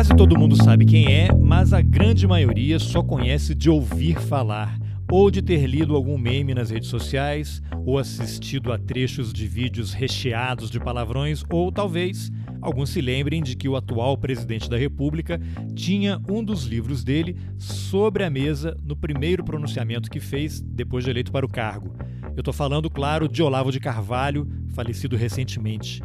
Quase todo mundo sabe quem é, mas a grande maioria só conhece de ouvir falar, ou de ter lido algum meme nas redes sociais, ou assistido a trechos de vídeos recheados de palavrões, ou talvez alguns se lembrem de que o atual presidente da República tinha um dos livros dele sobre a mesa no primeiro pronunciamento que fez depois de eleito para o cargo. Eu estou falando, claro, de Olavo de Carvalho, falecido recentemente.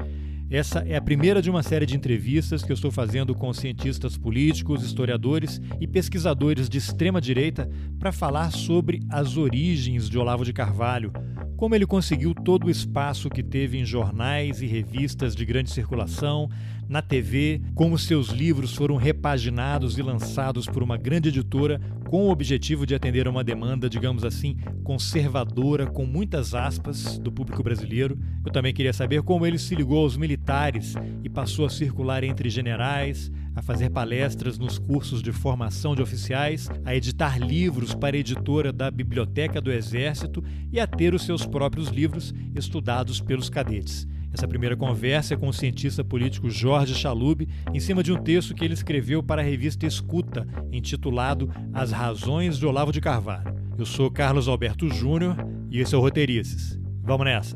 Essa é a primeira de uma série de entrevistas que eu estou fazendo com cientistas políticos, historiadores e pesquisadores de extrema direita para falar sobre as origens de Olavo de Carvalho, como ele conseguiu todo o espaço que teve em jornais e revistas de grande circulação, na TV, como seus livros foram repaginados e lançados por uma grande editora com o objetivo de atender a uma demanda, digamos assim, conservadora, com muitas aspas, do público brasileiro. Eu também queria saber como ele se ligou aos militares e passou a circular entre generais, a fazer palestras nos cursos de formação de oficiais, a editar livros para a editora da Biblioteca do Exército e a ter os seus próprios livros estudados pelos cadetes. Essa primeira conversa é com o cientista político Jorge Chalub, em cima de um texto que ele escreveu para a revista Escuta, intitulado As Razões de Olavo de Carvalho. Eu sou Carlos Alberto Júnior e esse é o Roteirices. Vamos nessa!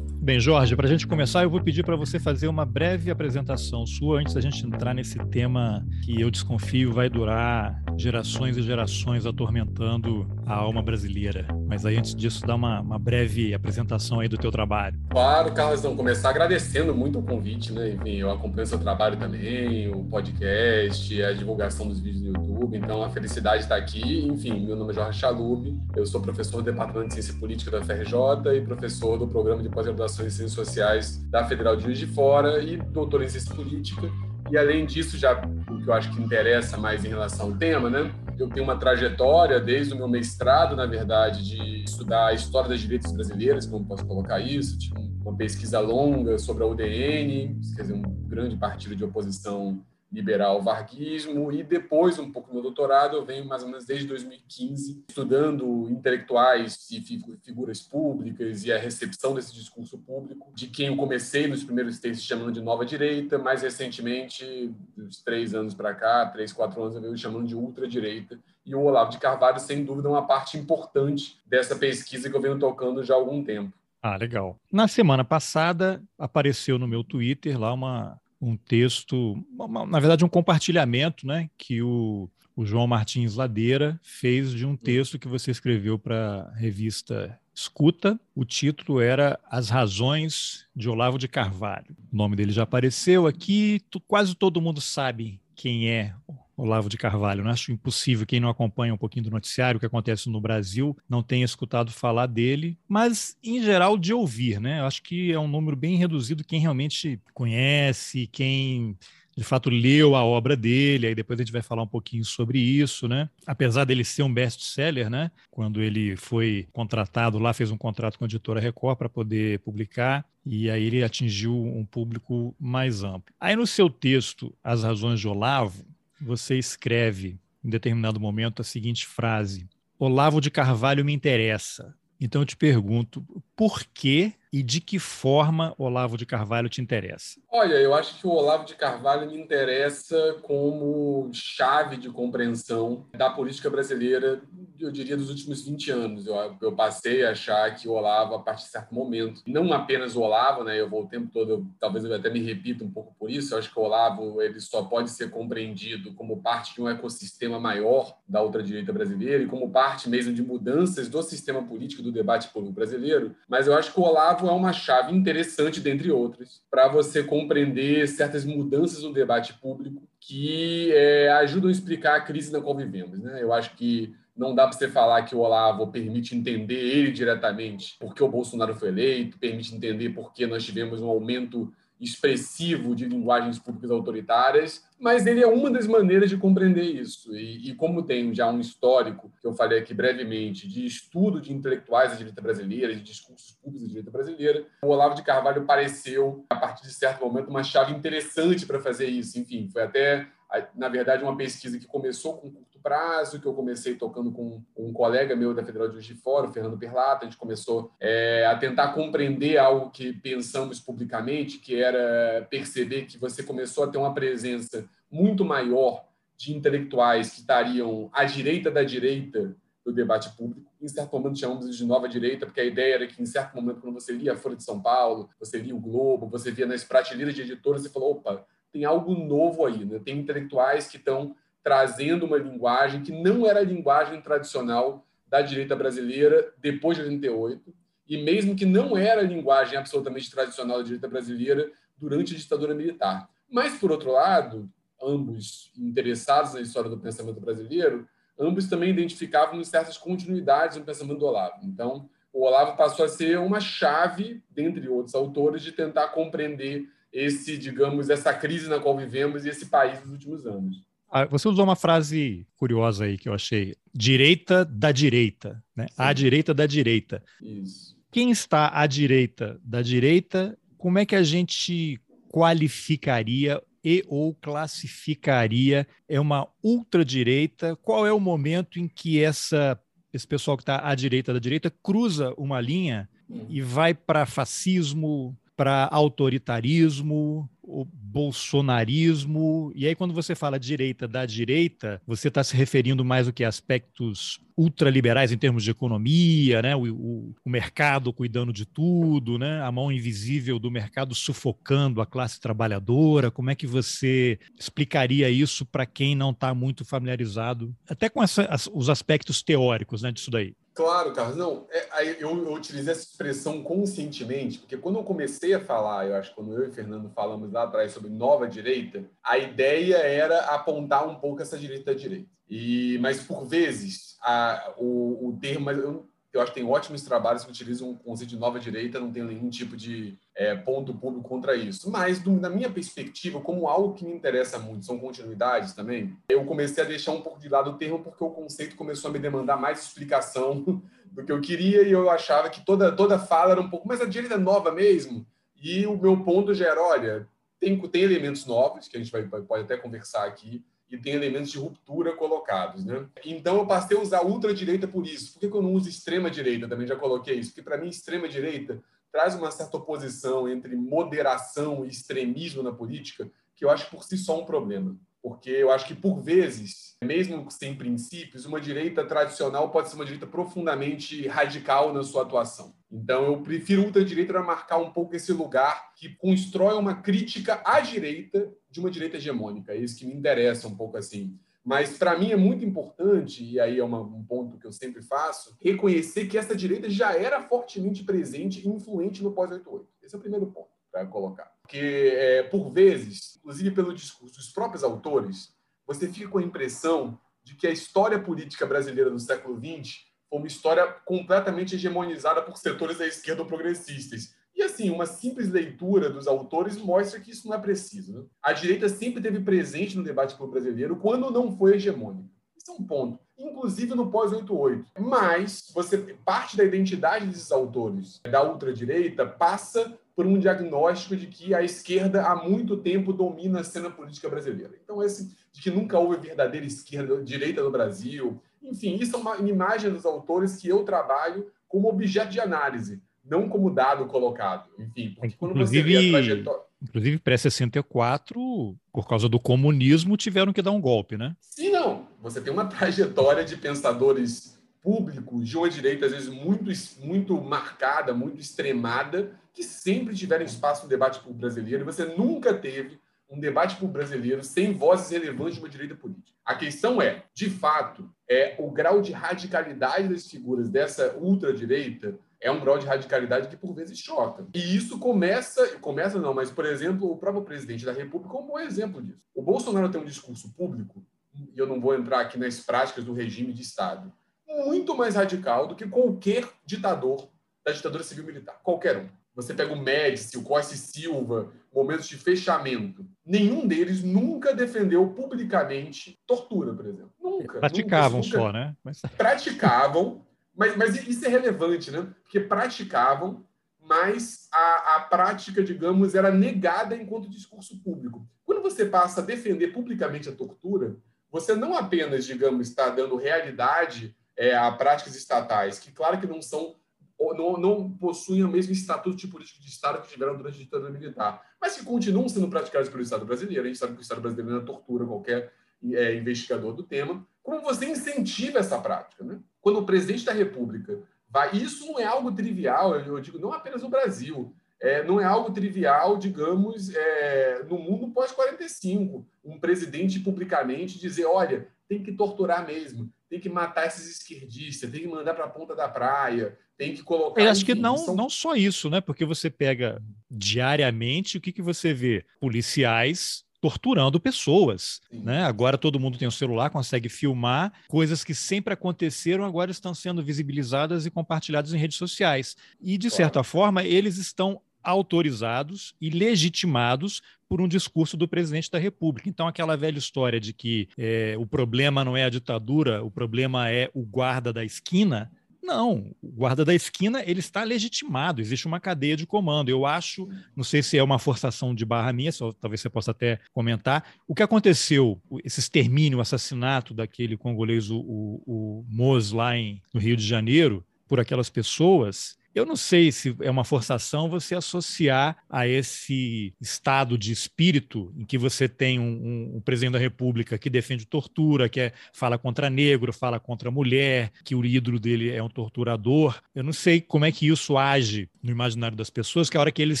Bem, Jorge, para a gente começar, eu vou pedir para você fazer uma breve apresentação sua antes da gente entrar nesse tema que eu desconfio vai durar gerações e gerações atormentando a alma brasileira. Mas aí, antes disso, dá uma, uma breve apresentação aí do teu trabalho. Claro, Carlos, vamos começar agradecendo muito o convite, né? Enfim, eu acompanho seu trabalho também, o podcast, a divulgação dos vídeos no YouTube, então a felicidade está aqui. Enfim, meu nome é Jorge Chalub, eu sou professor do Departamento de Ciência Política da FRJ e professor do Programa de Pós-Graduação em Ciências Sociais da Federal de Juiz de Fora e doutor em Ciência Política. E além disso, já o que eu acho que interessa mais em relação ao tema, né? Eu tenho uma trajetória desde o meu mestrado, na verdade, de estudar a história das direitos brasileiras, como posso colocar isso, tipo, uma pesquisa longa sobre a UDN, quer dizer, um grande partido de oposição liberal varguismo e depois um pouco no doutorado eu venho mais ou menos desde 2015 estudando intelectuais e figuras públicas e a recepção desse discurso público de quem eu comecei nos primeiros textos chamando de nova direita mais recentemente dos três anos para cá três quatro anos eu venho chamando de ultradireita e o Olavo de Carvalho sem dúvida é uma parte importante dessa pesquisa que eu venho tocando já há algum tempo ah, legal. Na semana passada apareceu no meu Twitter lá uma, um texto, na verdade, um compartilhamento né, que o, o João Martins Ladeira fez de um hum. texto que você escreveu para a revista Escuta. O título era As Razões de Olavo de Carvalho. O nome dele já apareceu aqui, quase todo mundo sabe quem é Olavo de Carvalho. Né? Acho impossível quem não acompanha um pouquinho do noticiário, que acontece no Brasil, não tenha escutado falar dele, mas em geral de ouvir. Né? Acho que é um número bem reduzido quem realmente conhece, quem de fato leu a obra dele, aí depois a gente vai falar um pouquinho sobre isso, né? Apesar dele ser um best-seller, né? Quando ele foi contratado lá, fez um contrato com a editora Record para poder publicar, e aí ele atingiu um público mais amplo. Aí no seu texto, As Razões de Olavo, você escreve em determinado momento a seguinte frase: Olavo de Carvalho me interessa. Então eu te pergunto, por que e de que forma Olavo de Carvalho te interessa? Olha, eu acho que o Olavo de Carvalho me interessa como chave de compreensão da política brasileira, eu diria, dos últimos 20 anos. Eu, eu passei a achar que o Olavo, a partir de certo momento, não apenas o Olavo, né? Eu vou o tempo todo, eu, talvez eu até me repita um pouco por isso, eu acho que o Olavo ele só pode ser compreendido como parte de um ecossistema maior da ultradireita brasileira e como parte mesmo de mudanças do sistema político, do debate público brasileiro, mas eu acho que o Olavo é uma chave interessante, dentre outras, para você compreender certas mudanças no debate público que é, ajudam a explicar a crise na qual vivemos. Né? Eu acho que não dá para você falar que o Olavo permite entender ele diretamente porque o Bolsonaro foi eleito, permite entender porque nós tivemos um aumento expressivo de linguagens públicas autoritárias, mas ele é uma das maneiras de compreender isso. E, e, como tem já um histórico, que eu falei aqui brevemente, de estudo de intelectuais da direita brasileira, de discursos públicos da direita brasileira, o Olavo de Carvalho pareceu, a partir de certo momento, uma chave interessante para fazer isso. Enfim, foi até, na verdade, uma pesquisa que começou com prazo, que eu comecei tocando com um colega meu da Federal de Juiz de Fora, o Fernando Perlata. A gente começou é, a tentar compreender algo que pensamos publicamente, que era perceber que você começou a ter uma presença muito maior de intelectuais que estariam à direita da direita do debate público. Em certo momento chamamos de nova direita, porque a ideia era que, em certo momento, quando você lia a Folha de São Paulo, você lia o Globo, você via nas prateleiras de editoras e falou: opa, tem algo novo aí. Né? Tem intelectuais que estão trazendo uma linguagem que não era a linguagem tradicional da direita brasileira depois de 88, e mesmo que não era a linguagem absolutamente tradicional da direita brasileira durante a ditadura militar. Mas, por outro lado, ambos interessados na história do pensamento brasileiro, ambos também identificavam certas continuidades no pensamento do Olavo. Então, o Olavo passou a ser uma chave, dentre outros autores, de tentar compreender esse, digamos, essa crise na qual vivemos e esse país nos últimos anos. Ah, você usou uma frase curiosa aí que eu achei: direita da direita, né? A direita da direita. Isso. Quem está à direita da direita? Como é que a gente qualificaria e ou classificaria é uma ultradireita? Qual é o momento em que essa, esse pessoal que está à direita da direita cruza uma linha uhum. e vai para fascismo, para autoritarismo, o bolsonarismo. E aí, quando você fala direita da direita, você está se referindo mais do que aspectos ultraliberais em termos de economia, né? O, o, o, mercado cuidando de tudo, né? a mão invisível do mercado sufocando a classe trabalhadora. Como é que você explicaria isso para quem não está muito familiarizado, até com essa, as, os aspectos teóricos né, disso daí? Claro, Carlos. Não, é, eu, eu utilizei essa expressão conscientemente, porque quando eu comecei a falar, eu acho que quando eu e Fernando falamos lá atrás sobre nova direita, a ideia era apontar um pouco essa direita direita. E, mas por vezes a, o, o termo, eu, eu acho que tem ótimos trabalhos que utilizam o conceito de nova direita, não tenho nenhum tipo de é, ponto público contra isso. Mas, do, na minha perspectiva, como algo que me interessa muito, são continuidades também, eu comecei a deixar um pouco de lado o termo porque o conceito começou a me demandar mais explicação do que eu queria e eu achava que toda, toda fala era um pouco, mas a direita é nova mesmo? E o meu ponto já era, olha, tem, tem elementos novos, que a gente vai, pode até conversar aqui, e tem elementos de ruptura colocados. Né? Então, eu passei a usar ultradireita por isso. Por que, eu não uso extrema-direita? Também já coloquei isso. Porque, para mim, extrema-direita traz uma certa oposição entre moderação e extremismo na política, que eu acho por si só um problema. Porque eu acho que, por vezes, mesmo sem princípios, uma direita tradicional pode ser uma direita profundamente radical na sua atuação. Então, eu prefiro ultradireita para marcar um pouco esse lugar que constrói uma crítica à direita de uma direita hegemônica. É isso que me interessa um pouco assim. Mas para mim é muito importante, e aí é uma, um ponto que eu sempre faço, reconhecer que essa direita já era fortemente presente e influente no pós-88. Esse é o primeiro ponto para colocar. Porque, é, por vezes, inclusive pelo discurso dos próprios autores, você fica com a impressão de que a história política brasileira do século XX foi uma história completamente hegemonizada por setores da esquerda progressistas. E assim, uma simples leitura dos autores mostra que isso não é preciso. Né? A direita sempre teve presente no debate público brasileiro quando não foi hegemônica. Isso é um ponto. Inclusive no pós-88. Mas você parte da identidade desses autores da ultradireita passa por um diagnóstico de que a esquerda há muito tempo domina a cena política brasileira. Então, esse de que nunca houve verdadeira esquerda, direita no Brasil, enfim, isso é uma imagem dos autores que eu trabalho como objeto de análise, não como dado colocado. Enfim, porque quando inclusive, você vê a trajetória. Inclusive, pré-64, por causa do comunismo, tiveram que dar um golpe, né? Sim, não. Você tem uma trajetória de pensadores públicos de uma direita, às vezes, muito, muito marcada, muito extremada, que sempre tiveram espaço no debate público brasileiro, e você nunca teve um debate público brasileiro sem vozes relevantes de uma direita política. A questão é, de fato, é o grau de radicalidade das figuras dessa ultradireita é um grau de radicalidade que por vezes choca. E isso começa, começa não, mas por exemplo, o próprio presidente da República é um bom exemplo disso. O Bolsonaro tem um discurso público, e eu não vou entrar aqui nas práticas do regime de Estado, muito mais radical do que qualquer ditador da ditadura civil militar, qualquer um. Você pega o Médici, o Costa Silva, momentos de fechamento. Nenhum deles nunca defendeu publicamente tortura, por exemplo. Nunca. Praticavam nunca, só, né? Mas... Praticavam, mas, mas isso é relevante, né? Porque praticavam, mas a, a prática, digamos, era negada enquanto discurso público. Quando você passa a defender publicamente a tortura, você não apenas, digamos, está dando realidade é, a práticas estatais, que claro que não são não, não possuem o mesmo estatuto de político de Estado que tiveram durante a ditadura militar, mas que continuam sendo praticados pelo Estado brasileiro. A gente sabe que o Estado brasileiro não tortura qualquer é, investigador do tema. Como você incentiva essa prática? Né? Quando o presidente da República vai. Isso não é algo trivial, eu digo, não apenas no Brasil. É, não é algo trivial, digamos, é, no mundo pós-45. Um presidente publicamente dizer: olha, tem que torturar mesmo, tem que matar esses esquerdistas, tem que mandar para a ponta da praia, tem que colocar. Eu acho que não, são... não só isso, né? Porque você pega diariamente o que, que você vê? Policiais torturando pessoas. Né? Agora todo mundo tem um celular, consegue filmar coisas que sempre aconteceram, agora estão sendo visibilizadas e compartilhadas em redes sociais. E, de certa forma, eles estão autorizados e legitimados por um discurso do presidente da República. Então, aquela velha história de que é, o problema não é a ditadura, o problema é o guarda da esquina, não, o guarda da esquina ele está legitimado, existe uma cadeia de comando. Eu acho, não sei se é uma forçação de barra minha, só, talvez você possa até comentar, o que aconteceu, esse extermínio, o assassinato daquele congolês, o, o, o Moz, lá em, no Rio de Janeiro, por aquelas pessoas, eu não sei se é uma forçação você associar a esse estado de espírito em que você tem um, um, um, presidente da República que defende tortura, que é, fala contra negro, fala contra mulher, que o ídolo dele é um torturador. Eu não sei como é que isso age no imaginário das pessoas, que a hora que eles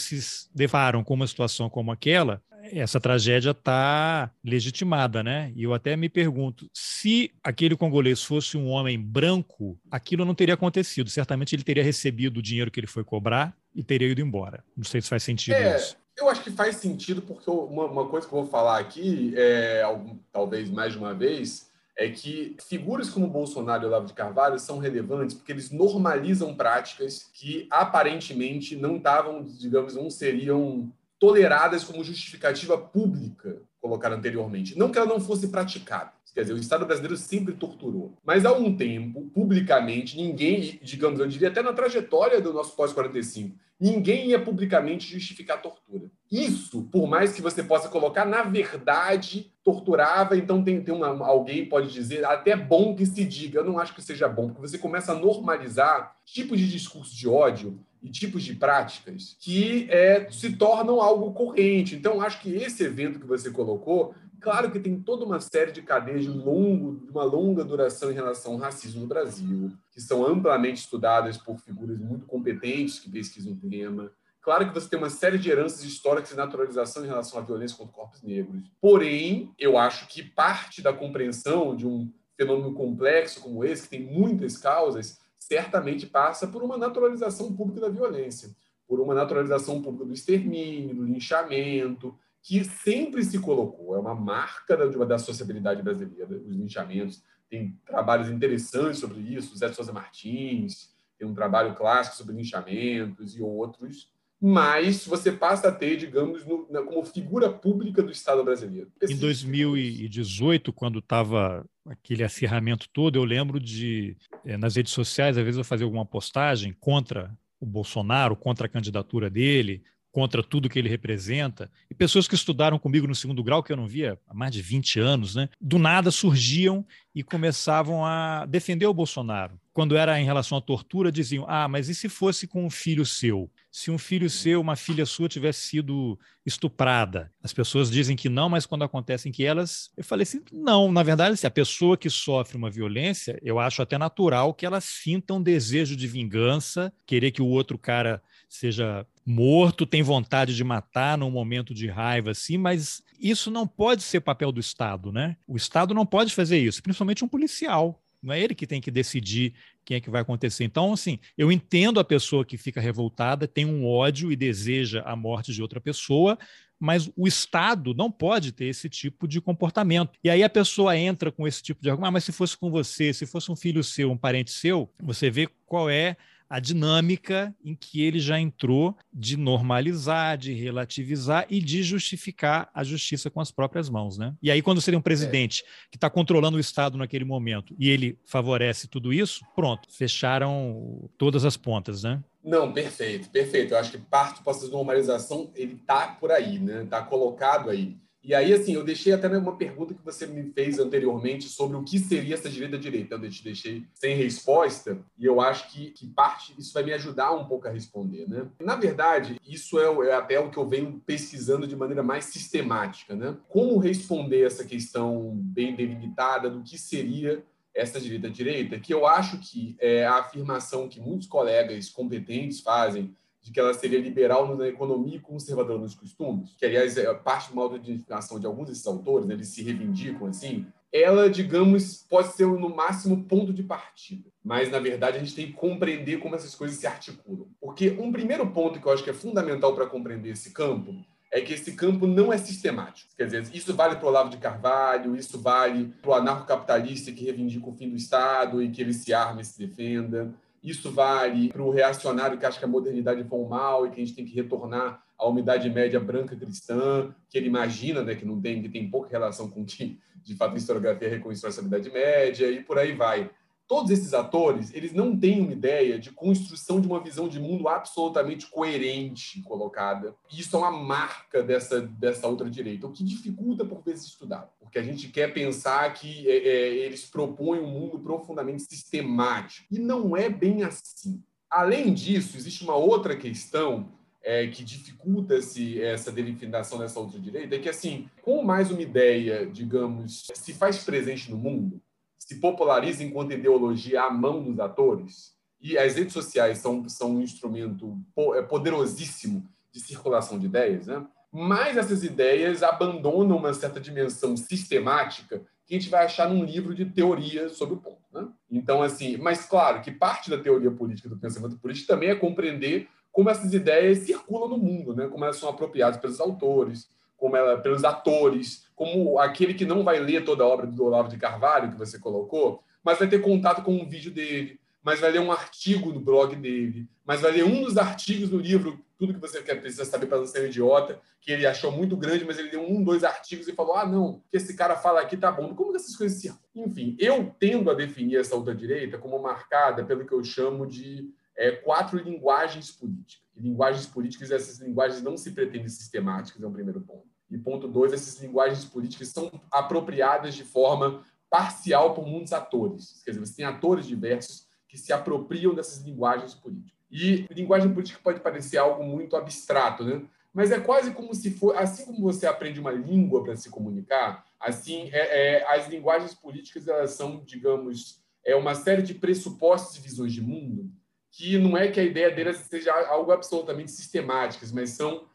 se deparam com uma situação como aquela, essa tragédia está legitimada, né? E eu até me pergunto, se aquele congolês fosse um homem branco, aquilo não teria acontecido. Certamente ele teria recebido o dinheiro que ele foi cobrar e teria ido embora. Não sei se faz sentido é, isso. Eu acho que faz sentido, porque uma, uma coisa que eu vou falar aqui, é, talvez mais de uma vez, é que figuras como Bolsonaro e Olavo de Carvalho são relevantes porque eles normalizam práticas que aparentemente não estavam, digamos, não seriam toleradas como justificativa pública, colocada anteriormente. Não que ela não fosse praticada. Quer dizer, o Estado brasileiro sempre torturou. Mas há um tempo, publicamente, ninguém, digamos, eu diria até na trajetória do nosso pós-45, ninguém ia publicamente justificar a tortura. Isso, por mais que você possa colocar, na verdade, torturava, então tem, tem uma, alguém pode dizer, até é bom que se diga. Eu não acho que seja bom, porque você começa a normalizar tipos de discurso de ódio e tipos de práticas que é, se tornam algo corrente. Então, acho que esse evento que você colocou, claro que tem toda uma série de cadeias de, longo, de uma longa duração em relação ao racismo no Brasil, que são amplamente estudadas por figuras muito competentes que pesquisam o tema. Claro que você tem uma série de heranças históricas e naturalização em relação à violência contra corpos negros. Porém, eu acho que parte da compreensão de um fenômeno complexo como esse, que tem muitas causas, certamente passa por uma naturalização pública da violência, por uma naturalização pública do extermínio, do linchamento, que sempre se colocou, é uma marca da, da sociabilidade brasileira, os linchamentos. Tem trabalhos interessantes sobre isso, Zé Souza Martins tem um trabalho clássico sobre linchamentos e outros, mas você passa a ter, digamos, no, na, como figura pública do Estado brasileiro. Em 2018, quando estava aquele acirramento todo, eu lembro de, é, nas redes sociais, às vezes eu fazia alguma postagem contra o Bolsonaro, contra a candidatura dele, contra tudo que ele representa, e pessoas que estudaram comigo no segundo grau, que eu não via há mais de 20 anos, né, do nada surgiam e começavam a defender o Bolsonaro. Quando era em relação à tortura, diziam: ah, mas e se fosse com um filho seu? Se um filho seu, uma filha sua tivesse sido estuprada? As pessoas dizem que não, mas quando acontecem que elas. Eu falei assim: não, na verdade, se a pessoa que sofre uma violência, eu acho até natural que ela sinta um desejo de vingança, querer que o outro cara seja morto, tem vontade de matar num momento de raiva assim, mas isso não pode ser papel do Estado, né? O Estado não pode fazer isso, principalmente um policial. Não é ele que tem que decidir quem é que vai acontecer. Então, assim, eu entendo a pessoa que fica revoltada, tem um ódio e deseja a morte de outra pessoa, mas o Estado não pode ter esse tipo de comportamento. E aí a pessoa entra com esse tipo de argumento, ah, mas se fosse com você, se fosse um filho seu, um parente seu, você vê qual é a dinâmica em que ele já entrou de normalizar, de relativizar e de justificar a justiça com as próprias mãos. Né? E aí, quando seria um presidente é. que está controlando o Estado naquele momento e ele favorece tudo isso, pronto, fecharam todas as pontas. Né? Não, perfeito, perfeito. Eu acho que parte do processo de normalização ele está por aí, né? Está colocado aí. E aí, assim, eu deixei até uma pergunta que você me fez anteriormente sobre o que seria essa direita-direita. Eu te deixei sem resposta e eu acho que, que parte isso vai me ajudar um pouco a responder, né? Na verdade, isso é, é até o que eu venho pesquisando de maneira mais sistemática, né? Como responder essa questão bem delimitada do que seria essa direita-direita, que eu acho que é a afirmação que muitos colegas competentes fazem de que ela seria liberal na economia e conservadora nos costumes, que aliás é parte de uma autoidentificação de alguns desses autores, né, eles se reivindicam assim, ela, digamos, pode ser no máximo ponto de partida. Mas, na verdade, a gente tem que compreender como essas coisas se articulam. Porque um primeiro ponto que eu acho que é fundamental para compreender esse campo é que esse campo não é sistemático. Quer dizer, isso vale para o Olavo de Carvalho, isso vale para o anarcocapitalista que reivindica o fim do Estado e que ele se arma e se defenda. Isso vale para o reacionário que acha que a modernidade foi um mal e que a gente tem que retornar à umidade média branca cristã, que ele imagina né, que não tem, que tem pouca relação com que, de fato, a historiografia reconstrói essa Idade Média, e por aí vai todos esses atores, eles não têm uma ideia de construção de uma visão de mundo absolutamente coerente colocada. E isso é uma marca dessa, dessa outra direita, o que dificulta, por vezes, estudar. Porque a gente quer pensar que é, é, eles propõem um mundo profundamente sistemático. E não é bem assim. Além disso, existe uma outra questão é, que dificulta -se essa delimitação dessa outra direita, é que, assim, com mais uma ideia, digamos, se faz presente no mundo, se populariza enquanto ideologia à mão dos atores, e as redes sociais são, são um instrumento é, poderosíssimo de circulação de ideias, né? mas essas ideias abandonam uma certa dimensão sistemática que a gente vai achar num livro de teoria sobre o ponto. Né? Então, assim, mas claro que parte da teoria política, do pensamento político, também é compreender como essas ideias circulam no mundo, né? como elas são apropriadas pelos autores, como ela, pelos atores, como aquele que não vai ler toda a obra do Olavo de Carvalho, que você colocou, mas vai ter contato com um vídeo dele, mas vai ler um artigo no blog dele, mas vai ler um dos artigos do livro, tudo que você quer, precisa saber para não ser um idiota, que ele achou muito grande, mas ele leu um, dois artigos e falou: ah, não, que esse cara fala aqui tá bom. Como que essas coisas se. Enfim, eu tendo a definir essa ultradireita como marcada pelo que eu chamo de é, quatro linguagens políticas. E linguagens políticas, essas linguagens não se pretendem sistemáticas, é um primeiro ponto. E ponto dois, essas linguagens políticas são apropriadas de forma parcial por muitos atores. Quer dizer, você tem atores diversos que se apropriam dessas linguagens políticas. E linguagem política pode parecer algo muito abstrato, né? Mas é quase como se for, assim como você aprende uma língua para se comunicar, assim, é, é, as linguagens políticas elas são, digamos, é uma série de pressupostos e visões de mundo que não é que a ideia delas seja algo absolutamente sistemáticas, mas são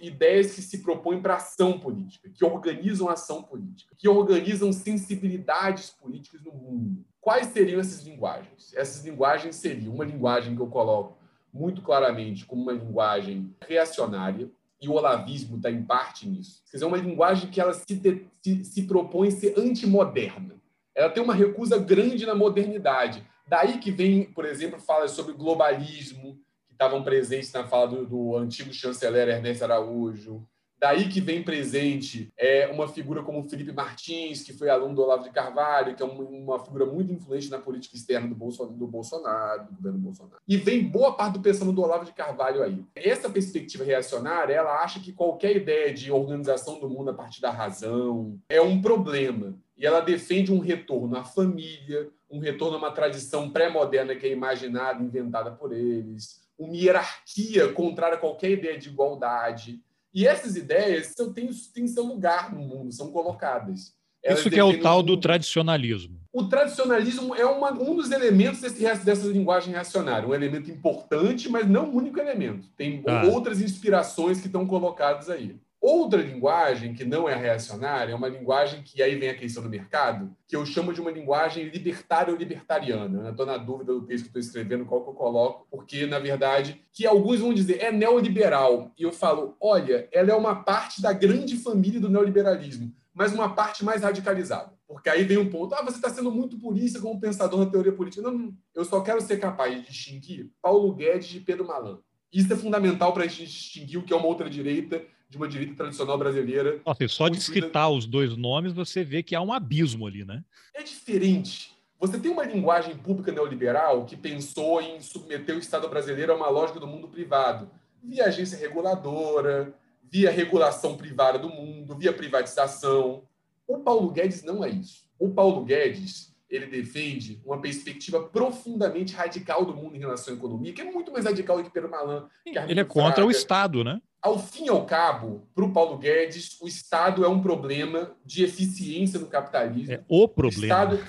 ideias que se propõem para ação política, que organizam ação política, que organizam sensibilidades políticas no mundo. Quais seriam essas linguagens? Essas linguagens seriam uma linguagem que eu coloco muito claramente como uma linguagem reacionária, e o olavismo está em parte nisso. Quer dizer, uma linguagem que ela se, de, se, se propõe ser antimoderna. Ela tem uma recusa grande na modernidade. Daí que vem, por exemplo, fala sobre globalismo, que estavam presentes na fala do, do, antigo chanceler Ernesto Araújo. Daí que vem presente é, uma figura como Felipe Martins, que foi aluno do Olavo de Carvalho, que é uma, figura muito influente na política externa do Bolsonaro, do Bolsonaro, do governo Bolsonaro. E vem boa parte do pensamento do Olavo de Carvalho aí. Essa perspectiva reacionária, ela acha que qualquer ideia de organização do mundo a partir da razão é um problema. E ela defende um retorno à família, um retorno a uma tradição pré-moderna que é imaginada, inventada por eles, uma hierarquia contrária a qualquer ideia de igualdade. E essas ideias têm, têm seu lugar no mundo, são colocadas. Elas Isso que é o tal do tradicionalismo. O tradicionalismo é uma, um dos elementos desse, dessa linguagem reacionária, um elemento importante, mas não o único elemento. Tem ah. outras inspirações que estão colocadas aí. Outra linguagem que não é reacionária é uma linguagem que aí vem a questão do mercado, que eu chamo de uma linguagem libertária ou libertariana. Estou na dúvida do texto que estou escrevendo, qual que eu coloco, porque, na verdade, que alguns vão dizer é neoliberal. E eu falo, olha, ela é uma parte da grande família do neoliberalismo, mas uma parte mais radicalizada. Porque aí vem um ponto, ah, você está sendo muito purista como pensador na teoria política. Não, não, eu só quero ser capaz de distinguir Paulo Guedes de Pedro Malan. Isso é fundamental para a gente distinguir o que é uma outra direita de uma direita tradicional brasileira. Nossa, só de citar os dois nomes, você vê que há um abismo ali, né? É diferente. Você tem uma linguagem pública neoliberal que pensou em submeter o Estado brasileiro a uma lógica do mundo privado, via agência reguladora, via regulação privada do mundo, via privatização. O Paulo Guedes não é isso. O Paulo Guedes ele defende uma perspectiva profundamente radical do mundo em relação à economia, que é muito mais radical do que Pedro Malan. Que ele é contra Fraga. o Estado, né? Ao fim e ao cabo, para o Paulo Guedes, o Estado é um problema de eficiência no capitalismo. É o problema. O Estado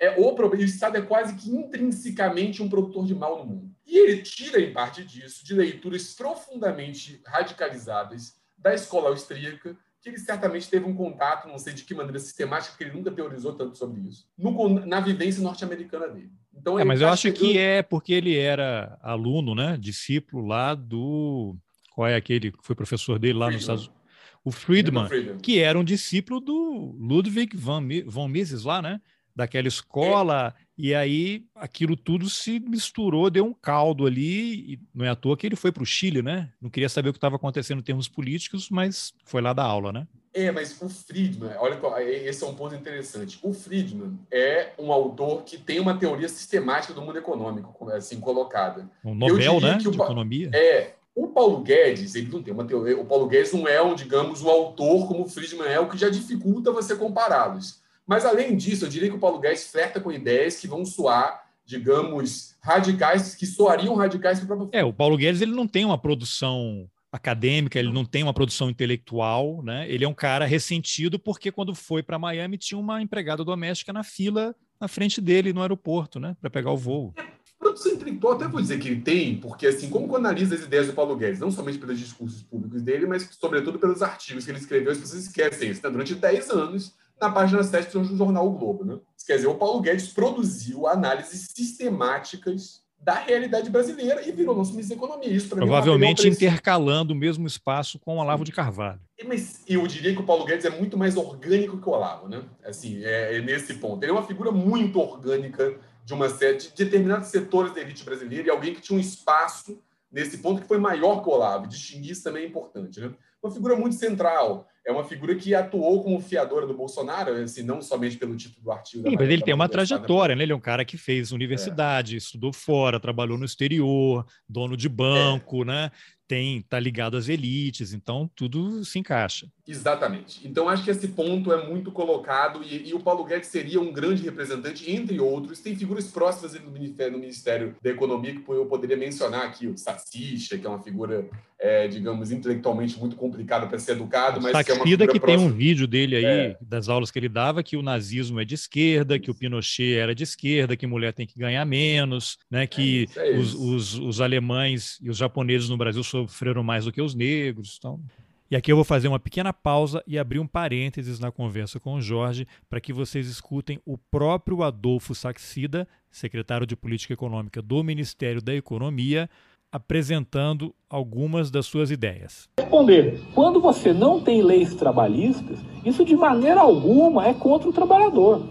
é o problema. O Estado é quase que intrinsecamente um produtor de mal no mundo. E ele tira, em parte disso, de leituras profundamente radicalizadas da escola austríaca, que ele certamente teve um contato, não sei de que maneira sistemática, porque ele nunca teorizou tanto sobre isso, no, na vivência norte-americana dele. Então, é, mas eu tá acho chegando... que é porque ele era aluno, né, discípulo lá do. Qual é aquele que foi professor dele lá Friedman. nos Estados Unidos? O Friedman, Friedman, que era um discípulo do Ludwig von, von Mises lá, né? Daquela escola. É e aí aquilo tudo se misturou, deu um caldo ali, e não é à toa que ele foi para o Chile, né? Não queria saber o que estava acontecendo em termos políticos, mas foi lá dar aula, né? É, mas o Friedman, olha, esse é um ponto interessante. O Friedman é um autor que tem uma teoria sistemática do mundo econômico, assim, colocada. Um Nobel, né? de economia. É. O Paulo Guedes, ele não tem uma teoria. O Paulo Guedes não é, um, digamos, um autor como o Friedman é, o que já dificulta você compará-los. Mas, além disso, eu diria que o Paulo Guedes flerta com ideias que vão soar, digamos, radicais, que soariam radicais para o próprio. É, o Paulo Guedes ele não tem uma produção acadêmica, ele não tem uma produção intelectual, né? Ele é um cara ressentido porque quando foi para Miami tinha uma empregada doméstica na fila na frente dele no aeroporto, né, para pegar o voo. É, produção intelectual até vou dizer que ele tem, porque assim, como analisa as ideias do Paulo Guedes, não somente pelos discursos públicos dele, mas sobretudo pelos artigos que ele escreveu, as pessoas esquecem isso, né? Durante 10 anos na página 7 do jornal o Globo. Né? Quer dizer, o Paulo Guedes produziu análises sistemáticas da realidade brasileira e virou nosso ministro da Economia. Isso, é Provavelmente é intercalando o mesmo espaço com o Olavo de Carvalho. Mas eu diria que o Paulo Guedes é muito mais orgânico que o Olavo, né? Assim, é, é nesse ponto. Ele é uma figura muito orgânica de uma série de determinados setores da elite brasileira e alguém que tinha um espaço nesse ponto que foi maior que o Olavo. Distinguir isso também é importante, né? Uma figura muito central é uma figura que atuou como fiadora do Bolsonaro, assim, não somente pelo título do artigo. Sim, mas ele tem uma trajetória, né? Ele é um cara que fez universidade, é. estudou fora, trabalhou no exterior, dono de banco, é. né? Tem tá ligado às elites, então tudo se encaixa. Exatamente. Então acho que esse ponto é muito colocado e, e, o Paulo Guedes seria um grande representante, entre outros. Tem figuras próximas no Ministério, no Ministério da Economia que eu poderia mencionar aqui, o Sacicha, que é uma figura, é, digamos, intelectualmente muito complicada para ser educado, mas Saxida, que é uma que tem um vídeo dele aí, é. das aulas que ele dava, que o nazismo é de esquerda, que o Pinochet era de esquerda, que mulher tem que ganhar menos, né, que é isso, é os, os, os alemães e os japoneses no Brasil sofreram mais do que os negros. Então... E aqui eu vou fazer uma pequena pausa e abrir um parênteses na conversa com o Jorge para que vocês escutem o próprio Adolfo Saxida, secretário de Política Econômica do Ministério da Economia, apresentando algumas das suas ideias. Responder: quando você não tem leis trabalhistas, isso de maneira alguma é contra o trabalhador.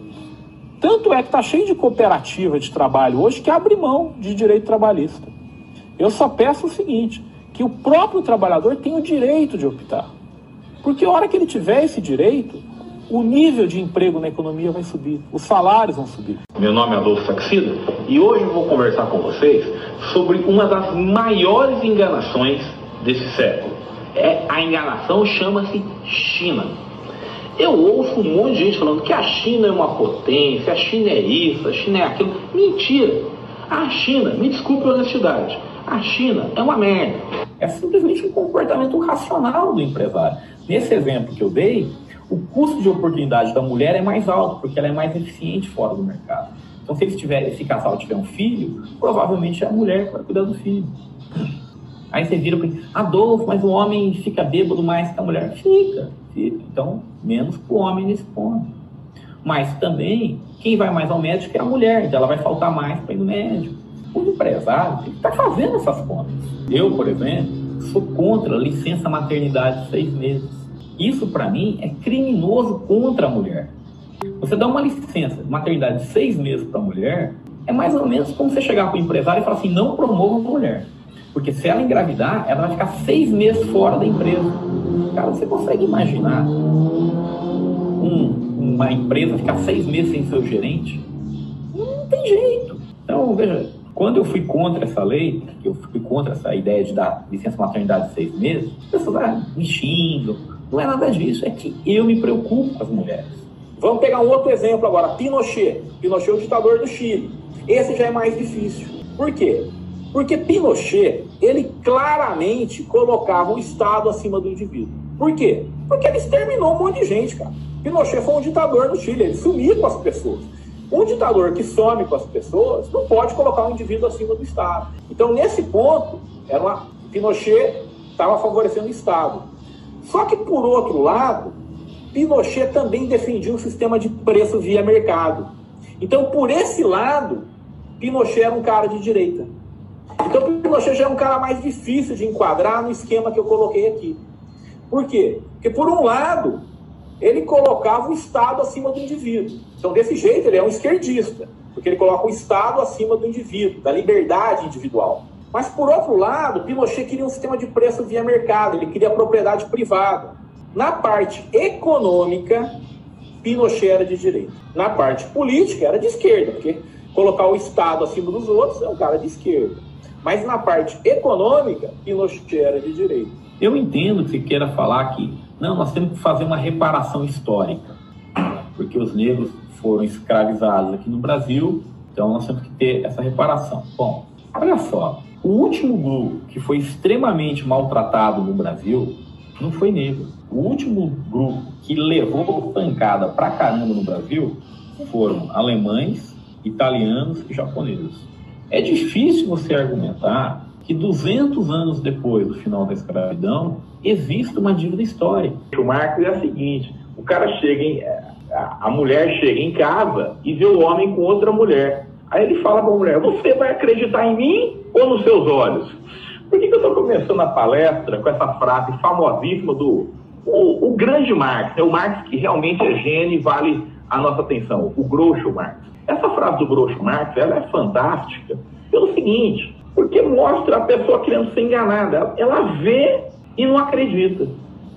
Tanto é que está cheio de cooperativa de trabalho hoje que abre mão de direito trabalhista. Eu só peço o seguinte: que o próprio trabalhador tem o direito de optar. Porque a hora que ele tiver esse direito, o nível de emprego na economia vai subir, os salários vão subir. Meu nome é Adolfo Saxida e hoje vou conversar com vocês sobre uma das maiores enganações desse século. É, a enganação chama-se China. Eu ouço um monte de gente falando que a China é uma potência, a China é isso, a China é aquilo. Mentira! A China, me desculpe a honestidade, a China é uma merda. É simplesmente um comportamento racional do empresário. Nesse exemplo que eu dei, o custo de oportunidade da mulher é mais alto, porque ela é mais eficiente fora do mercado. Então, se eles tiverem, esse casal tiver um filho, provavelmente é a mulher que vai cuidar do filho. Aí você vira para Adolfo, mas o homem fica bêbado mais que a mulher. Fica, fica. Então, menos para o homem nesse ponto. Mas também, quem vai mais ao médico é a mulher, então ela vai faltar mais para ir no médico o empresário tem que estar tá fazendo essas contas. Eu, por exemplo, sou contra licença maternidade de seis meses. Isso, para mim, é criminoso contra a mulher. Você dá uma licença maternidade de seis meses para a mulher, é mais ou menos como você chegar para o empresário e falar assim: não promova a mulher. Porque se ela engravidar, ela vai ficar seis meses fora da empresa. Cara, você consegue imaginar um, uma empresa ficar seis meses sem seu gerente? Não tem jeito. Então, veja, Quando eu fui contra essa lei, eu fui contra essa ideia de dar licença maternidade de seis meses, as pessoas ah, me xingam. Não é nada disso, é que eu me preocupo com as mulheres. Vamos pegar um outro exemplo agora, Pinochet. Pinochet é o ditador do Chile. Esse já é mais difícil. Por quê? Porque Pinochet, ele claramente colocava o Estado acima do indivíduo. Por quê? Porque ele exterminou um monte de gente, cara. Pinochet foi um ditador no Chile, ele sumia com as pessoas. Um ditador que some com as pessoas não pode colocar um indivíduo acima do Estado. Então, nesse ponto, era uma... Pinochet estava favorecendo o Estado. Só que, por outro lado, Pinochet também defendia um sistema de preço via mercado. Então, por esse lado, Pinochet era um cara de direita. Então, Pinochet já é um cara mais difícil de enquadrar no esquema que eu coloquei aqui. Por quê? Porque, por um lado, ele colocava o Estado acima do indivíduo. Então, desse jeito, ele é um esquerdista, porque ele coloca o Estado acima do indivíduo, da liberdade individual. Mas, por outro lado, Pinochet queria um sistema de preço via mercado, ele queria propriedade privada. Na parte econômica, Pinochet era de direita. Na parte política, era de esquerda, porque colocar o Estado acima dos outros é um cara de esquerda. Mas na parte econômica, Pinochet era de direita. Eu entendo que você queira falar que não, nós temos que fazer uma reparação histórica, porque os negros foram escravizados aqui no Brasil, então nós temos que ter essa reparação. Bom, olha só, o último grupo que foi extremamente maltratado no Brasil não foi negro. O último grupo que levou pancada pra caramba no Brasil foram alemães, italianos e japoneses. É difícil você argumentar que 200 anos depois do final da escravidão, existe uma dívida histórica. O Marx é o seguinte: o cara chega em, a mulher chega em casa e vê o homem com outra mulher. Aí ele fala para a mulher: Você vai acreditar em mim ou nos seus olhos? Por que, que eu estou começando a palestra com essa frase famosíssima do o, o grande Marx? É o Marx que realmente é gênio e vale a nossa atenção, o Groucho Marx. Essa frase do Groucho Marx ela é fantástica pelo seguinte: porque mostra a pessoa querendo ser enganada. Ela vê e não acredita.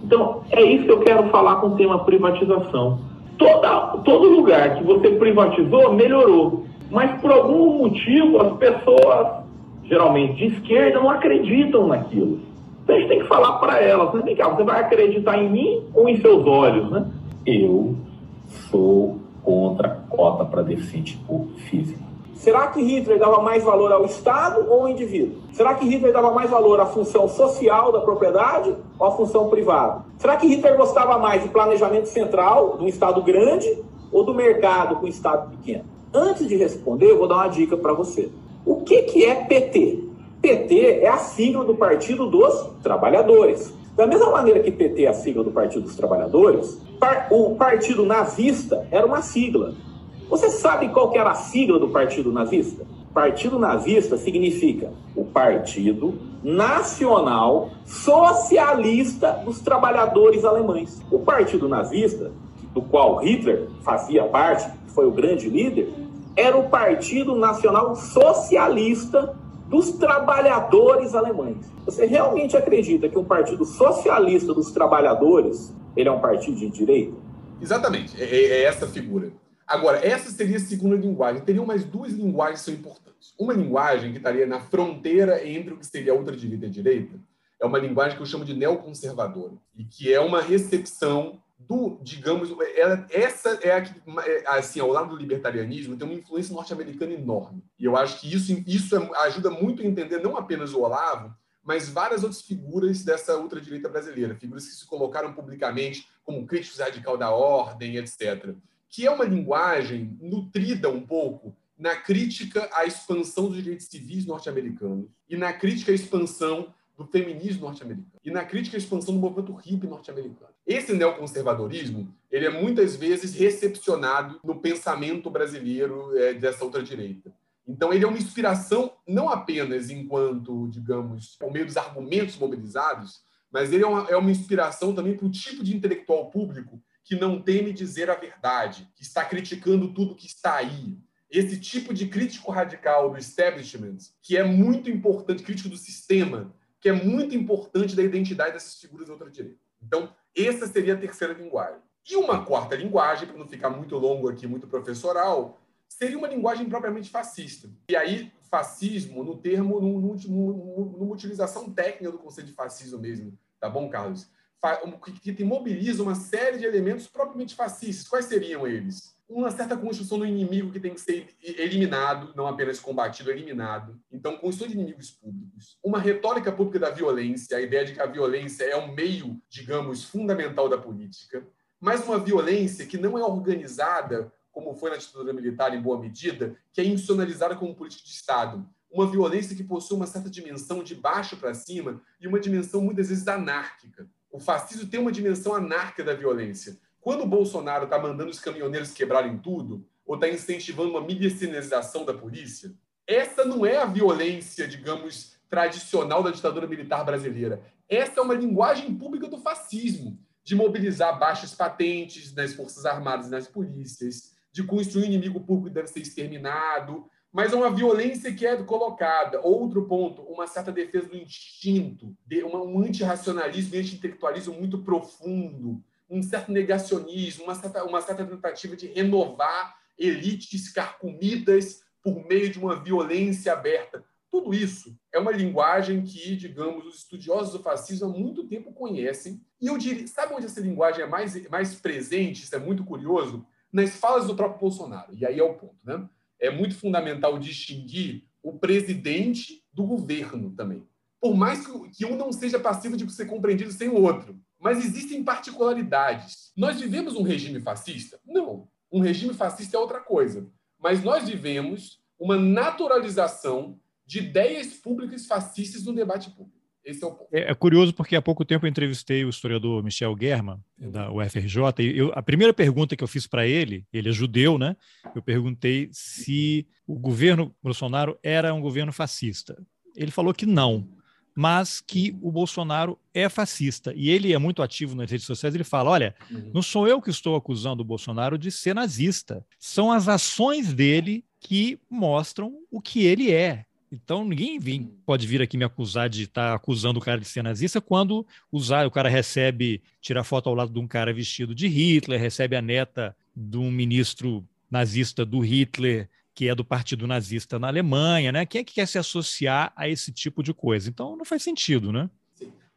Então, é isso que eu quero falar com o tema privatização. Toda, todo lugar que você privatizou melhorou. Mas por algum motivo as pessoas, geralmente de esquerda, não acreditam naquilo. Então a gente tem que falar para elas, né? cá, você vai acreditar em mim ou em seus olhos, né? Eu sou contra a cota para deficiente físico. Será que Hitler dava mais valor ao Estado ou ao indivíduo? Será que Hitler dava mais valor à função social da propriedade ou à função privada? Será que Hitler gostava mais do planejamento central, um Estado grande, ou do mercado com um Estado pequeno? Antes de responder, eu vou dar uma dica para você. O que, que é PT? PT é a sigla do Partido dos Trabalhadores. Da mesma maneira que PT é a sigla do Partido dos Trabalhadores, o Partido Nazista era uma sigla. Você sabe qual era a sigla do Partido Nazista? Partido Nazista significa o Partido Nacional Socialista dos Trabalhadores Alemães. O Partido Nazista, do qual Hitler fazia parte, foi o grande líder, era o Partido Nacional Socialista dos Trabalhadores Alemães. Você realmente acredita que um Partido Socialista dos Trabalhadores ele é um partido de direita? Exatamente, é, é essa figura. Agora, essa seria a segunda linguagem. Teriam mais duas linguagens que são importantes. Uma linguagem que estaria na fronteira entre o que seria a ultradireita e a direita é uma linguagem que eu chamo de neoconservadora, e que é uma recepção do, digamos, ela, essa é a que, é, assim, ao lado do libertarianismo, tem uma influência norte-americana enorme. E eu acho que isso, isso é, ajuda muito a entender não apenas o Olavo, mas várias outras figuras dessa ultradireita brasileira, figuras que se colocaram publicamente como críticos radical da ordem, etc que é uma linguagem nutrida um pouco na crítica à expansão dos direitos civis norte-americanos e na crítica à expansão do feminismo norte-americano e na crítica à expansão do movimento hippie norte-americano. Esse neoconservadorismo ele é muitas vezes recepcionado no pensamento brasileiro é, dessa outra direita. Então ele é uma inspiração não apenas enquanto, digamos, por meio dos argumentos mobilizados, mas ele é uma, é uma inspiração também para o tipo de intelectual público que não teme dizer a verdade, que está criticando tudo que está aí. Esse tipo de crítico radical do establishment, que é muito importante, crítico do sistema, que é muito importante da identidade dessas figuras da outra direita. Então, essa seria a terceira linguagem. E uma quarta linguagem, para não ficar muito longo aqui, muito professoral, seria uma linguagem propriamente fascista. E aí, fascismo, no termo, numa utilização técnica do conceito de fascismo mesmo, tá bom, Carlos? Que mobiliza uma série de elementos propriamente fascistas. Quais seriam eles? uma certa construção do inimigo que tem que ser eliminado, não apenas combatido, eliminado. Então, construção de inimigos públicos. Uma retórica pública da violência, a ideia de que a violência é um meio, digamos, fundamental da política, mas uma violência que não é organizada, como foi na ditadura militar em boa medida, que é institucionalizada como política de Estado. Uma violência que possui uma certa dimensão de baixo para cima e uma dimensão muitas vezes anárquica. O fascismo tem uma dimensão anárquica da violência quando o Bolsonaro está mandando os caminhoneiros quebrarem tudo, ou está incentivando uma milicianização da polícia, essa não é a violência, digamos, tradicional da ditadura militar brasileira. Essa é uma linguagem pública do fascismo, de mobilizar baixas patentes nas Forças Armadas e nas polícias, de construir um inimigo público que deve ser exterminado, mas uma violência que é colocada. Outro ponto, uma certa defesa do instinto, um antirracionalismo e anti-intelectualismo muito profundo, um certo negacionismo, uma certa, uma certa tentativa de renovar elites carcomidas por meio de uma violência aberta. Tudo isso é uma linguagem que, digamos, os estudiosos do fascismo há muito tempo conhecem. E eu diria, sabe onde essa linguagem é mais, mais presente? Isso é muito curioso. Nas falas do próprio Bolsonaro. E aí é o ponto, né? É muito fundamental distinguir o presidente do governo também. Por mais que um não seja passivo de ser compreendido sem o outro. Mas existem particularidades. Nós vivemos um regime fascista? Não. Um regime fascista é outra coisa. Mas nós vivemos uma naturalização de ideias públicas fascistas no debate público. Esse é o ponto. É, é curioso porque há pouco tempo eu entrevistei o historiador Michel Germa, da UFRJ, e eu, a primeira pergunta que eu fiz para ele, ele é judeu, né? Eu perguntei se o governo Bolsonaro era um governo fascista. Ele falou que não mas que o Bolsonaro é fascista. E ele é muito ativo nas redes sociais. Ele fala: olha, uhum. não sou eu que estou acusando o Bolsonaro de ser nazista. São as ações dele que mostram o que ele é. Então ninguém vem, pode vir aqui me acusar de estar tá acusando o cara de ser nazista quando usar, o cara recebe, tira foto ao lado de um cara vestido de Hitler, recebe a neta de um ministro nazista do Hitler que é do partido nazista na Alemanha, né? Quem é que quer se associar a esse tipo de coisa? Então não faz sentido, né?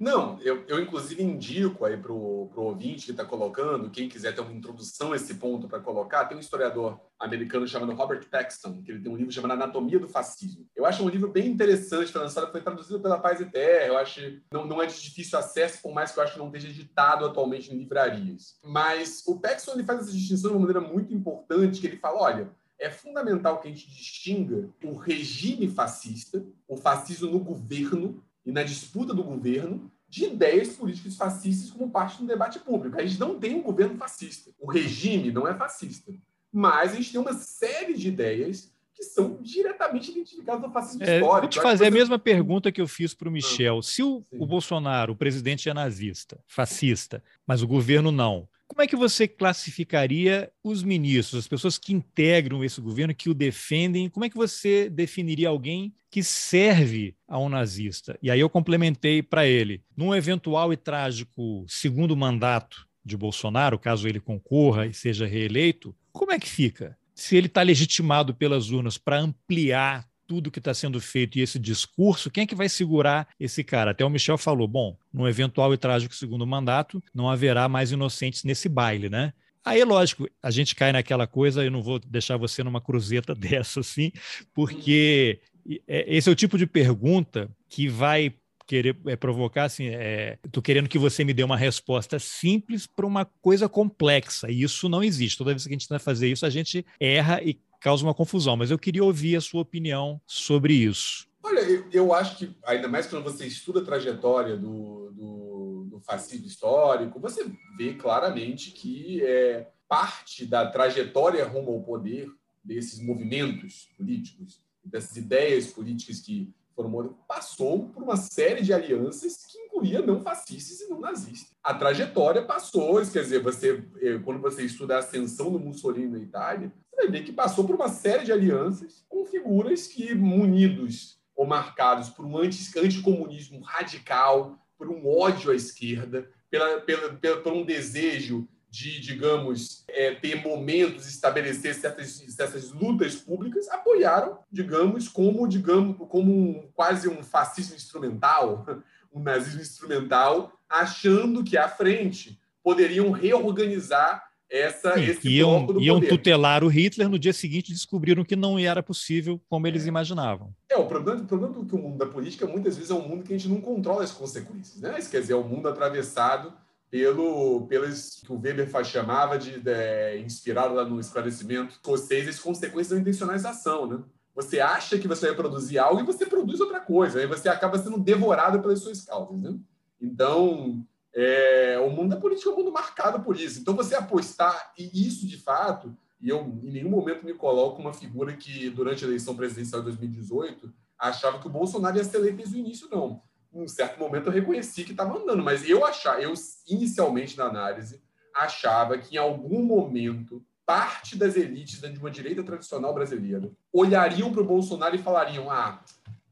Não, eu, eu inclusive indico aí para o ouvinte que está colocando, quem quiser ter uma introdução a esse ponto para colocar, tem um historiador americano chamado Robert Paxton, que ele tem um livro chamado Anatomia do Fascismo. Eu acho um livro bem interessante, foi lançado, foi traduzido pela Paz e Terra, eu acho não, não é de difícil acesso, por mais que eu acho que não esteja editado atualmente em livrarias. Mas o Paxton ele faz essa distinção de uma maneira muito importante, que ele fala, olha, é fundamental que a gente distinga o regime fascista, o fascismo no governo e na disputa do governo, de ideias políticas fascistas como parte do debate público. A gente não tem um governo fascista. O regime não é fascista. Mas a gente tem uma série de ideias que são diretamente identificadas no fascismo é, histórico. Vou te fazer a mesma pergunta que eu fiz para o Michel. Ah, Se o, o Bolsonaro, o presidente, é nazista, fascista, mas o governo não, como é que você classificaria os ministros, as pessoas que integram esse governo, que o defendem? Como é que você definiria alguém que serve a um nazista? E aí eu complementei para ele, num eventual e trágico segundo mandato de Bolsonaro, caso ele concorra e seja reeleito, como é que fica? Se ele está legitimado pelas urnas para ampliar tudo que está sendo feito e esse discurso, quem é que vai segurar esse cara? Até o Michel falou: bom, no eventual e trágico segundo mandato, não haverá mais inocentes nesse baile, né? Aí, lógico, a gente cai naquela coisa, eu não vou deixar você numa cruzeta dessa, assim, porque é, esse é o tipo de pergunta que vai querer é, provocar assim, é, querendo que você me dê uma resposta simples para uma coisa complexa, e isso não existe. Toda vez que a gente tenta fazer isso, a gente erra e causa uma confusão, mas eu queria ouvir a sua opinião sobre isso. Olha, eu, eu acho que, ainda mais quando você estuda a trajetória do, do, do fascismo histórico, você vê claramente que é, parte da trajetória rumo ao poder desses movimentos políticos, dessas ideias políticas que foram passou por uma série de alianças que incluía não fascistas e não nazistas. A trajetória passou, quer dizer, você eh, quando você estuda a ascensão do Mussolini na Itália, você vai ver que passou por uma série de alianças com figuras que, munidos ou marcados por um anticomunismo radical, por um ódio à esquerda, pela, pela, pela, por um desejo de, digamos, é, ter momentos, estabelecer certas, certas lutas públicas, apoiaram, digamos, como, digamos, como um, quase um fascismo instrumental, um nazismo instrumental, achando que à frente poderiam reorganizar essa, Sim, esse iam, bloco do iam poder. tutelar o Hitler, no dia seguinte descobriram que não era possível como eles é. imaginavam. É, o problema, o problema é que o mundo da política muitas vezes é um mundo que a gente não controla as consequências. Né? Isso quer dizer, é um mundo atravessado pelo, pelos que o Weber chamava de, de inspirado lá no esclarecimento escocês, as consequências da intencionalização. Né? Você acha que você vai produzir algo e você produz outra coisa, aí você acaba sendo devorado pelas suas causas. Né? Então, é, o mundo da política é um mundo marcado por isso. Então, você apostar, e isso de fato, e eu em nenhum momento me coloco uma figura que, durante a eleição presidencial de 2018, achava que o Bolsonaro ia ser eleito desde o início, não. Em um certo momento eu reconheci que estava andando, mas eu achava, eu inicialmente na análise, achava que em algum momento parte das elites de uma direita tradicional brasileira olhariam para o Bolsonaro e falariam: ah,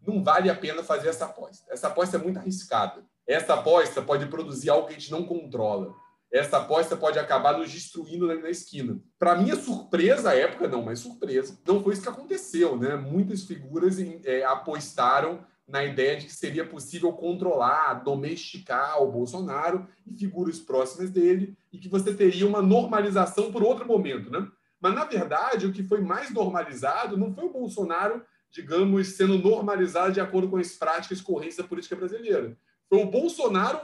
não vale a pena fazer essa aposta. Essa aposta é muito arriscada. Essa aposta pode produzir algo que a gente não controla. Essa aposta pode acabar nos destruindo na, esquina. Para minha surpresa, à época, não, mas surpresa, não foi isso que aconteceu. Né? Muitas figuras é, apostaram na ideia de que seria possível controlar, domesticar o Bolsonaro e figuras próximas dele, e que você teria uma normalização por outro momento. Né? Mas, na verdade, o que foi mais normalizado não foi o Bolsonaro, digamos, sendo normalizado de acordo com as práticas correntes da política brasileira foi o Bolsonaro,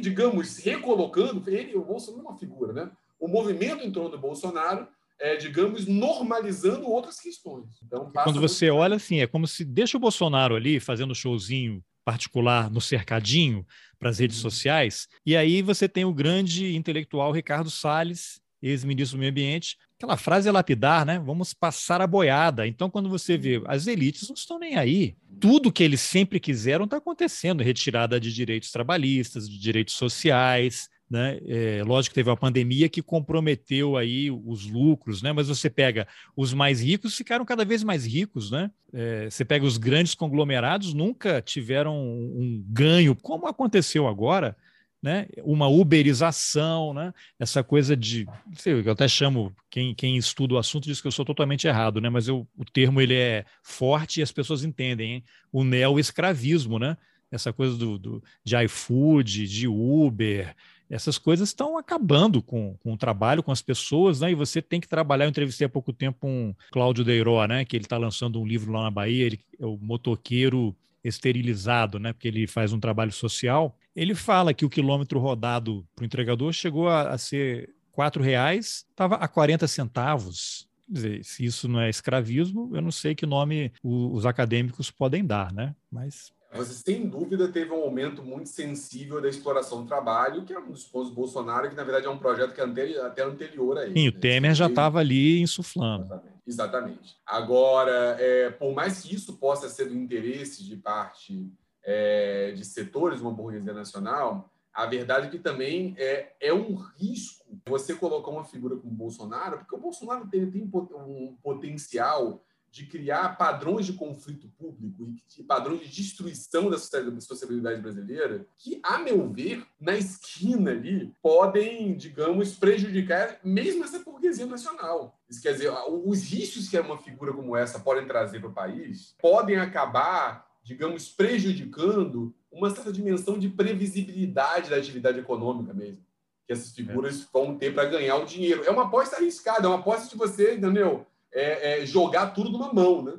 digamos, recolocando, ele, o Bolsonaro é uma figura, né? O movimento em torno do Bolsonaro, é, digamos, normalizando outras questões. Então, Quando você muito... olha assim, é como se deixa o Bolsonaro ali fazendo showzinho particular no cercadinho para as redes uhum. sociais, e aí você tem o grande intelectual Ricardo Salles, ex-ministro do Meio Ambiente, aquela frase é lapidar, né? Vamos passar a boiada. Então, quando você vê, as elites não estão nem aí. Tudo que eles sempre quiseram está acontecendo, retirada de direitos trabalhistas, de direitos sociais, né? É, lógico que teve uma pandemia que comprometeu aí os lucros, né? Mas você pega os mais ricos ficaram cada vez mais ricos, né? É, você pega os grandes conglomerados nunca tiveram um ganho como aconteceu agora né, uma uberização, né, essa coisa de, sei, eu até chamo, quem, quem estuda o assunto diz que eu sou totalmente errado, né, mas eu, o termo ele é forte e as pessoas entendem, hein? o neo-escravismo, né, essa coisa do, do, de iFood, de Uber, essas coisas estão acabando com, com o trabalho, com as pessoas, né? E você tem que trabalhar. Eu entrevistei há pouco tempo um Cláudio Deiró, né? Que ele está lançando um livro lá na Bahia, ele é o motoqueiro esterilizado, né? Porque ele faz um trabalho social. Ele fala que o quilômetro rodado para o entregador chegou a, a ser R$ reais, estava a 40 centavos. Quer dizer, se isso não é escravismo, eu não sei que nome os acadêmicos podem dar, né? Mas você, sem dúvida, teve um aumento muito sensível da exploração do trabalho, que é um dos pontos do Bolsonaro, que na verdade é um projeto que é até anterior a ele. Sim, o né? Temer já estava ali insuflando. Exatamente. Exatamente. Agora, é, por mais que isso possa ser do interesse de parte é, de setores de uma burguesia nacional, a verdade é que também é, é um risco você colocar uma figura como o Bolsonaro, porque o Bolsonaro tem, tem um potencial de criar padrões de conflito público e padrões de destruição da sociabilidade brasileira, que, a meu ver, na esquina ali, podem, digamos, prejudicar mesmo essa burguesia nacional. Isso quer dizer, os riscos que uma figura como essa podem trazer para o país podem acabar, digamos, prejudicando uma certa dimensão de previsibilidade da atividade econômica mesmo que essas figuras é. vão ter para ganhar o dinheiro. É uma aposta arriscada, é uma aposta de você, entendeu? É, é, jogar tudo numa mão, né?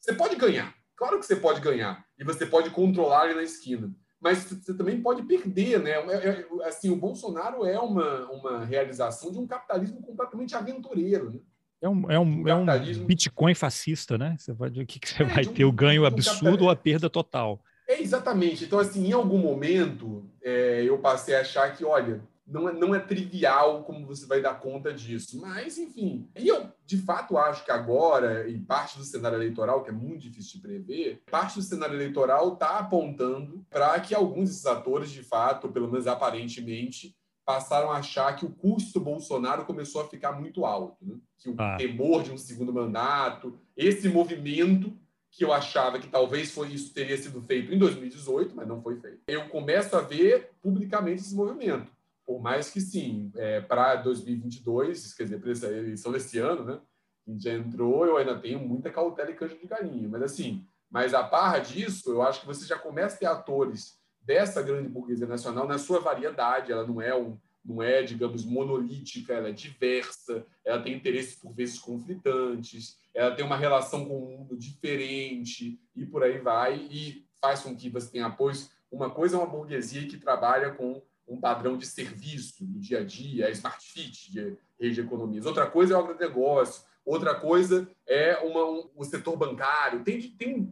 Você pode ganhar, claro que você pode ganhar, e você pode controlar ele na esquina, mas você também pode perder, né? É, é, assim, o Bolsonaro é uma, uma realização de um capitalismo completamente aventureiro, né? É um, é um, um é um Bitcoin fascista, né? Você pode, o que, que você é, vai um, ter? O ganho absurdo ou a perda total? É, exatamente. Então, assim, em algum momento, é, eu passei a achar que, olha, não é, não é trivial como você vai dar conta disso. Mas, enfim. E eu, de fato, acho que agora, e parte do cenário eleitoral, que é muito difícil de prever, parte do cenário eleitoral está apontando para que alguns desses atores, de fato, pelo menos aparentemente, passaram a achar que o custo do Bolsonaro começou a ficar muito alto. Né? Que o ah. temor de um segundo mandato, esse movimento que eu achava que talvez foi isso teria sido feito em 2018, mas não foi feito. Eu começo a ver publicamente esse movimento Por mais que sim, é, para 2022, quer dizer, para essa eleição desse ano, né? A gente já entrou, eu ainda tenho muita cautela e canjo de galinha. Mas assim, mas a barra disso, eu acho que você já começa a ter atores dessa grande burguesia nacional na sua variedade. Ela não é um, não é, digamos, monolítica, ela é diversa, ela tem interesses por vezes conflitantes, ela tem uma relação com o mundo diferente e por aí vai e faz com que você tenha apoios. Uma coisa é uma burguesia que trabalha com um padrão de serviço do dia a dia, a smart fit de rede de economias. Outra coisa é o agronegócio, outra coisa é uma, um, o setor bancário. Tem, tem,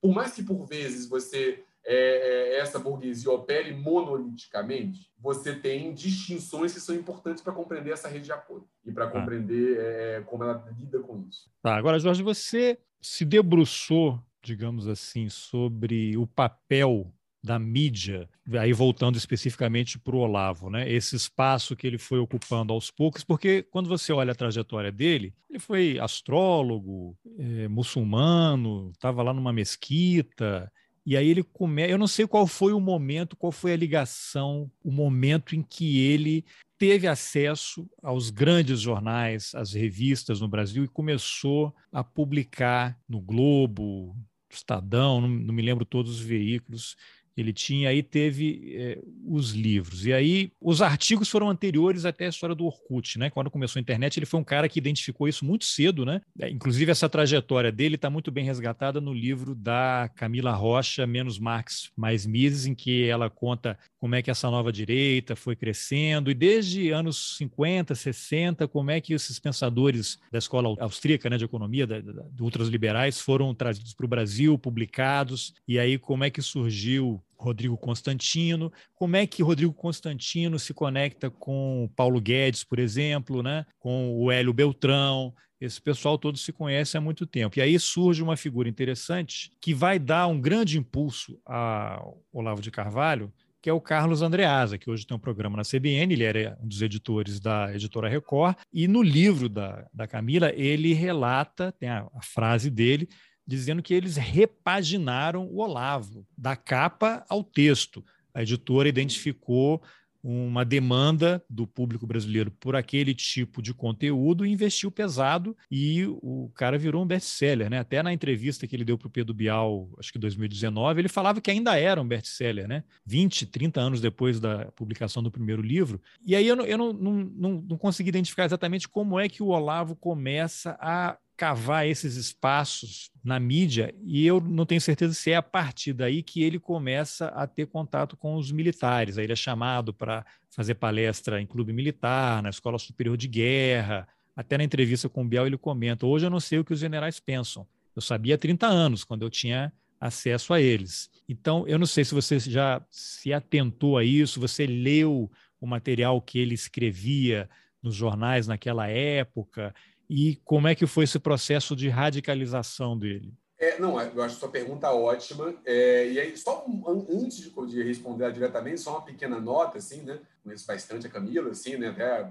por mais que por vezes você é, é, essa burguesia opere monoliticamente, você tem distinções que são importantes para compreender essa rede de apoio e para tá. compreender é, como ela lida com isso. Tá, agora, Jorge, você se debruçou, digamos assim, sobre o papel da mídia, aí voltando especificamente para o Olavo, né? esse espaço que ele foi ocupando aos poucos, porque quando você olha a trajetória dele, ele foi astrólogo, é, muçulmano, estava lá numa mesquita, e aí ele começa. Eu não sei qual foi o momento, qual foi a ligação, o momento em que ele teve acesso aos grandes jornais, às revistas no Brasil e começou a publicar no Globo, Estadão, não, não me lembro todos os veículos ele tinha aí teve é, os livros e aí os artigos foram anteriores até a história do Orkut, né? Quando começou a internet, ele foi um cara que identificou isso muito cedo, né? É, inclusive essa trajetória dele está muito bem resgatada no livro da Camila Rocha, Menos Marx, Mais Mises, em que ela conta como é que essa nova direita foi crescendo e desde anos 50, 60, como é que esses pensadores da escola austríaca, né, de economia, da, da, ultraliberais, foram trazidos para o Brasil, publicados e aí como é que surgiu Rodrigo Constantino, como é que Rodrigo Constantino se conecta com Paulo Guedes, por exemplo, né? com o Hélio Beltrão, esse pessoal todo se conhece há muito tempo. E aí surge uma figura interessante que vai dar um grande impulso ao Olavo de Carvalho, que é o Carlos Andreasa, que hoje tem um programa na CBN, ele era um dos editores da editora Record, e no livro da, da Camila, ele relata, tem a, a frase dele, dizendo que eles repaginaram o Olavo, da capa ao texto. A editora identificou uma demanda do público brasileiro por aquele tipo de conteúdo e investiu pesado e o cara virou um best-seller, né? Até na entrevista que ele deu para o Pedro Bial, acho que 2019, ele falava que ainda era um best-seller, né? 20, 30 anos depois da publicação do primeiro livro. E aí eu, não, eu não, não, não, não consegui identificar exatamente como é que o Olavo começa a cavar esses espaços na mídia e eu não tenho certeza se é a partir daí que ele começa a ter contato com os militares. Aí ele é chamado para fazer palestra em clube militar, na Escola Superior de Guerra. Até na entrevista com o Biel ele comenta: hoje eu não sei o que os generais pensam. Eu sabia há 30 anos, quando eu tinha acesso a eles. Então, eu não sei se você já se atentou a isso, você leu o material que ele escrevia nos jornais naquela época e como é que foi esse processo de radicalização dele? É, não, eu acho sua pergunta ótima. É, e aí, só um, antes de, responder diretamente, só uma pequena nota, assim, né? Conheço bastante a Camila, assim, né? Até,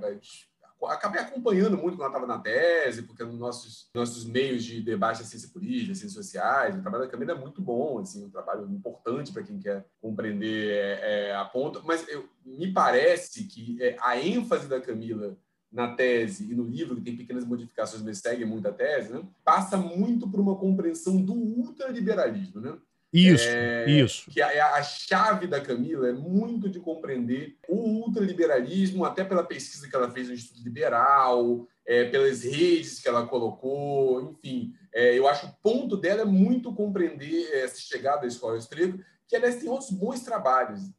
acabei acompanhando muito quando ela estava na tese, porque nos nossos, nossos meios de debate da ciência política, ciências sociais, o trabalho da Camila é muito bom, assim, um trabalho importante para quem quer compreender é, é, a ponta. Mas eu, me parece que é, a ênfase da Camila na tese e no livro, que tem pequenas modificações, mas segue muito a tese, né? passa muito por uma compreensão do ultraliberalismo. Né? Isso, é, isso. Que a, a, chave da Camila é muito de compreender o ultraliberalismo, até pela pesquisa que ela fez no Instituto Liberal, é, pelas redes que ela colocou, enfim. É, eu acho que o ponto dela é muito compreender essa chegada da escola austríaca, que aliás tem outros bons trabalhos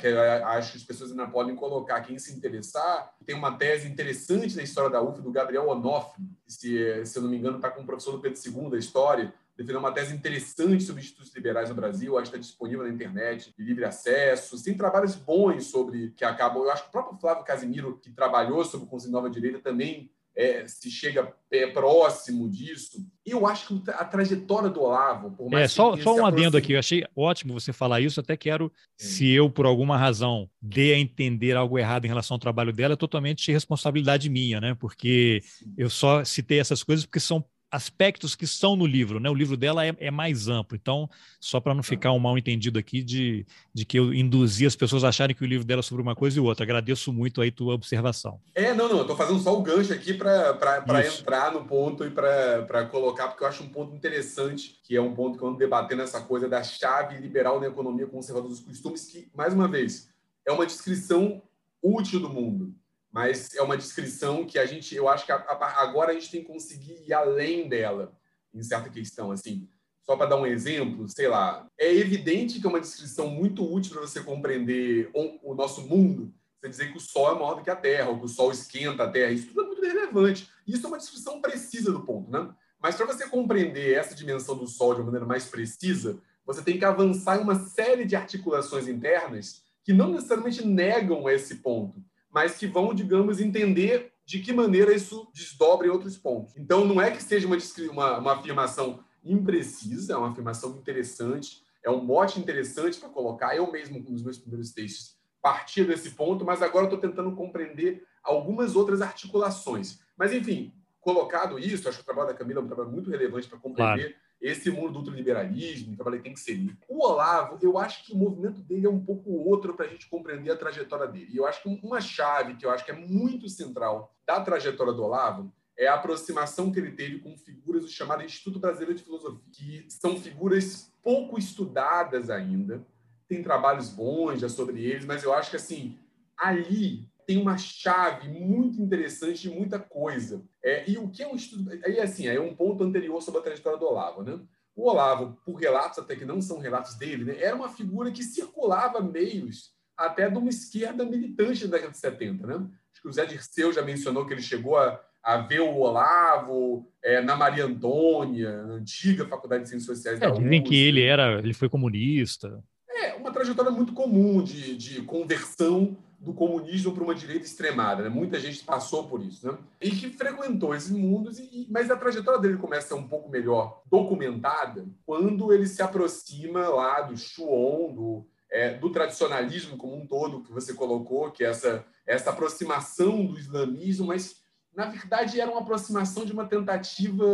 que acho que as pessoas ainda podem colocar, quem se interessar, tem uma tese interessante na história da UF, do Gabriel Onofre, se, se eu não me engano, está com o professor do Pedro II da História, defendeu uma tese interessante sobre institutos liberais no Brasil, acho que está disponível na internet, de livre acesso. Tem trabalhos bons sobre que acabam. Eu acho que o próprio Flávio Casimiro, que trabalhou sobre o Conselho Nova Direita, também é, se chega é, próximo disso. E eu acho que a trajetória do Olavo, por mais é, só, só um adendo aqui, eu achei ótimo você falar isso, até quero, se eu, por alguma razão, dê a entender algo errado em relação ao trabalho dela, é totalmente responsabilidade minha, né? Porque Sim. eu só citei essas coisas porque são aspectos que estão no livro, né? O livro dela é, é mais amplo. Então, só para não tá. ficar um mal entendido aqui de, de que eu induzi as pessoas a acharem que o livro dela é sobre uma coisa e outra. Agradeço muito aí tua observação. É, não, não, eu estou fazendo só o gancho aqui para entrar no ponto e para colocar, porque eu acho um ponto interessante, que é um ponto que eu ando debatendo essa coisa da chave liberal na economia conservadora dos costumes, que, mais uma vez, é uma descrição útil do mundo mas é uma descrição que a gente, eu acho que agora a gente tem que conseguir ir além dela em certa questão, assim. Só para dar um exemplo, sei lá, é evidente que é uma descrição muito útil para você compreender o, nosso mundo. Você dizer que o Sol é maior do que a Terra, ou que o Sol esquenta a Terra, isso tudo é muito relevante. Isso é uma descrição precisa do ponto, né? Mas para você compreender essa dimensão do Sol de uma maneira mais precisa, você tem que avançar em uma série de articulações internas que não necessariamente negam esse ponto, mas que vão, digamos, entender de que maneira isso desdobra em outros pontos. Então, não é que seja uma, uma, uma afirmação imprecisa, é uma afirmação interessante, é um mote interessante para colocar. Eu mesmo, nos meus primeiros textos, partia desse ponto, mas agora estou tentando compreender algumas outras articulações. Mas, enfim, colocado isso, acho que o trabalho da Camila é um trabalho muito relevante para compreender claro esse mundo do ultraliberalismo, eu tem que ser. O Olavo, eu acho que o movimento dele é um pouco outro para a gente compreender a trajetória dele. E eu acho que uma chave que eu acho que é muito central da trajetória do Olavo é a aproximação que ele teve com figuras do chamado Instituto Brasileiro de Filosofia, que são figuras pouco estudadas ainda. Tem trabalhos bons já sobre eles, mas eu acho que assim, ali tem uma chave muito interessante de muita coisa. É, e o que é um estudo. Aí, assim, é um ponto anterior sobre a trajetória do Olavo. Né? O Olavo, por relatos até que não são relatos dele, né, era uma figura que circulava meios até de uma esquerda militante da década de 70. Né? Acho que o Zé Dirceu já mencionou que ele chegou a, a ver o Olavo é, na Maria Antônia, na antiga Faculdade de Ciências Sociais é, da Dizem que ele era, ele foi comunista. É, uma trajetória muito comum de, de conversão do comunismo para uma direita extremada. Né? Muita gente passou por isso. Né? E que frequentou esses mundos, e, mas a trajetória dele começa a ser um pouco melhor documentada quando ele se aproxima lá do Shuon, do, é, do tradicionalismo como um todo que você colocou, que é essa, essa aproximação do islamismo, mas na verdade era uma aproximação de uma tentativa,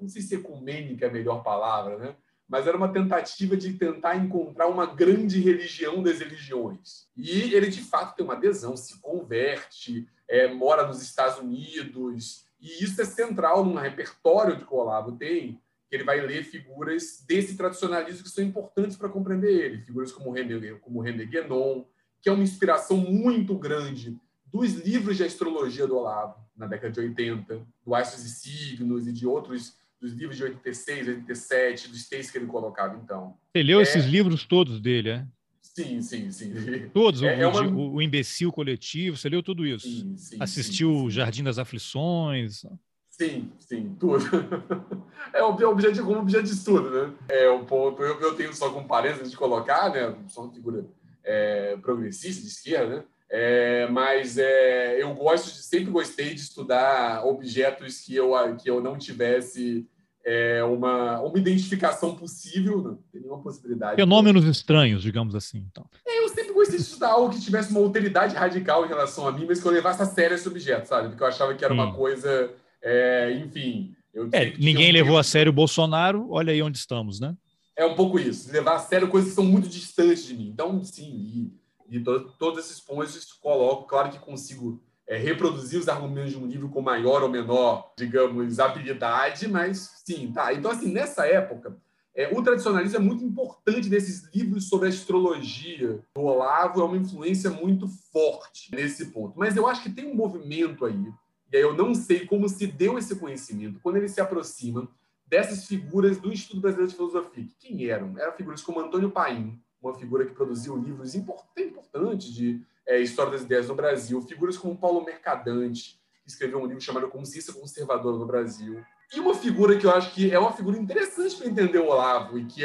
não sei se ecumênica é a melhor palavra, né? Mas era uma tentativa de tentar encontrar uma grande religião das religiões. E ele, de fato, tem uma adesão, se converte, é, mora nos Estados Unidos, e isso é central num repertório que o Olavo tem, que ele vai ler figuras desse tradicionalismo que são importantes para compreender ele, figuras como René, como René Guénon, que é uma inspiração muito grande dos livros de astrologia do Olavo, na década de 80, do Astros e Signos e de outros dos livros de 86, 87, dos textos que ele colocava, então. Você leu é... esses livros todos dele, é? Sim, sim, sim. Todos, é, o, é uma... o, Imbecil Coletivo, você leu tudo isso? Sim, sim, Assistiu sim, sim. Jardim das Aflições? Sim, sim, tudo. É o objetivo como objeto de estudo, né? É o ponto. Eu, eu tenho só como parênteses de colocar, né? Sou uma figura é, progressista de esquerda, né? É, mas é, eu gosto de, sempre gostei de estudar objetos que eu, que eu não tivesse é, uma, uma identificação possível, não tem nenhuma possibilidade. Fenômenos estranhos, digamos assim. Então. É, eu sempre gostei de estudar algo que tivesse uma alteridade radical em relação a mim, mas que eu levasse a sério esse objeto, sabe? Porque eu achava que era Sim. uma coisa, é, enfim. É, ninguém um levou a sério o Bolsonaro, olha aí onde estamos, né? É um pouco isso, levar a sério coisas que são muito distantes de mim. Então, sim, e, e to, todos esses pontos coloco, claro que consigo é, reproduzir os argumentos de um livro com maior ou menor, digamos, habilidade, mas sim, tá. Então, assim, nessa época, é, o tradicionalismo é muito importante nesses livros sobre astrologia. O Olavo é uma influência muito forte nesse ponto. Mas eu acho que tem um movimento aí, e aí eu não sei como se deu esse conhecimento, quando ele se aproxima dessas figuras do Instituto Brasileiro de Filosofia. Quem eram? Eram figuras como Antônio Paim, uma figura que produziu livros importantes de é, História das Ideias no Brasil, figuras como Paulo Mercadante, que escreveu um livro chamado Consciência Conservadora no Brasil. E uma figura que eu acho que é uma figura interessante para entender o Olavo, e que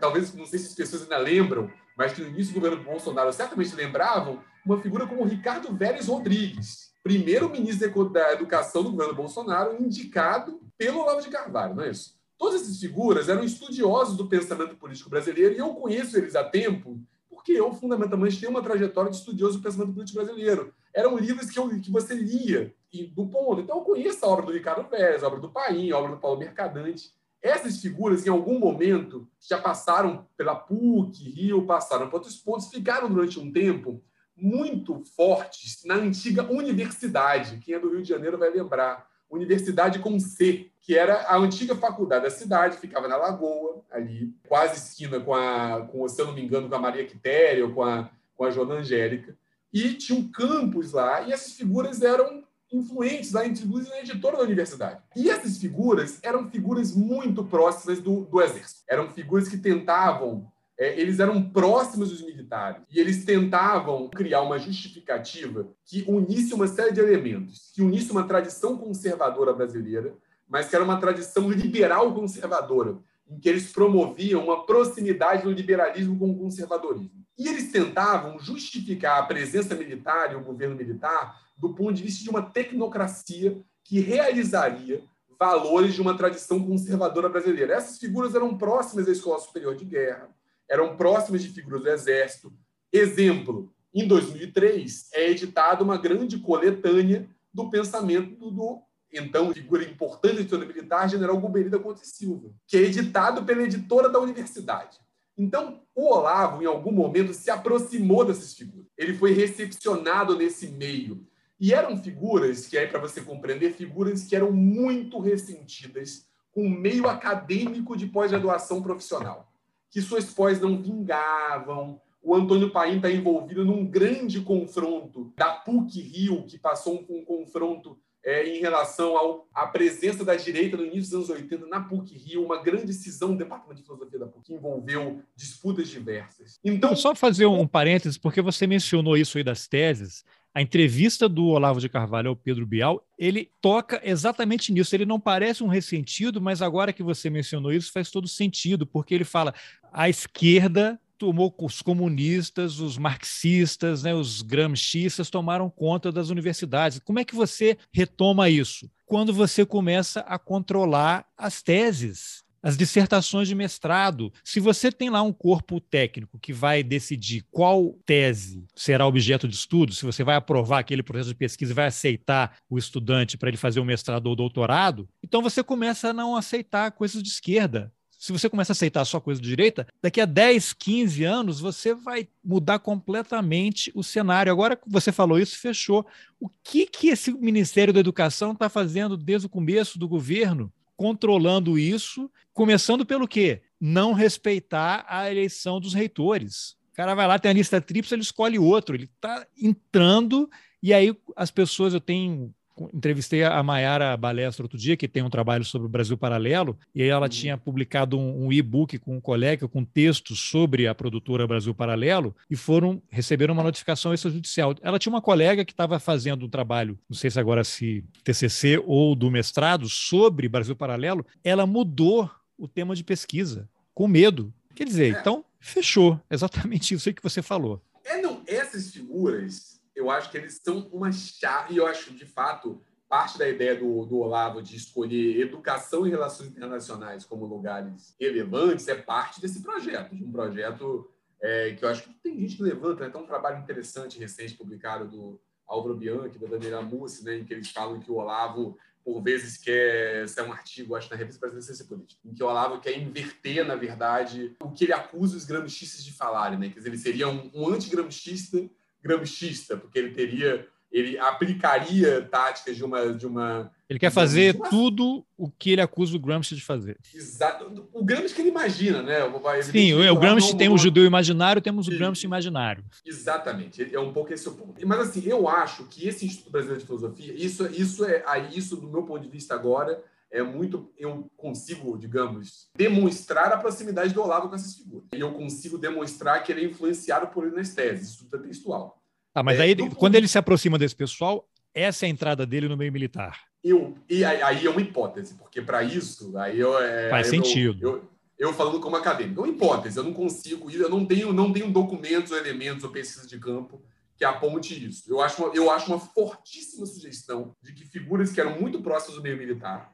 talvez, não sei se as pessoas ainda lembram, mas que no início do governo Bolsonaro certamente lembravam, uma figura como Ricardo Vélez Rodrigues, primeiro ministro da Educação do governo Bolsonaro, indicado pelo Olavo de Carvalho, não é isso? Todas essas figuras eram estudiosos do pensamento político brasileiro e eu conheço eles há tempo porque eu, fundamentalmente, tenho uma trajetória de estudioso do pensamento político brasileiro. Eram livros que, eu, que você lia e, do ponto. Então, eu conheço a obra do Ricardo Vélez, a obra do Paim, a obra do Paulo Mercadante. Essas figuras, em algum momento, já passaram pela PUC, Rio, passaram por outros pontos, ficaram durante um tempo muito fortes na antiga universidade. Quem é do Rio de Janeiro vai lembrar. Universidade com C, que era a antiga faculdade da cidade, ficava na Lagoa, ali, quase esquina com a, com, se eu não me engano, com a Maria Quitéria ou com a, com a Joana Angélica. E tinha um campus lá, e essas figuras eram influentes lá, inclusive na editora da universidade. E essas figuras eram figuras muito próximas do, do exército. Eram figuras que tentavam é, eles eram próximos dos militares e eles tentavam criar uma justificativa que unisse uma série de elementos, que unisse uma tradição conservadora brasileira, mas que era uma tradição liberal conservadora, em que eles promoviam uma proximidade do liberalismo com o conservadorismo. E eles tentavam justificar a presença militar e o governo militar do ponto de vista de uma tecnocracia que realizaria valores de uma tradição conservadora brasileira. Essas figuras eram próximas à Escola Superior de Guerra, eram próximas de figuras do Exército. Exemplo, em 2003 é editada uma grande coletânea do pensamento do, do então figura importante da história militar, General Guberida Conte Silva, que é editado pela editora da universidade. Então, o Olavo, em algum momento, se aproximou dessas figuras. Ele foi recepcionado nesse meio. E eram figuras que, aí, para você compreender, figuras que eram muito ressentidas com o meio acadêmico de pós-graduação profissional que suas pós não vingavam. O Antônio Paim está envolvido num grande confronto da PUC Rio, que passou um, um confronto é, em relação à presença da direita no início dos anos 80 na PUC Rio, uma grande cisão do Departamento de Filosofia da PUC, que envolveu disputas diversas. Então, só fazer um parênteses, porque você mencionou isso aí das teses, a entrevista do Olavo de Carvalho ao Pedro Bial, ele toca exatamente nisso. Ele não parece um ressentido, mas agora que você mencionou isso, faz todo sentido, porque ele fala a esquerda tomou os comunistas, os marxistas, né, os gramscistas tomaram conta das universidades. Como é que você retoma isso? Quando você começa a controlar as teses as dissertações de mestrado. Se você tem lá um corpo técnico que vai decidir qual tese será objeto de estudo, se você vai aprovar aquele processo de pesquisa e vai aceitar o estudante para ele fazer o mestrado ou doutorado, então você começa a não aceitar coisas de esquerda. Se você começa a aceitar só coisa de direita, daqui a 10, 15 anos você vai mudar completamente o cenário. Agora que você falou isso, fechou. O que, que esse Ministério da Educação está fazendo desde o começo do governo controlando isso, começando pelo quê? Não respeitar a eleição dos reitores. O cara vai lá, tem a lista tríplice, ele escolhe outro, ele está entrando, e aí as pessoas, eu tenho entrevistei a Mayara Balestra outro dia, que tem um trabalho sobre o Brasil Paralelo, e aí ela uhum. tinha publicado um, um e-book com um colega com textos sobre a produtora Brasil Paralelo e foram receberam uma notificação extrajudicial. Ela tinha uma colega que estava fazendo um trabalho, não sei se agora se TCC ou do mestrado sobre Brasil Paralelo, ela mudou o tema de pesquisa com medo. Quer dizer, é. então fechou, exatamente isso aí que você falou. É, não, essas figuras eu acho que eles são uma chave, e eu acho, de fato, parte da ideia do, do Olavo de escolher educação e relações internacionais como lugares relevantes é parte desse projeto, de um projeto é, que eu acho que tem gente que levanta, né? tem um trabalho interessante recente publicado do Álvaro Bianchi, da Daniela Mussi, né, em que eles falam que o Olavo, por vezes, quer. Isso é um artigo, acho, na Revista Brasileira de Ciência Política, em que o Olavo quer inverter, na verdade, o que ele acusa os gramscistas de falarem. Né? Quer dizer, ele seria um, um antigramscista gramscista, porque ele teria, ele aplicaria táticas de uma, de uma ele quer fazer uma... tudo o que ele acusa o Gramsci de fazer. Exato. O Gramsci que ele imagina, né? Ele Sim, o, Gramsci tem o judeu imaginário, temos o Gramsci imaginário. Exatamente. É um pouco esse o ponto. Mas assim, eu acho que esse Instituto Brasileiro de Filosofia, isso, isso é isso do meu ponto de vista agora é muito eu consigo, digamos, demonstrar a proximidade do Olavo com essas figuras. E eu consigo demonstrar que ele é influenciado por ele nas teses, isso tudo é textual. Ah, mas é, aí, quando ele se aproxima desse pessoal, essa é a entrada dele no meio militar. Eu, e aí é uma hipótese, porque para isso, aí eu, é, faz eu, sentido. Eu, eu, falando como acadêmico, é uma hipótese, eu não consigo, eu não tenho, não tenho documentos, elementos ou pesquisas de campo que aponte isso. Eu acho, uma, eu acho uma fortíssima sugestão de que figuras que eram muito próximas do meio militar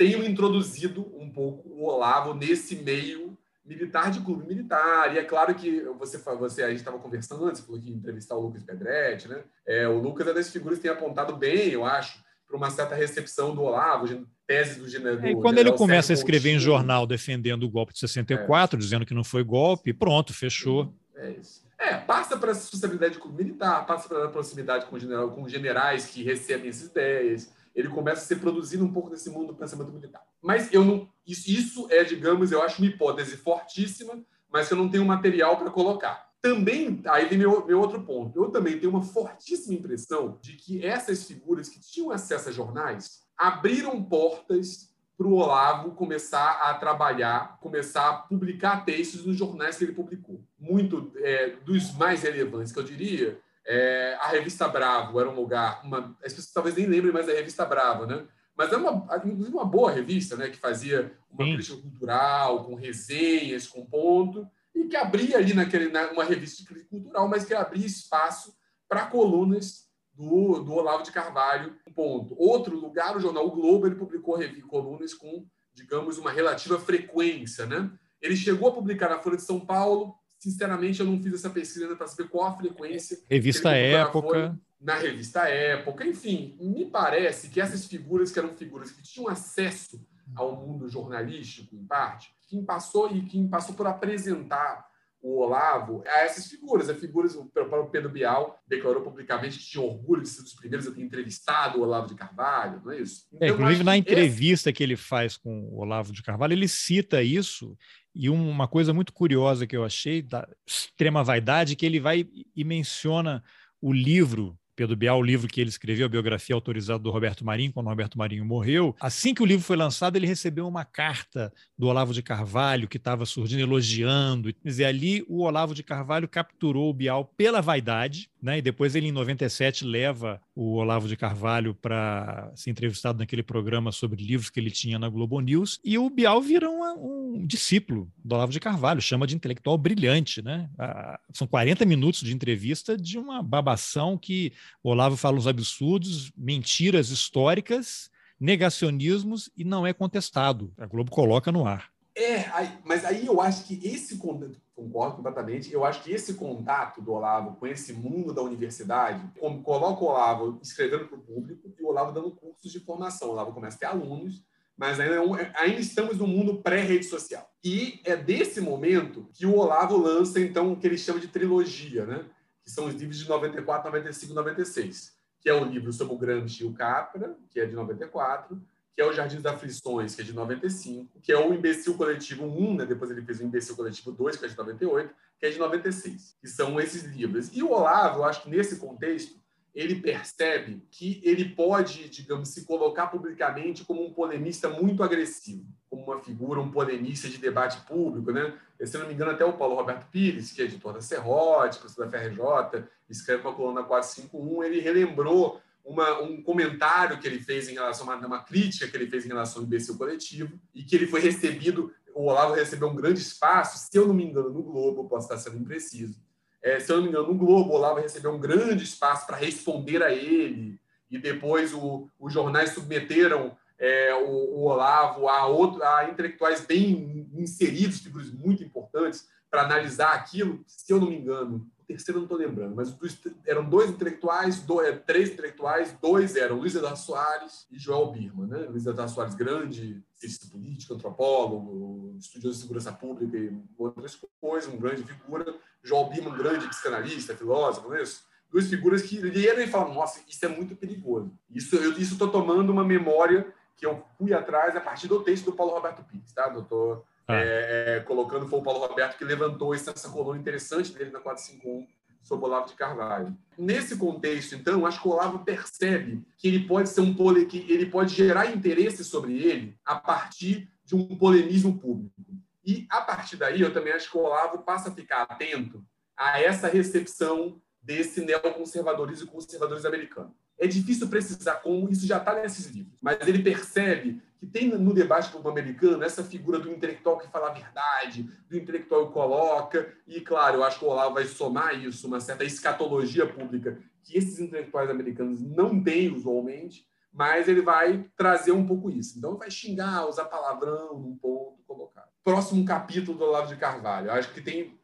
tenham introduzido um pouco o Olavo nesse meio militar de clube militar. E é claro que você, você a gente estava conversando antes, falou que entrevistar o Lucas Pedretti, né? É, o Lucas é das figuras que tem apontado bem, eu acho, para uma certa recepção do Olavo, tese do general. É, e quando ele começa a escrever em jornal defendendo o golpe de 64, é. dizendo que não foi golpe, pronto, fechou. É isso. É, passa para a o militar, passa para a proximidade com, general, com generais que recebem essas ideias. Ele começa a ser produzido um pouco nesse mundo do pensamento militar. Mas eu não. Isso, isso é, digamos, eu acho uma hipótese fortíssima, mas que eu não tenho material para colocar. Também, aí vem meu, meu outro ponto. Eu também tenho uma fortíssima impressão de que essas figuras que tinham acesso a jornais abriram portas para o Olavo começar a trabalhar, começar a publicar textos nos jornais que ele publicou. Muito é, dos mais relevantes, que eu diria, é, a revista Bravo era um lugar, uma, as pessoas talvez nem lembrem mais da revista Bravo, né? Mas era uma, inclusive uma boa revista, né? Que fazia uma Sim. crítica cultural, com resenhas, com ponto, e que abria ali naquele, na, uma revista de crítica cultural, mas que abria espaço para colunas do, do Olavo de Carvalho. Ponto. Outro lugar, o jornal o Globo, ele publicou colunas com, digamos, uma relativa frequência. Né? Ele chegou a publicar na Folha de São Paulo. Sinceramente, eu não fiz essa pesquisa para saber qual a frequência. Revista Época. Na, revista Época. Enfim, me parece que essas figuras, que eram figuras que tinham acesso ao mundo jornalístico, em parte, quem passou e quem passou por apresentar o Olavo a essas figuras. As figuras, o próprio Pedro Bial declarou publicamente que tinha orgulho de ser um dos primeiros a ter entrevistado o Olavo de Carvalho, não é isso? É, então, é, inclusive, na entrevista esse... que ele faz com o Olavo de Carvalho, ele cita isso. E uma coisa muito curiosa que eu achei, da extrema vaidade, que ele vai e menciona o livro Pedro Bial, o livro que ele escreveu, a biografia autorizada do Roberto Marinho, quando o Roberto Marinho morreu. Assim que o livro foi lançado, ele recebeu uma carta do Olavo de Carvalho, que estava surgindo, elogiando. Quer dizer, ali o Olavo de Carvalho capturou o Bial pela vaidade, né? e depois ele, em 97, leva o Olavo de Carvalho para ser entrevistado naquele programa sobre livros que ele tinha na Globo News, e o Bial vira um, um discípulo do Olavo de Carvalho, chama de intelectual brilhante. Né? Ah, são 40 minutos de entrevista de uma babação que o Olavo fala uns absurdos, mentiras históricas, negacionismos e não é contestado. A Globo coloca no ar. É, mas aí eu acho que esse concordo completamente, eu acho que esse contato do Olavo com esse mundo da universidade, coloca o Olavo escrevendo para o público e o Olavo dando cursos de formação. O Olavo começa a ter alunos, mas ainda, é ainda estamos no mundo pré-rede social. E é desse momento que o Olavo lança, então, o que ele chama de trilogia, né? que são os livros de 94, 95 e 96, que é o livro sobre o Gramsci e o Capra, que é de 94, que é o Jardim das Aflições, que é de 95, que é o Imbecil Coletivo 1, né? depois ele fez o Imbecil Coletivo 2, que é de 98, que é de 96, que são esses livros. E o Olavo, eu acho que nesse contexto, ele percebe que ele pode, digamos, se colocar publicamente como um polemista muito agressivo, como uma figura, um polemista de debate público, né? Se não me engano, até o Paulo Roberto Pires, que é editor da Serrote, professor da FRJ, escreve uma coluna 451, ele relembrou uma, um comentário que ele fez em relação a uma, uma crítica que ele fez em relação ao imbecil coletivo e que ele foi recebido, o Olavo recebeu um grande espaço, se eu não me engano, no Globo, posso estar sendo impreciso, é, se eu não me engano, no Globo, o Olavo recebeu um grande espaço para responder a ele, e depois o, os jornais submeteram é, o, o, Olavo a, outro, a intelectuais bem inseridos, figuras muito importantes, para analisar aquilo, se eu não me engano. Terceiro não estou lembrando, mas eram dois intelectuais, dois, é, três intelectuais, dois eram Luiz Eduardo Soares e Joel Birman. Né? Luiz Eduardo Soares, grande cientista político, antropólogo, estudioso de segurança pública e outras coisas, uma grande figura. João Birman, grande psicanalista, filósofo, não é isso? Duas figuras que leram e falam, nossa, isso é muito perigoso. Isso eu estou tomando uma memória que eu fui atrás a partir do texto do Paulo Roberto Pires, tá, doutor? Ah. É, é, colocando, foi o Paulo Roberto que levantou essa, essa coluna interessante dele na 451 sobre Olavo de Carvalho. Nesse contexto, então, acho que o Olavo percebe que ele pode ser um pole, que ele pode gerar interesse sobre ele a partir de um polemismo público. E, a partir daí, eu também acho que o Olavo passa a ficar atento a essa recepção desse neoconservadorismo e conservadorismo americano. É difícil precisar como, isso já está nesses livros, mas ele percebe que tem no debate público americano essa figura do intelectual que fala a verdade, do intelectual que coloca, e, claro, eu acho que o Olavo vai somar isso, uma certa escatologia pública que esses intelectuais americanos não têm usualmente, mas ele vai trazer um pouco isso. Então, vai xingar, usar palavrão num ponto colocado. próximo capítulo do Olavo de Carvalho. Eu acho que tem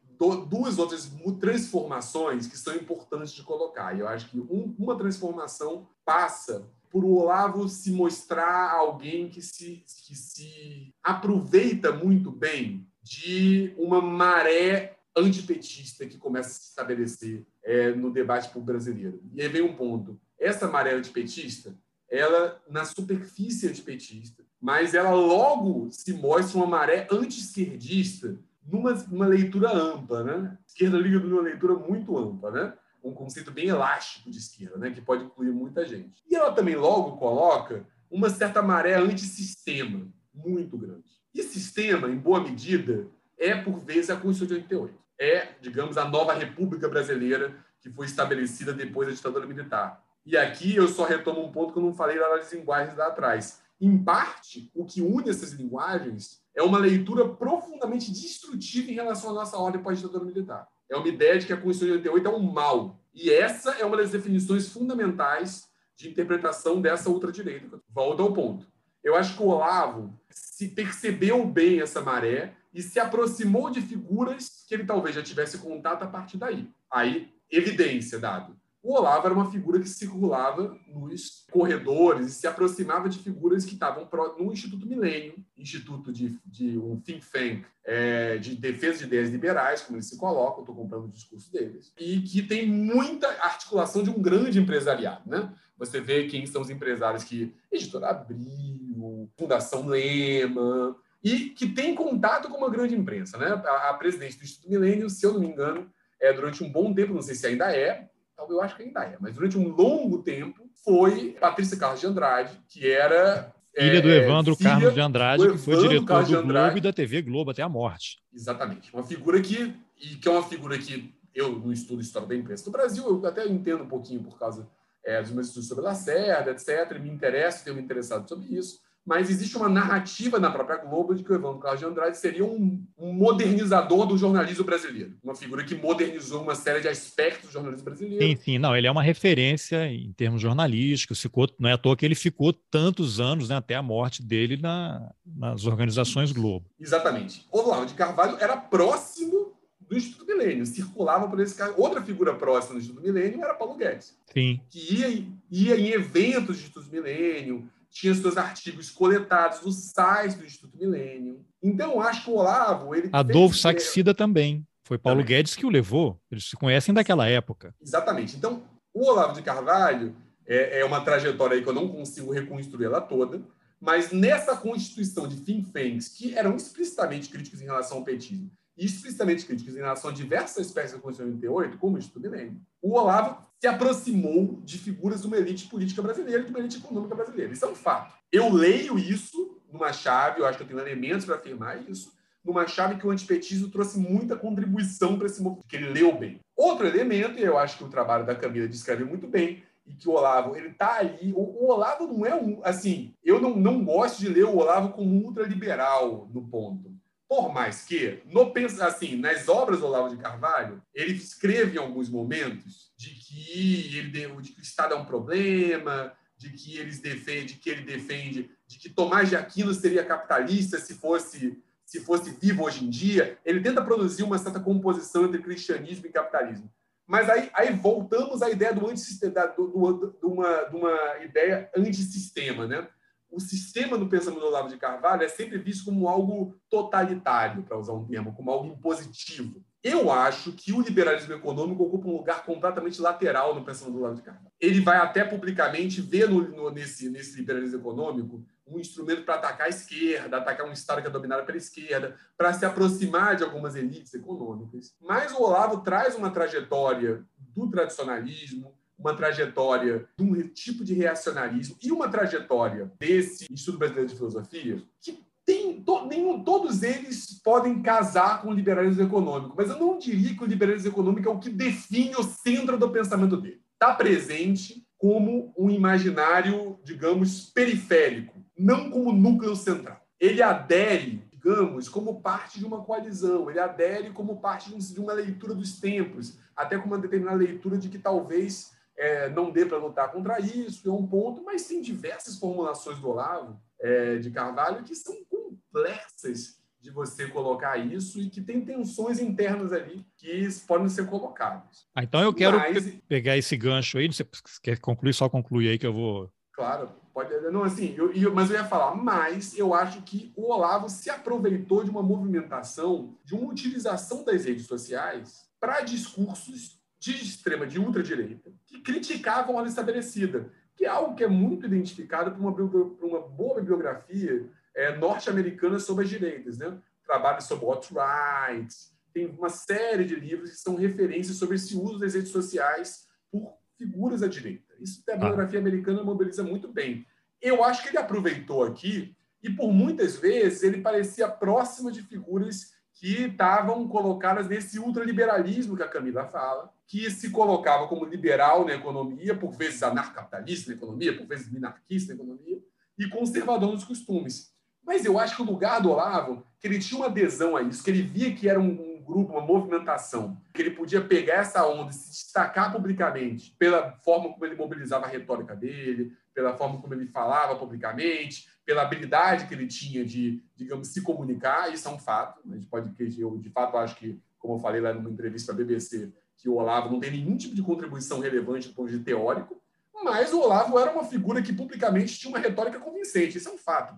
duas outras transformações que são importantes de colocar. E eu acho que um, uma transformação passa por o Olavo se mostrar alguém que se, que se aproveita muito bem de uma maré antipetista que começa a se estabelecer é, no debate público brasileiro. E aí vem um ponto. Essa maré antipetista, ela, na superfície antipetista, mas ela logo se mostra uma maré anti-esquerdista numa, leitura ampla, né? Esquerda liga numa leitura muito ampla, né? Um conceito bem elástico de esquerda, né? Que pode incluir muita gente. E ela também logo coloca uma certa maré antissistema muito grande. E sistema, em boa medida, é por vezes a Constituição de 88. É, digamos, a nova República Brasileira que foi estabelecida depois da ditadura militar. E aqui eu só retomo um ponto que eu não falei lá nas linguagens lá atrás. Em parte, o que une essas linguagens é uma leitura profundamente destrutiva em relação à nossa ordem pós-ditadura militar. É uma ideia de que a Constituição de 88 é um mal. E essa é uma das definições fundamentais de interpretação dessa ultradireita. Volta ao ponto. Eu acho que o Olavo se percebeu bem essa maré e se aproximou de figuras que ele talvez já tivesse contato a partir daí. Aí, evidência dado o Olavo era uma figura que circulava nos corredores e se aproximava de figuras que estavam no Instituto Milênio, instituto de, de um think tank é, de defesa de ideias liberais, como eles se colocam, estou comprando o discurso deles, e que tem muita articulação de um grande empresariado. Né? Você vê quem são os empresários que... Editora Abril, Fundação Lema, e que tem contato com uma grande imprensa. Né? A, a presidente do Instituto Milênio, se eu não me engano, é, durante um bom tempo, não sei se ainda é, eu acho que ainda é, mas durante um longo tempo foi Patrícia Carlos de Andrade, que era filha do é, Evandro filha Carlos de Andrade, que foi diretor Carlos do Globo e da TV Globo até a morte. Exatamente. Uma figura que, e que é uma figura que eu, no estudo História da Imprensa do Brasil, eu até entendo um pouquinho por causa é, dos meus estudos sobre Lacerda, etc., me interesso, tenho me interessado sobre isso mas existe uma narrativa na própria Globo de que o Evandro Carlos de Andrade seria um, modernizador do jornalismo brasileiro, uma figura que modernizou uma série de aspectos do jornalismo brasileiro. Sim, sim, não, ele é uma referência em termos jornalísticos, ficou, não é à toa que ele ficou tantos anos, né, até a morte dele na, nas organizações Globo. Exatamente. Olavo de Carvalho era próximo do Instituto Milênio, circulava por esse cara. Outra figura próxima do Instituto Milênio era Paulo Guedes. Sim. Que ia, ia em eventos do Instituto Milênio, tinha seus artigos coletados no site do Instituto Milênio. Então, acho que o Olavo. Ele Adolfo fez... Saxida também. Foi Paulo também. Guedes que o levou. Eles se conhecem daquela época. Exatamente. Então, o Olavo de Carvalho é, é uma trajetória aí que eu não consigo reconstruir ela toda, mas nessa constituição de think tanks que eram explicitamente críticos em relação ao petismo explicitamente críticos em relação a diversas espécies da Constituição de 88, como o Instituto Milênio, o Olavo se aproximou de figuras de uma elite política brasileira e de uma elite econômica brasileira. Isso é um fato. Eu leio isso numa chave, eu acho que eu tenho elementos para afirmar isso, numa chave que o antipetismo trouxe muita contribuição para esse movimento, que ele leu bem. Outro elemento, e eu acho que o trabalho da Camila descreve muito bem, e que o Olavo, ele tá ali. O, o, Olavo não é um. Assim, eu não, não gosto de ler o Olavo como ultraliberal no ponto. Por mais que, no, assim, nas obras do Olavo de Carvalho, ele escreve em alguns momentos de que, ele, de que o Estado é um problema, de que, eles defende, que ele defende de que Tomás de Aquino seria capitalista se fosse, se fosse vivo hoje em dia. Ele tenta produzir uma certa composição entre cristianismo e capitalismo. Mas aí, aí voltamos à ideia do antissistema, de uma ideia antissistema, né? O sistema do pensamento do Olavo de Carvalho é sempre visto como algo totalitário, para usar um termo, como algo impositivo. Eu acho que o liberalismo econômico ocupa um lugar completamente lateral no pensamento do Olavo de Carvalho. Ele vai até publicamente ver no, no, nesse, nesse liberalismo econômico um instrumento para atacar a esquerda, atacar um Estado que é dominado pela esquerda, para se aproximar de algumas elites econômicas. Mas o Olavo traz uma trajetória do tradicionalismo, uma trajetória de um tipo de reacionarismo e uma trajetória desse Instituto Brasileiro de Filosofia que tem to, nenhum, todos eles podem casar com o liberalismo econômico, mas eu não diria que o liberalismo econômico é o que define o centro do pensamento dele. Está presente como um imaginário, digamos, periférico, não como núcleo central. Ele adere, digamos, como parte de uma coalizão, ele adere como parte de uma leitura dos tempos, até com uma determinada leitura de que talvez é, não dê para lutar contra isso, é um ponto, mas tem diversas formulações do Olavo é, de Carvalho que são complexas de você colocar isso e que tem tensões internas ali que podem ser colocadas. Ah, então eu quero Mas... pegar esse gancho aí, você quer concluir, só concluir aí que eu vou... Claro, pode... Não, assim, eu, eu, mas eu ia falar, mas eu acho que o Olavo se aproveitou de uma movimentação, de uma utilização das redes sociais para discursos de extrema, de ultradireita, que criticavam a ordem estabelecida, que é algo que é muito identificado por uma, por uma boa bibliografia é, norte-americana sobre as direitas, né? Trabalhos sobre alt-right, tem uma série de livros que são referências sobre esse uso das redes sociais por figuras da direita. Isso a bibliografia americana mobiliza muito bem. Eu acho que ele aproveitou aqui e por muitas vezes ele parecia próximo de figuras que estavam colocadas nesse ultraliberalismo que a Camila fala, que se colocava como liberal na economia, por vezes anarcapitalista na economia, por vezes minarquista na economia, e conservador nos costumes. Mas eu acho que o lugar do Olavo, que ele tinha uma adesão a isso, que ele via que era um, um grupo, uma movimentação, que ele podia pegar essa onda e se destacar publicamente pela forma como ele mobilizava a retórica dele, pela forma como ele falava publicamente, pela habilidade que ele tinha de, digamos, se comunicar, isso é um fato. A gente pode, eu de fato acho que, como eu falei lá numa entrevista a BBC, que o Olavo não tem nenhum tipo de contribuição relevante do ponto de vista teórico, mas o Olavo era uma figura que publicamente tinha uma retórica convincente, isso é um fato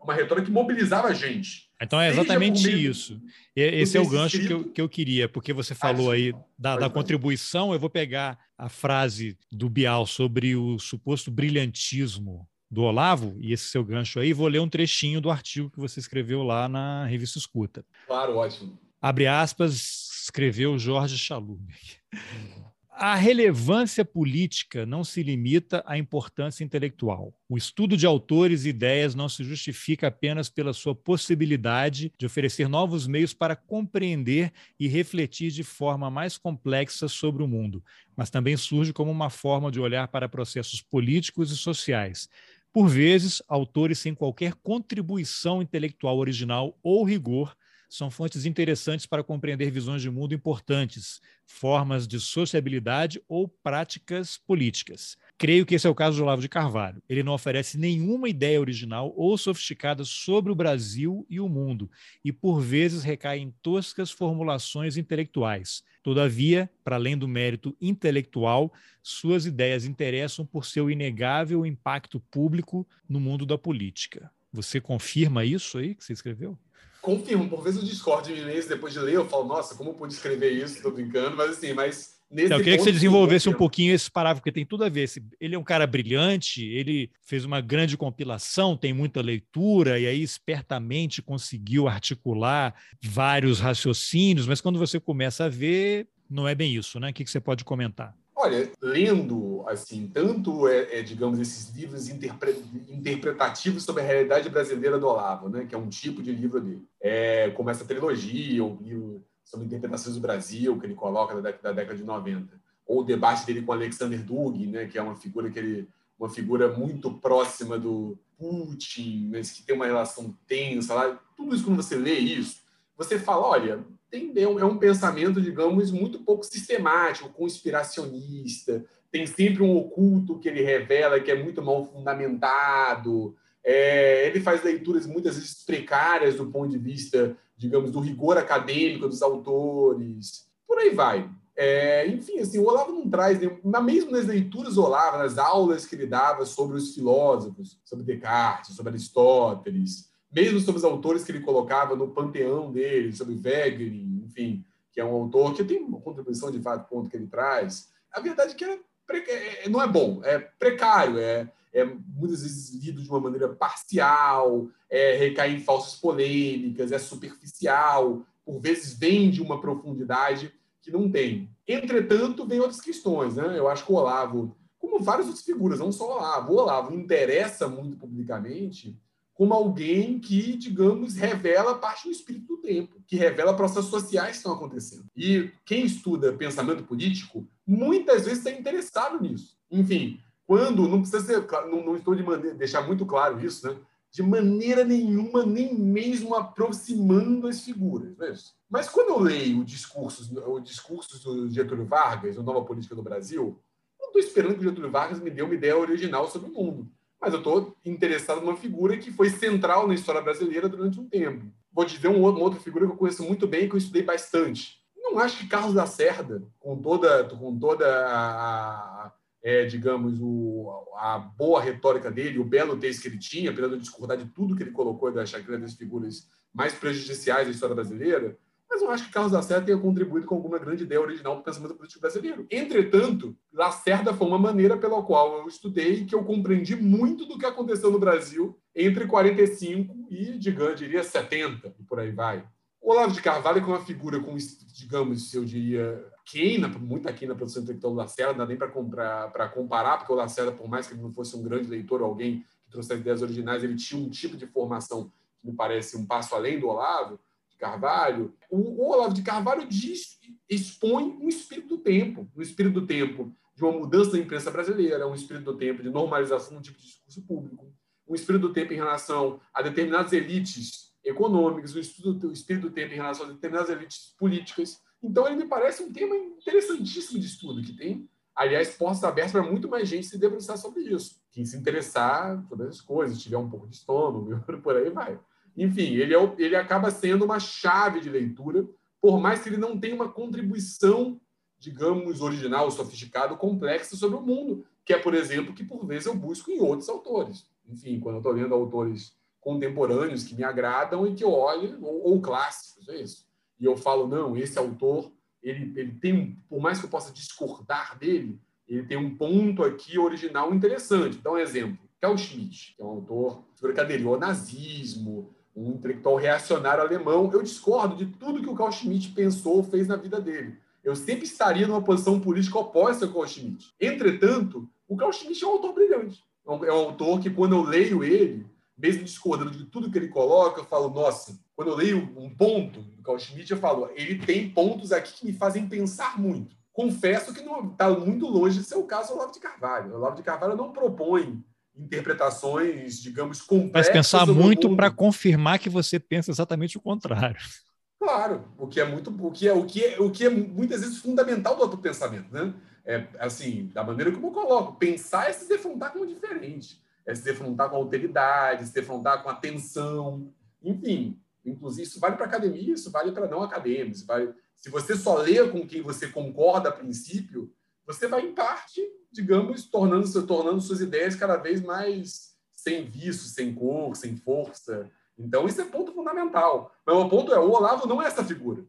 uma retórica que mobilizava a gente. Então é exatamente isso. Esse é o gancho que eu, que eu queria, porque você falou aí da, da contribuição. Eu vou pegar a frase do Bial sobre o suposto brilhantismo do Olavo, e esse seu gancho aí, vou ler um trechinho do artigo que você escreveu lá na revista Escuta. Claro, ótimo. Abre aspas, escreveu Jorge Chalub. A relevância política não se limita à importância intelectual. O estudo de autores e ideias não se justifica apenas pela sua possibilidade de oferecer novos meios para compreender e refletir de forma mais complexa sobre o mundo, mas também surge como uma forma de olhar para processos políticos e sociais. Por vezes, autores sem qualquer contribuição intelectual original ou rigor são fontes interessantes para compreender visões de mundo importantes, formas de sociabilidade ou práticas políticas. Creio que esse é o caso do Olavo de Carvalho. Ele não oferece nenhuma ideia original ou sofisticada sobre o Brasil e o mundo, e por vezes recai em toscas formulações intelectuais. Todavia, para além do mérito intelectual, suas ideias interessam por seu inegável impacto público no mundo da política. Você confirma isso aí que você escreveu? confirmo, por vezes eu discordo de mim depois de ler, eu falo, nossa, como eu pude escrever isso? Tô brincando, mas assim, mas nesse Eu queria que você desenvolvesse um pouquinho esse parágrafo, porque tem tudo a ver. Ele é um cara brilhante, ele fez uma grande compilação, tem muita leitura, e aí espertamente conseguiu articular vários raciocínios, mas quando você começa a ver, não é bem isso, né? O que você pode comentar? Olha, lendo, assim, tanto, é, é digamos, esses livros interpre interpretativos sobre a realidade brasileira do Olavo, né, que é um tipo de livro dele, é, como essa trilogia, o livro sobre interpretações do Brasil, que ele coloca da década, da década de 90, ou o debate dele com Alexander Dug, né, que é uma figura que ele uma figura muito próxima do Putin, mas que tem uma relação tensa lá. Tudo isso, quando você lê isso, você fala, olha, tem, é, um, é um pensamento, digamos, muito pouco sistemático, conspiracionista, tem sempre um oculto que ele revela que é muito mal fundamentado. É, ele faz leituras muitas vezes precárias do ponto de vista, digamos, do rigor acadêmico dos autores. Por aí vai. É, enfim, assim, o Olavo não traz, na mesmo nas leituras do Olavo, nas aulas que ele dava sobre os filósofos, sobre Descartes, sobre Aristóteles, mesmo sobre os autores que ele colocava no panteão dele, sobre Wegener, enfim, que é um autor que tem uma contribuição de fato ponto que ele traz. A verdade é que é, não é bom, é precário, é, é muitas vezes lido de uma maneira parcial, é, recai em falsas polêmicas, é superficial, por vezes vem de uma profundidade que não tem. Entretanto, vem outras questões. Né? Eu acho que o Olavo, como várias outras figuras, não só o Olavo, o Olavo interessa muito publicamente como alguém que, digamos, revela parte do espírito do tempo, que revela processos sociais que estão acontecendo. E quem estuda pensamento político, muitas vezes está interessado nisso. Enfim, quando, não precisa ser, não, não estou de maneira, deixar muito claro isso, né? de maneira nenhuma, nem mesmo aproximando as figuras. Né? Mas quando eu leio o discurso, o discurso do Getúlio Vargas, a Nova Política do Brasil, não estou esperando que o Getúlio Vargas me dê uma ideia original sobre o mundo mas eu estou interessado numa figura que foi central na história brasileira durante um tempo. Vou dizer uma outra figura que eu conheço muito bem e que eu estudei bastante. Não acho que Carlos Lacerda, com toda, com toda a, é, digamos, o, a boa retórica dele, o belo texto que ele tinha, apesar de eu discordar de tudo que ele colocou da chacra das figuras mais prejudiciais da história brasileira, mas eu acho que Carlos Lacerda tenha contribuído com alguma grande ideia original do pensamento político brasileiro. Entretanto, Lacerda foi uma maneira pela qual eu estudei que eu compreendi muito do que aconteceu no Brasil entre 45 e, digamos, diria 70, e por aí vai. O Olavo de Carvalho é uma figura com, digamos, eu diria, queina, muito aqui na produção intelectual do Lacerda, não dá nem para comparar, porque o Lacerda, por mais que ele não fosse um grande leitor, alguém que trouxe as ideias originais, ele tinha um tipo de formação que me parece um passo além do Olavo Carvalho. O, o Olavo de Carvalho diz, expõe um espírito do tempo, um espírito do tempo de uma mudança da imprensa brasileira, um espírito do tempo de normalização de um tipo de discurso público, um espírito do tempo em relação a determinadas elites econômicas, um espírito, espírito do tempo em relação a determinadas elites políticas, então, ele me parece um tema interessantíssimo de estudo, que tem, aliás, portas abertas para muito mais gente se debruçar sobre isso. Quem se interessar por as coisas, tiver um pouco de estômago, por aí vai. Enfim, ele, é, ele acaba sendo uma chave de leitura, por mais que ele não tenha uma contribuição, digamos, original, sofisticada, complexa sobre o mundo, que é, por exemplo, que por vezes eu busco em outros autores. Enfim, quando eu estou lendo autores contemporâneos que me agradam e que eu olho, ou, ou clássicos, é isso e eu falo, não, esse autor, ele, ele tem, por mais que eu possa discordar dele, ele tem um ponto aqui original interessante. Então, um exemplo, Carl Schmitt, que é um autor sobre cadê o nazismo, um intelectual reacionário alemão. Eu discordo de tudo que o Carl Schmitt pensou, fez na vida dele. Eu sempre estaria numa posição política oposta ao Carl Schmitt. Entretanto, o Carl Schmitt é um autor brilhante. É um autor que, quando eu leio ele, mesmo discordando de tudo que ele coloca, eu falo, nossa, quando eu leio um ponto do Carl Schmitt, eu falo, ele tem pontos aqui que me fazem pensar muito. Confesso que não está muito longe de ser o caso do Olavo de Carvalho. O Olavo de Carvalho não propõe interpretações, digamos, complexas. Mas pensar muito para confirmar que você pensa exatamente o contrário. Claro, o que é muito, o que é, o que é, o que é muitas vezes fundamental do outro pensamento, né? É assim, da maneira como eu coloco, pensar é se defrontar como diferente é se defrontar com a alteridade, se defrontar com a tensão, enfim. Inclusive, isso vale para academia, isso vale para não acadêmicos. Vale... Se você só lê com quem você concorda a princípio, você vai, em parte, digamos, tornando, tornando suas ideias cada vez mais sem vício, sem cor, sem força. Então, isso é ponto fundamental. Mas o ponto é, o Olavo não é essa figura.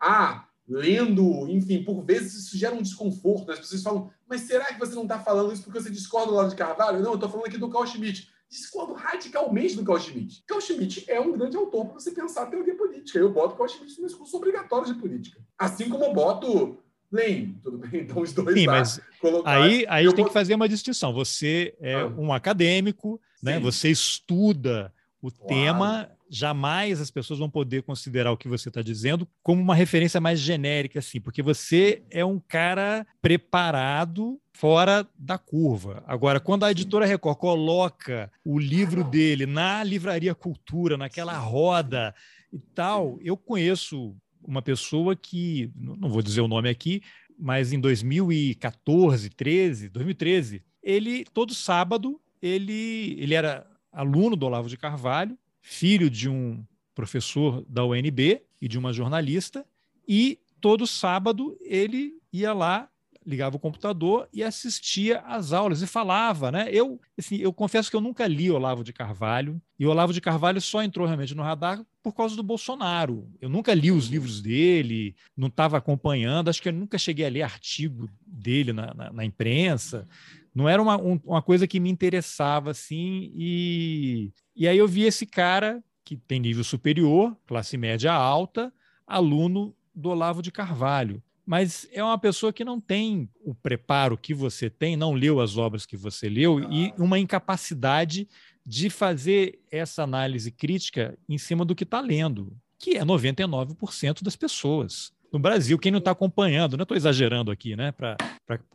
Ah, lendo, enfim, por vezes isso gera um desconforto. As pessoas falam, mas será que você não está falando isso porque você discorda do lado de Carvalho? Não, eu estou falando aqui do Carl Schmitt. Discordo radicalmente do Carl Schmitt. Carl Schmitt é um grande autor para você pensar a teoria política. Eu boto Carl Schmitt nos cursos obrigatórios de política. Assim como eu boto Lenin, tudo bem? Então os dois Sim, mas aí, aí a gente tem que fazer uma distinção. Você é ah. um acadêmico, né? você estuda o claro. tema jamais as pessoas vão poder considerar o que você está dizendo como uma referência mais genérica, assim, porque você é um cara preparado fora da curva. Agora, quando a editora Record coloca o livro dele na livraria Cultura, naquela roda e tal, eu conheço uma pessoa que, não vou dizer o nome aqui, mas em 2014, 13, 2013, ele todo sábado ele ele era aluno do Olavo de Carvalho filho de um professor da UNB e de uma jornalista, e todo sábado ele ia lá, ligava o computador e assistia às aulas e falava, né? Eu, assim, eu confesso que eu nunca li Olavo de Carvalho, e Olavo de Carvalho só entrou realmente no radar por causa do Bolsonaro. Eu nunca li os livros dele, não estava acompanhando, acho que eu nunca cheguei a ler artigo dele na, na, na imprensa não era uma, um, uma coisa que me interessava assim e e aí eu vi esse cara que tem nível superior, classe média alta, aluno do Olavo de Carvalho. Mas é uma pessoa que não tem o preparo que você tem, não leu as obras que você leu e uma incapacidade de fazer essa análise crítica em cima do que está lendo, que é 99% das pessoas no Brasil, quem não está acompanhando, não estou exagerando aqui, né, para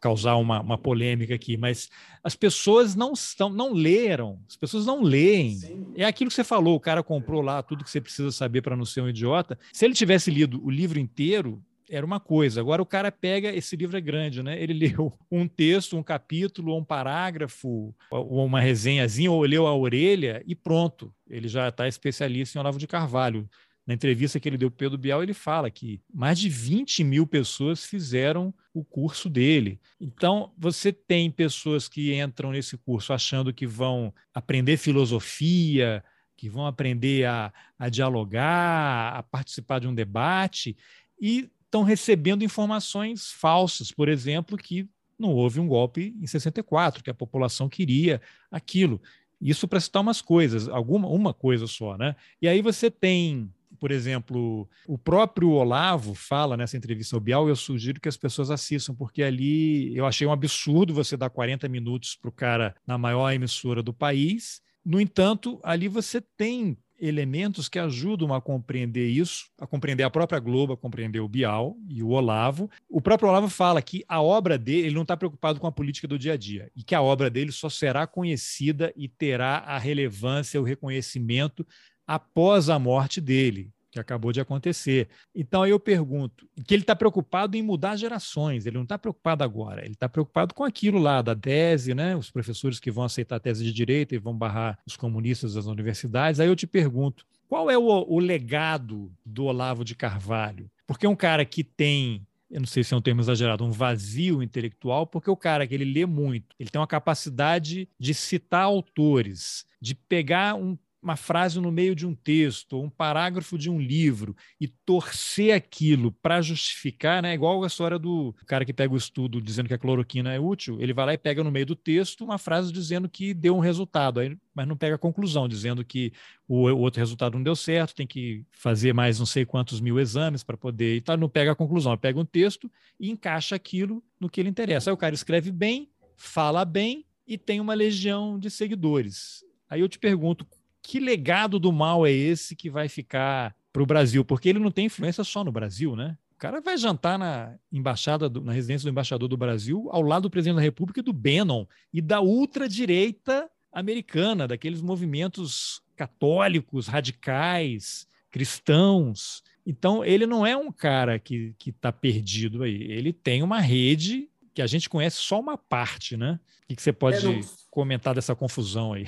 causar uma, uma, polêmica aqui, mas as pessoas não estão, não leram, as pessoas não leem. Sim. É aquilo que você falou, o cara comprou lá tudo que você precisa saber para não ser um idiota. Se ele tivesse lido o livro inteiro, era uma coisa. Agora o cara pega, esse livro é grande, né? Ele leu um texto, um capítulo, um parágrafo, ou uma resenhazinha, ou leu a orelha e pronto. Ele já está especialista em Olavo de Carvalho. Na entrevista que ele deu para Pedro Bial, ele fala que mais de 20 mil pessoas fizeram o curso dele. Então, você tem pessoas que entram nesse curso achando que vão aprender filosofia, que vão aprender a, a dialogar, a participar de um debate, e estão recebendo informações falsas, por exemplo, que não houve um golpe em 64, que a população queria aquilo. Isso para citar umas coisas, alguma uma coisa só, né? E aí você tem por exemplo, o próprio Olavo fala nessa entrevista ao Bial, eu sugiro que as pessoas assistam, porque ali eu achei um absurdo você dar 40 minutos para o cara na maior emissora do país. No entanto, ali você tem elementos que ajudam a compreender isso, a compreender a própria Globo, a compreender o Bial e o Olavo. O próprio Olavo fala que a obra dele, ele não está preocupado com a política do dia a dia, e que a obra dele só será conhecida e terá a relevância, o reconhecimento após a morte dele, que acabou de acontecer. Então eu pergunto, que ele está preocupado em mudar gerações, ele não está preocupado agora, ele está preocupado com aquilo lá da tese, né? Os professores que vão aceitar a tese de direito e vão barrar os comunistas das universidades. Aí eu te pergunto, qual é o, o legado do Olavo de Carvalho? Porque é um cara que tem eu não sei se é um termo exagerado, um vazio intelectual, porque o cara que ele lê muito, ele tem uma capacidade de citar autores, de pegar um uma frase no meio de um texto, ou um parágrafo de um livro, e torcer aquilo para justificar, né? Igual a história do cara que pega o estudo dizendo que a cloroquina é útil, ele vai lá e pega no meio do texto uma frase dizendo que deu um resultado, aí, mas não pega a conclusão, dizendo que o, outro resultado não deu certo, tem que fazer mais não sei quantos mil exames para poder. E tal, não pega a conclusão, pega um texto e encaixa aquilo no que ele interessa. Aí o cara escreve bem, fala bem e tem uma legião de seguidores. Aí eu te pergunto, que legado do mal é esse que vai ficar para o Brasil? Porque ele não tem influência só no Brasil, né? O cara vai jantar na embaixada, do, na residência do embaixador do Brasil, ao lado do presidente da República e do Bannon e da ultradireita americana, daqueles movimentos católicos, radicais, cristãos. Então, ele não é um cara que está perdido aí. Ele tem uma rede que a gente conhece só uma parte, né? O que, que você pode é, comentar dessa confusão aí?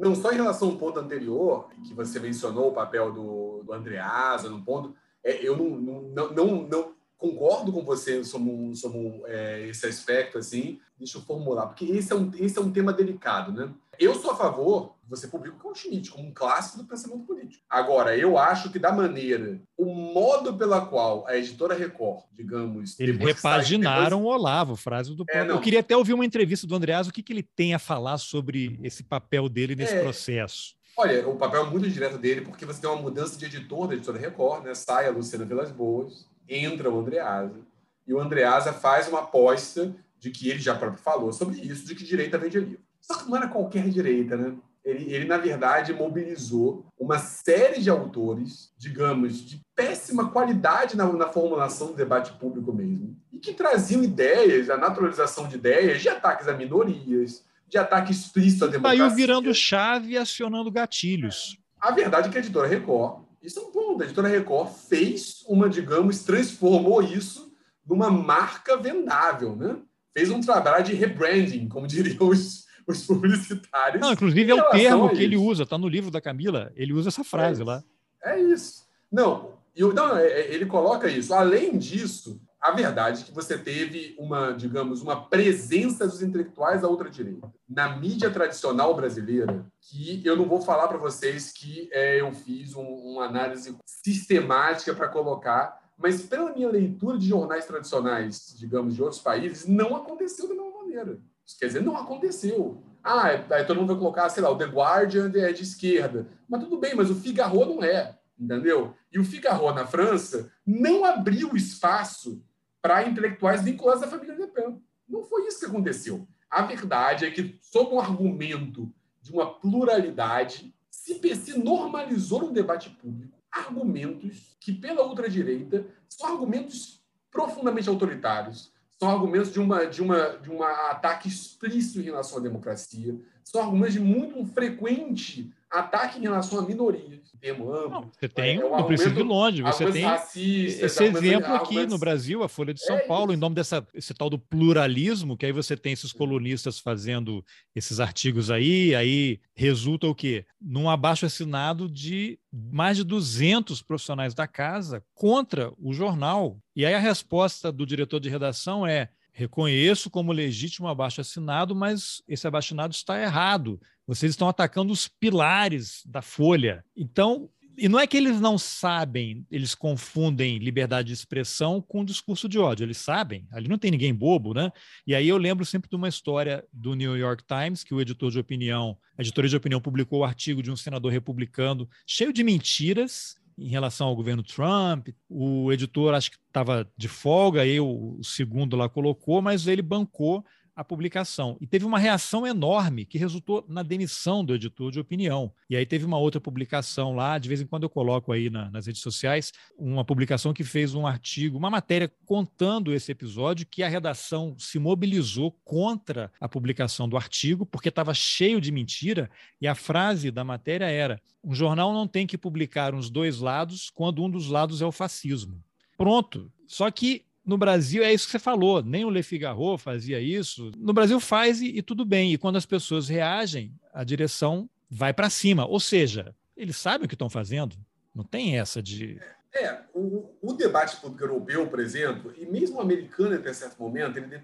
Não só em relação ao ponto anterior, que você mencionou o papel do, do Andreasa, no ponto, é, eu não, não, não, não, concordo com você sobre, sobre é, esse aspecto, assim, deixa eu formular, porque esse é, um, esse é um tema delicado, né? Eu sou a favor você publica o Carl Schmitt como um clássico do pensamento político. Agora, eu acho que da maneira, o modo pela qual a editora Record, digamos... Eles repaginaram depois... o Olavo, frase do é, Eu queria até ouvir uma entrevista do Andreas, o que, que ele tem a falar sobre esse papel dele nesse é... processo. Olha, o papel é muito direto dele, porque você tem uma mudança de editor da editora Record, né? Sai a Luciana Vilas Boas, entra o Andreasa, e o Andreasa faz uma aposta de que ele já próprio falou sobre isso, de que direita vende livro. Só que não era qualquer direita, né? Ele, ele, na verdade, mobilizou uma série de autores, digamos, de péssima qualidade na, na, formulação do debate público mesmo, e que traziam ideias, a naturalização de ideias, de ataques a minorias, de ataque explícito à democracia. Saiu virando chave e acionando gatilhos. A verdade é que a editora Record, isso é um ponto, a editora Record fez uma, digamos, transformou isso numa marca vendável, né? Fez um trabalho de rebranding, como diriam os, os publicitários. Não, inclusive é o termo que ele usa, está no livro da Camila, ele usa essa frase é lá. É isso. Não, eu, não, é, é, ele coloca isso. Além disso, a verdade é que você teve uma, digamos, uma presença dos intelectuais da outra direita na mídia tradicional brasileira, que eu não vou falar para vocês que é, eu fiz um, uma análise sistemática para colocar, mas pela minha leitura de jornais tradicionais, digamos, de outros países, não aconteceu da mesma maneira. Quer dizer, não aconteceu. Ah, aí todo mundo vai colocar, sei lá, o The Guardian é de esquerda. Mas tudo bem, mas o Figaro não é, entendeu? E o Figaro na França não abriu espaço para intelectuais vinculados à família Le Pen. Não foi isso que aconteceu. A verdade é que, sob um argumento de uma pluralidade, se, se normalizou no debate público argumentos que, pela ultradireita, são argumentos profundamente autoritários, são argumentos de uma de uma de um ataque explícito em relação à democracia, são argumentos de muito frequente ataque em relação a minorias. Não, você tem, é, não precisa ir longe, você tem esse exemplo aqui no Brasil, a Folha de São é Paulo, isso. em nome dessa, esse tal do pluralismo, que aí você tem esses colunistas fazendo esses artigos aí, aí resulta o quê? Num abaixo assinado de mais de 200 profissionais da casa contra o jornal. E aí a resposta do diretor de redação é Reconheço como legítimo abaixo assinado, mas esse abaixo assinado está errado. Vocês estão atacando os pilares da Folha. Então, e não é que eles não sabem, eles confundem liberdade de expressão com discurso de ódio. Eles sabem, ali não tem ninguém bobo, né? E aí eu lembro sempre de uma história do New York Times, que o editor de opinião, a editoria de opinião publicou o artigo de um senador republicano cheio de mentiras, em relação ao governo Trump. O editor acho que estava de folga, aí o, o segundo lá colocou, mas ele bancou a publicação. E teve uma reação enorme que resultou na demissão do editor de opinião. E aí teve uma outra publicação lá, de vez em quando eu coloco aí na, nas redes sociais, uma publicação que fez um artigo, uma matéria contando esse episódio, que a redação se mobilizou contra a publicação do artigo, porque estava cheio de mentira, e a frase da matéria era: um jornal não tem que publicar os dois lados quando um dos lados é o fascismo. Pronto. Só que no Brasil é isso que você falou, nem o Le Figaro fazia isso. No Brasil faz e, e tudo bem. E quando as pessoas reagem, a direção vai para cima. Ou seja, eles sabem o que estão fazendo. Não tem essa de. É, o, o, debate público europeu, por exemplo, e mesmo o americano até certo momento, ele,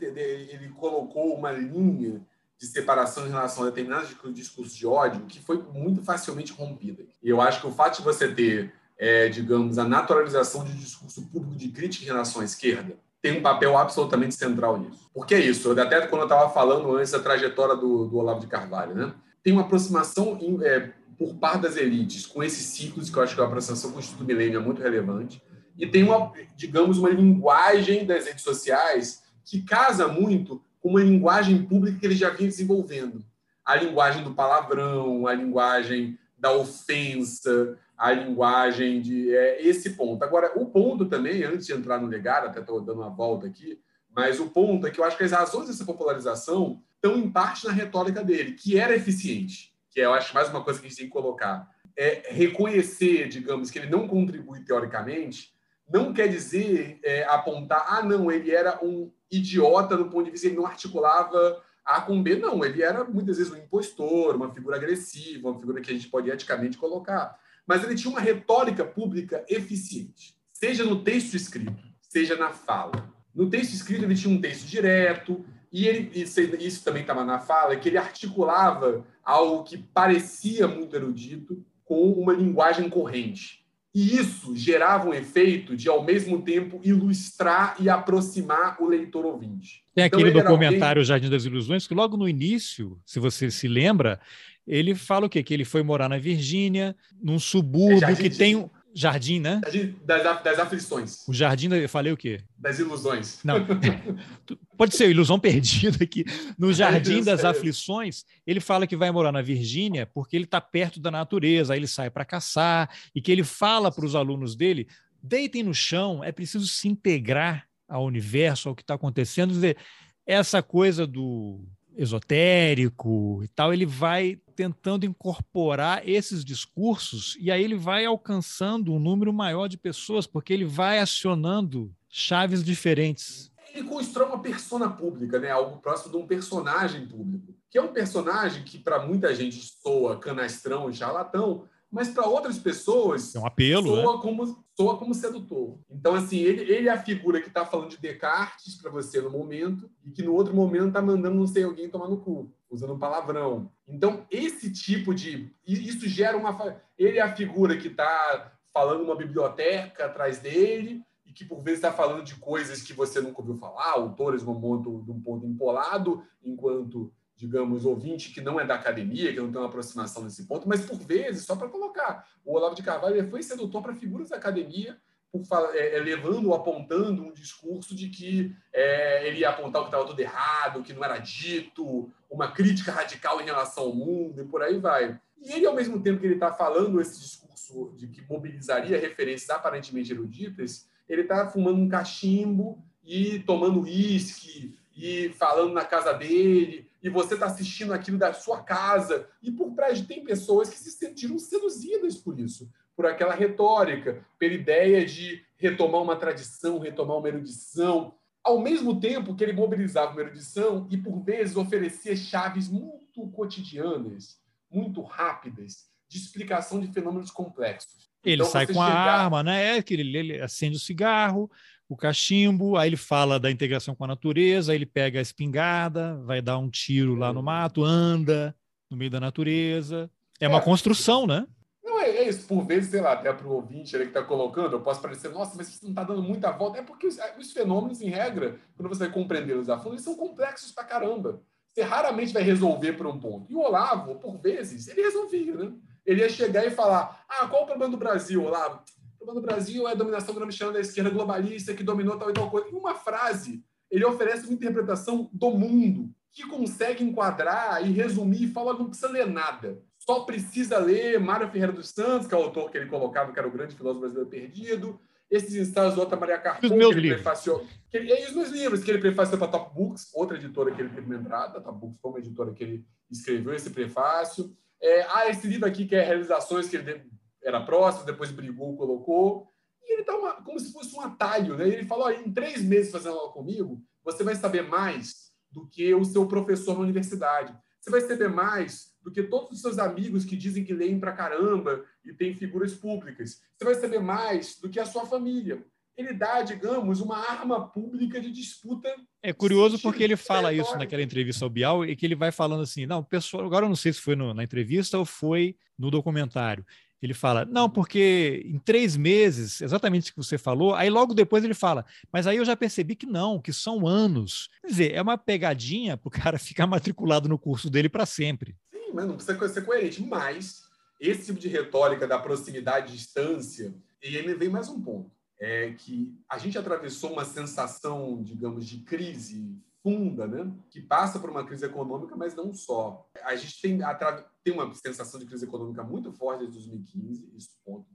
ele colocou uma linha de separação em relação a determinados discursos de ódio que foi muito facilmente rompida. E eu acho que o fato de você ter é, digamos, a naturalização de discurso público de crítica em relação à esquerda tem um papel absolutamente central nisso. Porque é isso, até quando eu estava falando antes da trajetória do, do, Olavo de Carvalho, né? tem uma aproximação em, é, por parte das elites com esses ciclos, que eu acho que a aproximação com o Instituto Milênio é muito relevante, e tem, uma, digamos, uma linguagem das redes sociais que casa muito com uma linguagem pública que ele já vinha desenvolvendo. A linguagem do palavrão, a linguagem da ofensa, a linguagem de é, esse ponto. Agora, o ponto também, antes de entrar no legado, até estou dando uma volta aqui, mas o ponto é que eu acho que as razões dessa popularização estão em parte na retórica dele, que era eficiente, que é, eu acho mais uma coisa que a gente tem que colocar. É reconhecer, digamos, que ele não contribui teoricamente, não quer dizer é, apontar, ah, não, ele era um idiota no ponto de vista, ele não articulava A com B, não, ele era muitas vezes um impostor, uma figura agressiva, uma figura que a gente pode eticamente colocar mas ele tinha uma retórica pública eficiente, seja no texto escrito, seja na fala. No texto escrito, ele tinha um texto direto, e ele, isso, isso também estava na fala, que ele articulava algo que parecia muito erudito com uma linguagem corrente. E isso gerava um efeito de, ao mesmo tempo, ilustrar e aproximar o leitor ouvinte. Tem então, aquele documentário alguém... Jardim das Ilusões, que logo no início, se você se lembra, ele fala o quê? Que ele foi morar na Virgínia, num subúrbio é que tem um jardim, né? Jardim das, das aflições. O jardim, eu falei o quê? Das ilusões. Não. Pode ser ilusão perdida aqui. No jardim das aflições, ele fala que vai morar na Virgínia porque ele está perto da natureza, aí ele sai para caçar e que ele fala para os alunos dele: deitem no chão, é preciso se integrar ao universo, ao que está acontecendo. Dizer, essa coisa do esotérico e tal, ele vai tentando incorporar esses discursos e aí ele vai alcançando um número maior de pessoas, porque ele vai acionando chaves diferentes. Ele constrói uma persona pública, né? algo próximo de um personagem público, que é um personagem que para muita gente soa canastrão e charlatão, mas para outras pessoas é um apelo, soa, né? como, soa como sedutor. Então, assim, ele, ele é a figura que está falando de Descartes para você no momento e que no outro momento está mandando não sei alguém tomar no cu, usando palavrão. Então, esse tipo de. Isso gera uma. Ele é a figura que está falando uma biblioteca atrás dele e que por vezes está falando de coisas que você nunca ouviu falar, autores num ponto, ponto empolado, enquanto digamos, ouvinte que não é da academia, que não tem uma aproximação nesse ponto, mas por vezes, só para colocar, o Olavo de Carvalho foi sedutor para figuras da academia, é, é, levando, apontando um discurso de que é, ele ia apontar o que estava tudo errado, o que não era dito, uma crítica radical em relação ao mundo e por aí vai. E ele, ao mesmo tempo que ele está falando esse discurso de que mobilizaria referências aparentemente eruditas, ele está fumando um cachimbo e tomando uísque e falando na casa dele e você está assistindo aquilo da sua casa. E por trás tem pessoas que se sentiram seduzidas por isso, por aquela retórica, pela ideia de retomar uma tradição, retomar uma erudição. Ao mesmo tempo que ele mobilizava uma erudição e, por vezes, oferecia chaves muito cotidianas, muito rápidas, de explicação de fenômenos complexos. Ele então, sai com chegar... a arma, né? É que ele, ele acende o cigarro, o cachimbo, aí ele fala da integração com a natureza, aí ele pega a espingarda, vai dar um tiro lá no mato, anda no meio da natureza. É uma é, construção, né? É, é, isso. Por vezes, sei lá, até para o ouvinte ali que está colocando, eu posso parecer, nossa, mas você não está dando muita volta. É porque os, os, fenômenos, em regra, quando você vai compreendê-los a fundo, eles são complexos pra caramba. Você raramente vai resolver por um ponto. E o Olavo, por vezes, ele resolvia, né? Ele ia chegar e falar: ah, qual o problema do Brasil, Olavo? do Brasil é a dominação gramsciana da esquerda globalista que dominou tal e tal coisa. Em uma frase, ele oferece uma interpretação do mundo que consegue enquadrar e resumir e fala não precisa ler nada. Só precisa ler Mário Ferreira dos Santos, que é o autor que ele colocava, que era o grande filósofo brasileiro perdido, esses ensaios do Outra Maria Carpon, que ele prefaciou. Que ele, e os meus livros, que ele prefaciou para Top Books, outra editora que ele teve uma entrada, Top Books foi uma editora que ele escreveu esse prefácio. É, ah, esse livro aqui que é Realizações, que ele era próximo, depois brigou, colocou. E ele está como se fosse um atalho, né? Ele falou: em três meses fazendo aula comigo, você vai saber mais do que o seu professor na universidade. Você vai saber mais do que todos os seus amigos que dizem que leem pra caramba e têm figuras públicas. Você vai saber mais do que a sua família. Ele dá, digamos, uma arma pública de disputa. É curioso porque ele fala isso naquela entrevista ao Bial e que ele vai falando assim: não, pessoal, agora eu não sei se foi no, na entrevista ou foi no documentário. Ele fala, não, porque em três meses, exatamente o que você falou, aí logo depois ele fala, mas aí eu já percebi que não, que são anos. Quer dizer, é uma pegadinha para o cara ficar matriculado no curso dele para sempre. Sim, mas não precisa ser coerente. Mas esse tipo de retórica da proximidade distância, e ele vem mais um ponto, é que a gente atravessou uma sensação, digamos, de crise né? que passa por uma crise econômica, mas não só. A gente tem, tem uma sensação de crise econômica muito forte desde 2015, isso ponto.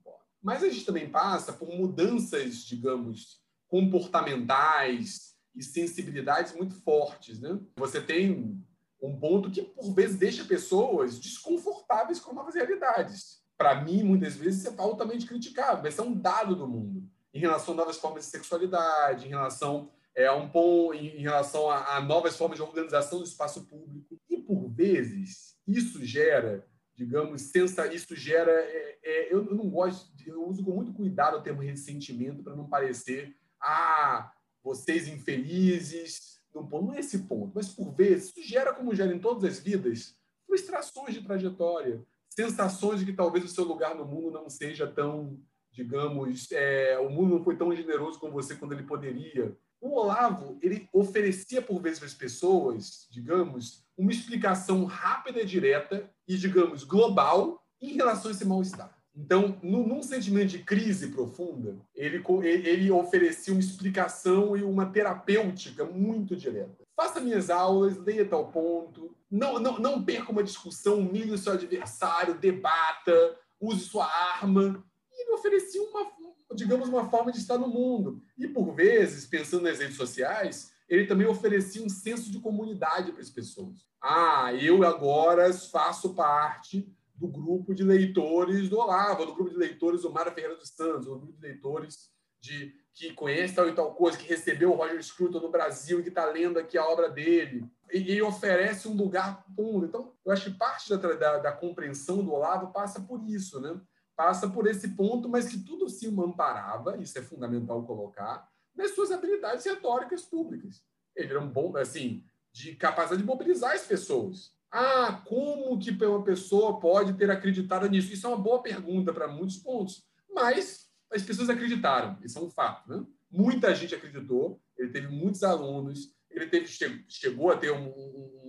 Mas a gente também passa por mudanças, digamos, comportamentais e sensibilidades muito fortes. Né? Você tem um ponto que, por vezes, deixa pessoas desconfortáveis com novas realidades. Para mim, muitas vezes, isso é altamente criticável, mas é um dado do mundo em relação a novas formas de sexualidade, em relação é, um ponto em relação a, a, novas formas de organização do espaço público. E, por vezes, isso gera, digamos, sensa, isso gera. É, é, eu, não gosto, eu uso com muito cuidado o termo ressentimento para não parecer, ah, vocês infelizes. Não, não é esse ponto, mas por vezes isso gera, como gera em todas as vidas, frustrações de trajetória, sensações de que talvez o seu lugar no mundo não seja tão, digamos, é, o mundo não foi tão generoso com você quando ele poderia o Olavo ele oferecia por vezes para as pessoas, digamos, uma explicação rápida, direta e, digamos, global em relação a esse mal-estar. Então, no, num sentimento de crise profunda, ele, ele oferecia uma explicação e uma terapêutica muito direta. Faça minhas aulas, leia tal ponto, não, não, não perca uma discussão, humilhe seu adversário, debata, use sua arma. E ele oferecia uma, digamos, uma forma de estar no mundo. E, por vezes, pensando nas redes sociais, ele também oferecia um senso de comunidade para as pessoas. Ah, eu agora faço parte do grupo de leitores do Olavo, do grupo de leitores do Ferreira dos Santos, do grupo de leitores de, que conhece tal e tal coisa, que recebeu o Roger Scruton no Brasil e que está lendo aqui a obra dele. E, e oferece um lugar fundo. Então, eu acho que parte da, da, da compreensão do Olavo passa por isso, né? Passa por esse ponto, mas que tudo se amparava, isso é fundamental colocar, nas suas habilidades retóricas públicas. Ele era um bom, assim, de capacidade de mobilizar as pessoas. Ah, como que uma pessoa pode ter acreditado nisso? Isso é uma boa pergunta para muitos pontos, mas as pessoas acreditaram, isso é um fato. Né? Muita gente acreditou, ele teve muitos alunos, ele teve, chegou a ter um, um,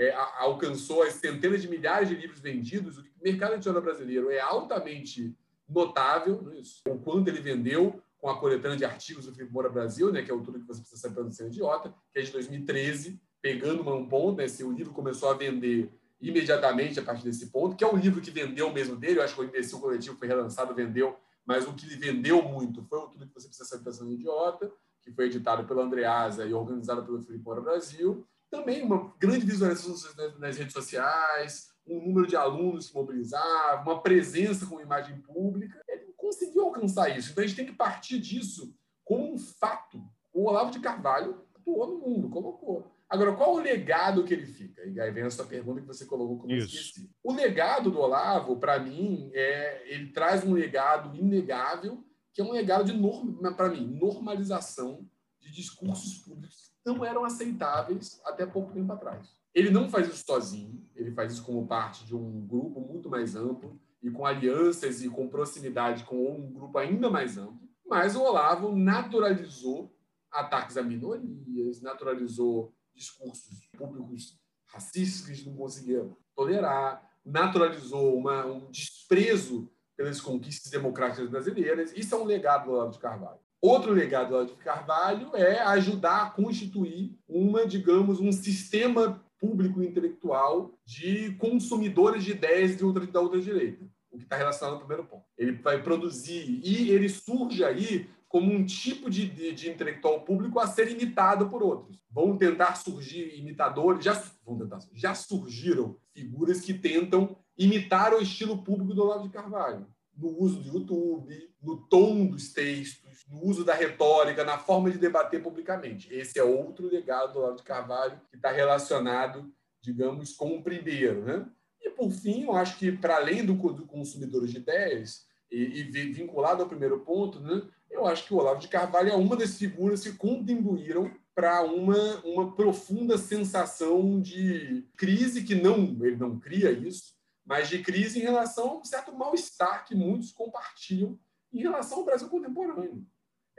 é, alcançou as centenas de milhares de livros vendidos, o mercado editorial brasileiro é altamente notável, né, isso, o quanto ele vendeu com a coletânea de artigos do Felipe Moura Brasil, né, que é o Tudo que você precisa saber para não ser idiota, que é de 2013, pegando um ponto, né, se o livro começou a vender imediatamente a partir desse ponto, que é um livro que vendeu mesmo dele, eu acho que o Imbecil Coletivo foi relançado, vendeu, mas o que ele vendeu muito foi o Tudo que você precisa saber para ser idiota, que foi editado pela Andreasa e organizado pelo Felipe Moura Brasil, também uma grande visualização nas redes sociais, um número de alunos se mobilizar, uma presença com imagem pública. Ele conseguiu alcançar isso. Então a gente tem que partir disso como um fato. O Olavo de Carvalho atuou no mundo, colocou. Agora, qual o legado que ele fica? E aí vem a sua pergunta que você colocou como Isso. esqueci. O legado do Olavo, para mim, é ele traz um legado inegável, que é um legado de para mim, normalização de discursos públicos não eram aceitáveis até pouco tempo atrás. Ele não faz isso sozinho, ele faz isso como parte de um grupo muito mais amplo e com alianças e com proximidade com um grupo ainda mais amplo. Mas o Olavo naturalizou ataques a minorias, naturalizou discursos públicos racistas que não conseguia tolerar, naturalizou uma, um desprezo pelas conquistas democráticas brasileiras. Isso é um legado do Olavo de Carvalho. Outro legado do Olavo de Carvalho é ajudar a constituir uma, digamos, um sistema público intelectual de consumidores de ideias de outra, da outra direita, o que está relacionado ao primeiro ponto. Ele vai produzir e ele surge aí como um tipo de, de, de, intelectual público a ser imitado por outros. Vão tentar surgir imitadores, já, vão tentar, já surgiram figuras que tentam imitar o estilo público do Olavo de Carvalho, no uso do YouTube, no tom dos textos, no uso da retórica, na forma de debater publicamente. Esse é outro legado do Olavo de Carvalho que está relacionado, digamos, com o primeiro. Né? E, por fim, eu acho que, para além do, do consumidor de ideias, e, e vinculado ao primeiro ponto, né, eu acho que o Olavo de Carvalho é uma das figuras que contribuíram para uma, uma profunda sensação de crise, que não ele não cria isso, mas de crise em relação a um certo mal-estar que muitos compartilham em relação ao Brasil contemporâneo.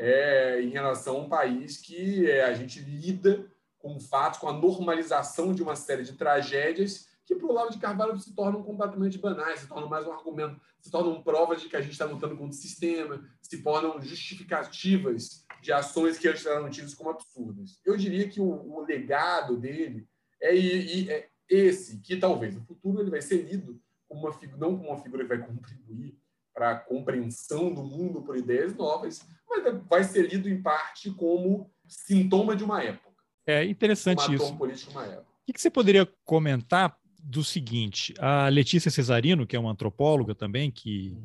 É, em relação a um país que é, a gente lida com fatos, com a normalização de uma série de tragédias que para o Olavo de Carvalho se tornam completamente banais, se tornam mais um argumento, se tornam provas de que a gente está lutando contra o sistema, se tornam justificativas de ações que antes eram tidas como absurdas. Eu diria que o, o legado dele é, é, esse, que talvez no futuro ele vai ser lido como uma não como uma figura que vai contribuir para a compreensão do mundo por ideias novas, mas vai ser lido em parte como sintoma de uma época. É interessante isso. político de uma época. O que você poderia comentar do seguinte: a Letícia Cesarino, que é uma antropóloga também, que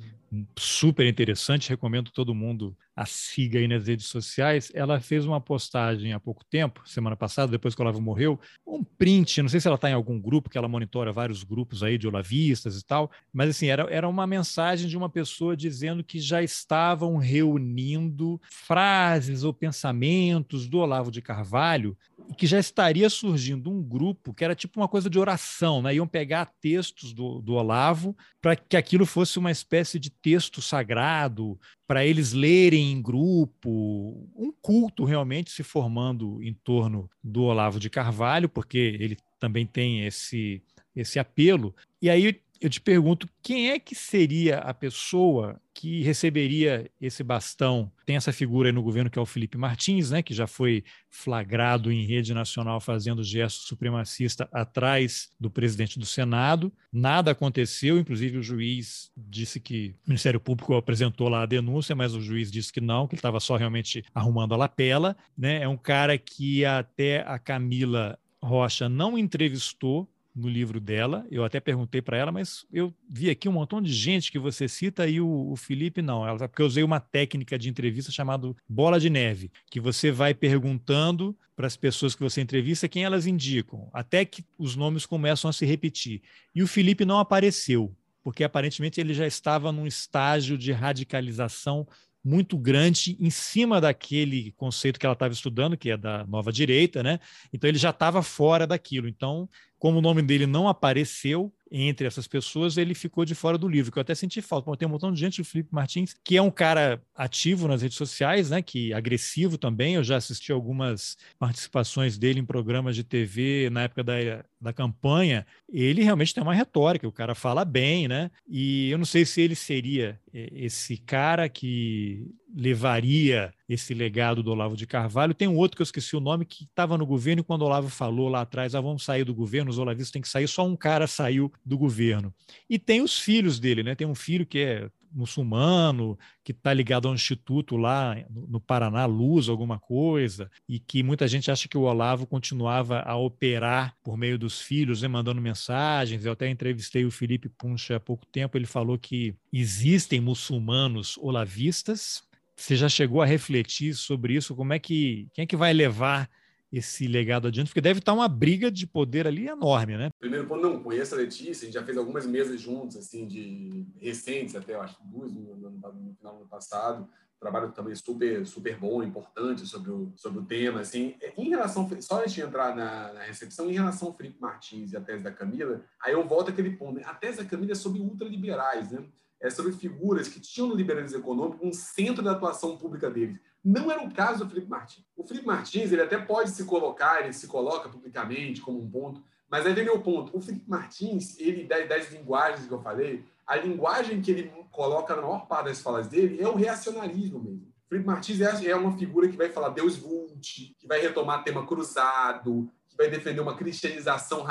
super interessante, recomendo todo mundo a siga aí nas redes sociais. Ela fez uma postagem há pouco tempo, semana passada, depois que o Olavo morreu, um print, não sei se ela está em algum grupo, que ela monitora vários grupos aí de olavistas e tal, mas assim, era, era uma mensagem de uma pessoa dizendo que já estavam reunindo frases ou pensamentos do Olavo de Carvalho que já estaria surgindo um grupo que era tipo uma coisa de oração, né? Iam pegar textos do, do Olavo para que aquilo fosse uma espécie de texto sagrado para eles lerem em grupo, um culto realmente se formando em torno do Olavo de Carvalho, porque ele também tem esse esse apelo. E aí eu te pergunto, quem é que seria a pessoa que receberia esse bastão? Tem essa figura aí no governo que é o Felipe Martins, né, que já foi flagrado em rede nacional fazendo gesto supremacista atrás do presidente do Senado. Nada aconteceu, inclusive o juiz disse que o Ministério Público apresentou lá a denúncia, mas o juiz disse que não, que ele estava só realmente arrumando a lapela. Né? É um cara que até a Camila Rocha não entrevistou no livro dela. Eu até perguntei para ela, mas eu vi aqui um montão de gente que você cita e o, o Felipe não. Ela, porque eu usei uma técnica de entrevista chamada bola de neve, que você vai perguntando para as pessoas que você entrevista quem elas indicam, até que os nomes começam a se repetir. E o Felipe não apareceu, porque aparentemente ele já estava num estágio de radicalização muito grande em cima daquele conceito que ela estava estudando, que é da nova direita, né? Então ele já estava fora daquilo. Então como o nome dele não apareceu entre essas pessoas, ele ficou de fora do livro, que eu até senti falta. Bom, tem um montão de gente, o Felipe Martins, que é um cara ativo nas redes sociais, né, que agressivo também. Eu já assisti algumas participações dele em programas de TV na época da, da campanha. Ele realmente tem uma retórica, o cara fala bem, né? E eu não sei se ele seria esse cara que levaria esse legado do Olavo de Carvalho. Tem um outro que eu esqueci o nome, que estava no governo e quando o Olavo falou lá atrás, ah, vamos sair do governo, os olavistas têm que sair, só um cara saiu do governo. E tem os filhos dele, né? Tem um filho que é muçulmano que está ligado a um instituto lá no Paraná, Luz, alguma coisa, e que muita gente acha que o Olavo continuava a operar por meio dos filhos, né, mandando mensagens. Eu até entrevistei o Felipe Puncha há pouco tempo, ele falou que existem muçulmanos olavistas. Você já chegou a refletir sobre isso? Como é que quem é que vai levar esse legado adiante, porque deve estar uma briga de poder ali enorme, né? Primeiro ponto, não, conheço a Letícia, a gente já fez algumas mesas juntos, assim, de recentes até, eu acho, duas no, no, final do ano passado, trabalho também super super bom, importante sobre o, sobre o tema, assim, em relação, só antes de entrar na, na recepção, em relação ao Felipe Martins e a tese da Camila, aí eu volto àquele ponto, né? a tese da Camila é sobre ultraliberais, né? É sobre figuras que tinham no liberalismo econômico um centro da atuação pública deles. Não era o caso do Felipe Martins. O Felipe Martins, ele até pode se colocar, ele se coloca publicamente como um ponto, mas aí vem meu ponto. O Felipe Martins, ele, das linguagens que eu falei, a linguagem que ele coloca na maior parte das falas dele é o reacionarismo mesmo. O Felipe Martins é, é uma figura que vai falar Deus vult, que vai retomar tema cruzado, que vai defender uma cristianização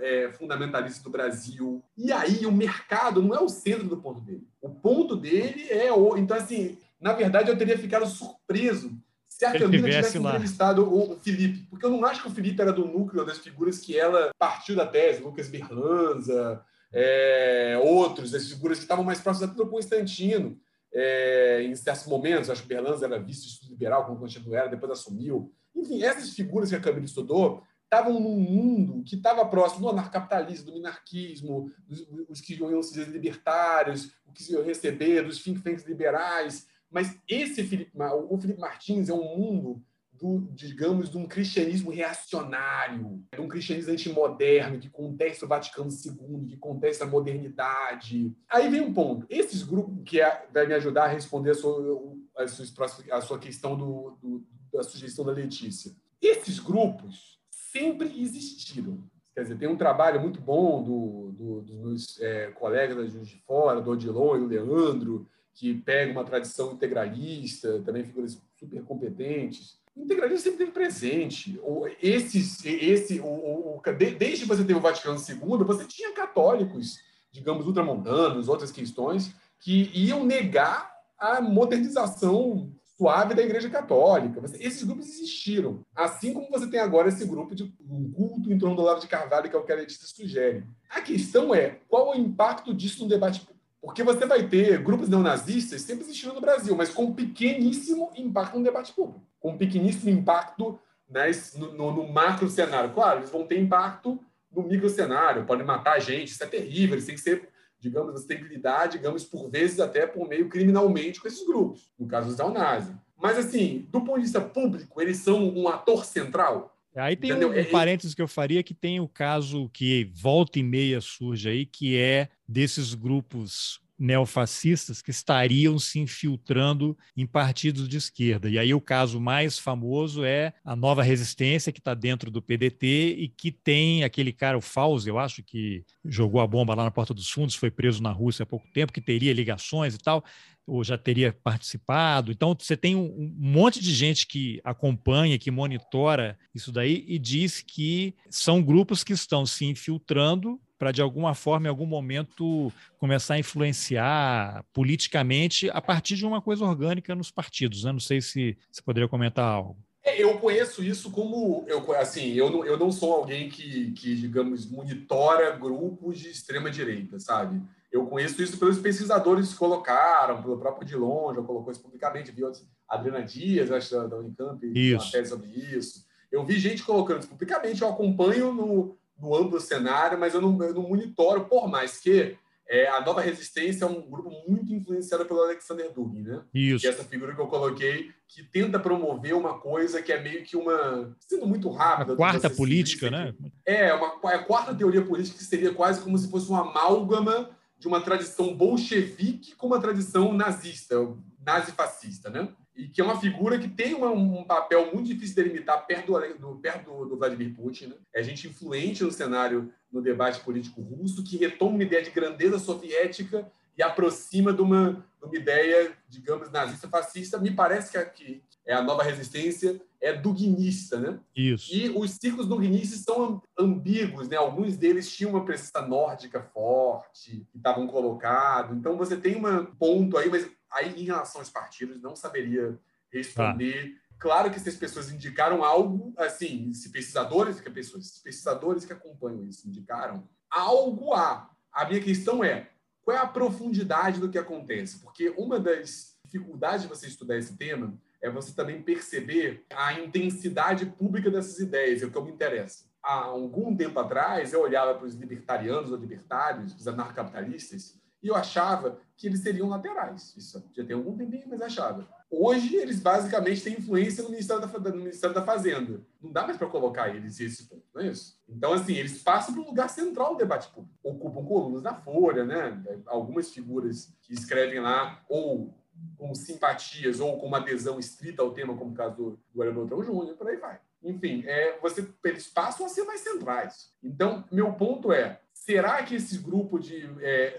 é, fundamentalista do Brasil. E aí o mercado não é o centro do ponto dele. O ponto dele é o. Então, assim, na verdade, eu teria ficado surpreso se a Camila tivesse lá. entrevistado o, Felipe, porque eu não acho que o Felipe era do núcleo das figuras que ela partiu da tese, Lucas Berlanza, é, outros, as figuras que estavam mais próximas até do Constantino. É, em certos momentos, acho que o Berlanza era vice liberal, como Constantino era, depois assumiu. Enfim, essas figuras que a Camila estudou estavam num mundo que estava próximo do anarcapitalismo, do minarquismo, dos, os que iam se dizer libertários, o que iam receber, dos think tanks liberais, mas esse Felipe, o Felipe Martins é um mundo do, digamos, de um cristianismo reacionário, de um cristianismo antimoderno que contesta o Vaticano II, que contesta a modernidade. Aí vem um ponto. Esses grupos, que é, vai me ajudar a responder a sua, a sua, questão do, do, da sugestão da Letícia. Esses grupos sempre existiram. Quer dizer, tem um trabalho muito bom do, do, dos meus é, colegas da Juiz de Fora, do Odilon e o Leandro, que pega uma tradição integralista, também figuras super competentes. O integralismo sempre teve presente. Esses, esse, o, desde que você teve o Vaticano II, você tinha católicos, digamos, ultramontanos, outras questões, que iam negar a modernização suave da Igreja Católica. Esses grupos existiram. Assim como você tem agora esse grupo de um culto em torno do Olavo de Carvalho, que é o que a Letícia sugere. A questão é qual o impacto disso no debate porque você vai ter grupos neonazistas sempre existindo no Brasil, mas com pequeníssimo impacto no debate público, com pequeníssimo impacto né, no, no, no, macro cenário. Claro, eles vão ter impacto no micro cenário, podem matar a gente, isso é terrível, eles têm que ser, digamos, você tem que lidar, digamos, por vezes até por meio criminalmente com esses grupos, no caso dos neonazis. Mas, assim, do ponto de vista público, eles são um ator central? Aí tem Entendeu? um, um é, parênteses que eu faria que tem o caso que volta e meia surge aí, que é desses grupos neofascistas que estariam se infiltrando em partidos de esquerda. E aí o caso mais famoso é a Nova Resistência, que está dentro do PDT e que tem aquele cara, o Fauzi, eu acho, que jogou a bomba lá na Porta dos Fundos, foi preso na Rússia há pouco tempo, que teria ligações e tal ou já teria participado. Então, você tem um, um, monte de gente que acompanha, que monitora isso daí e diz que são grupos que estão se infiltrando para, de alguma forma, em algum momento, começar a influenciar politicamente a partir de uma coisa orgânica nos partidos. Né? Não sei se você poderia comentar algo. É, eu conheço isso como eu assim eu não, eu não sou alguém que, que digamos monitora grupos de extrema direita sabe eu conheço isso pelos pesquisadores que colocaram, pelo próprio Dilon, já colocou isso publicamente, vi outros, Adriana Dias, acho, da, Unicamp, isso. uma tese sobre isso. Eu vi gente colocando isso publicamente, eu acompanho no, no amplo cenário, mas eu não, eu não monitoro, por mais que é, a Nova Resistência é um grupo muito influenciado pelo Alexander Dugin, né? Isso. Que é essa figura que eu coloquei, que tenta promover uma coisa que é meio que uma. sendo muito rápida. A quarta política, né? É, uma, a quarta teoria política que seria quase como se fosse uma amálgama de uma tradição bolchevique com uma tradição nazista, nazi-fascista, né? E que é uma figura que tem uma, um papel muito difícil de delimitar perto do, perto do, do, Vladimir Putin. Né? É gente influente no cenário, no debate político russo, que retoma uma ideia de grandeza soviética e aproxima de uma, de uma ideia, digamos, nazista-fascista. Me parece que, que é a nova resistência é duguinista, né? Isso. E os círculos duguinistas são ambíguos, né? Alguns deles tinham uma presença nórdica forte, que estavam colocados. Então você tem um ponto aí, mas aí em relação aos partidos não saberia responder. Ah. Claro que essas pessoas indicaram algo, assim, se pesquisadores, que pessoas, pesquisadores que acompanham isso indicaram algo a. A minha questão é qual é a profundidade do que acontece? Porque uma das dificuldades de você estudar esse tema é você também perceber a intensidade pública dessas ideias, é o que eu me interessa. Há algum tempo atrás, eu olhava para os libertarianos ou libertários, os anarcapitalistas, e eu achava que eles seriam laterais. Isso já tem algum tempinho, mas achava. Hoje, eles basicamente têm influência no Ministério da, no Ministério da Fazenda. Não dá mais para colocar eles nesse ponto, não é isso? Então, assim, eles passam para um lugar central do debate público. Ocupam colunas da Folha, né? Algumas figuras que escrevem lá, ou com simpatias ou com uma adesão estrita ao tema, como o caso do, do Ariel Beltrão Júnior, por aí vai. Enfim, é, você, eles passam a ser mais centrais. Então, meu ponto é, será que esse grupo de é,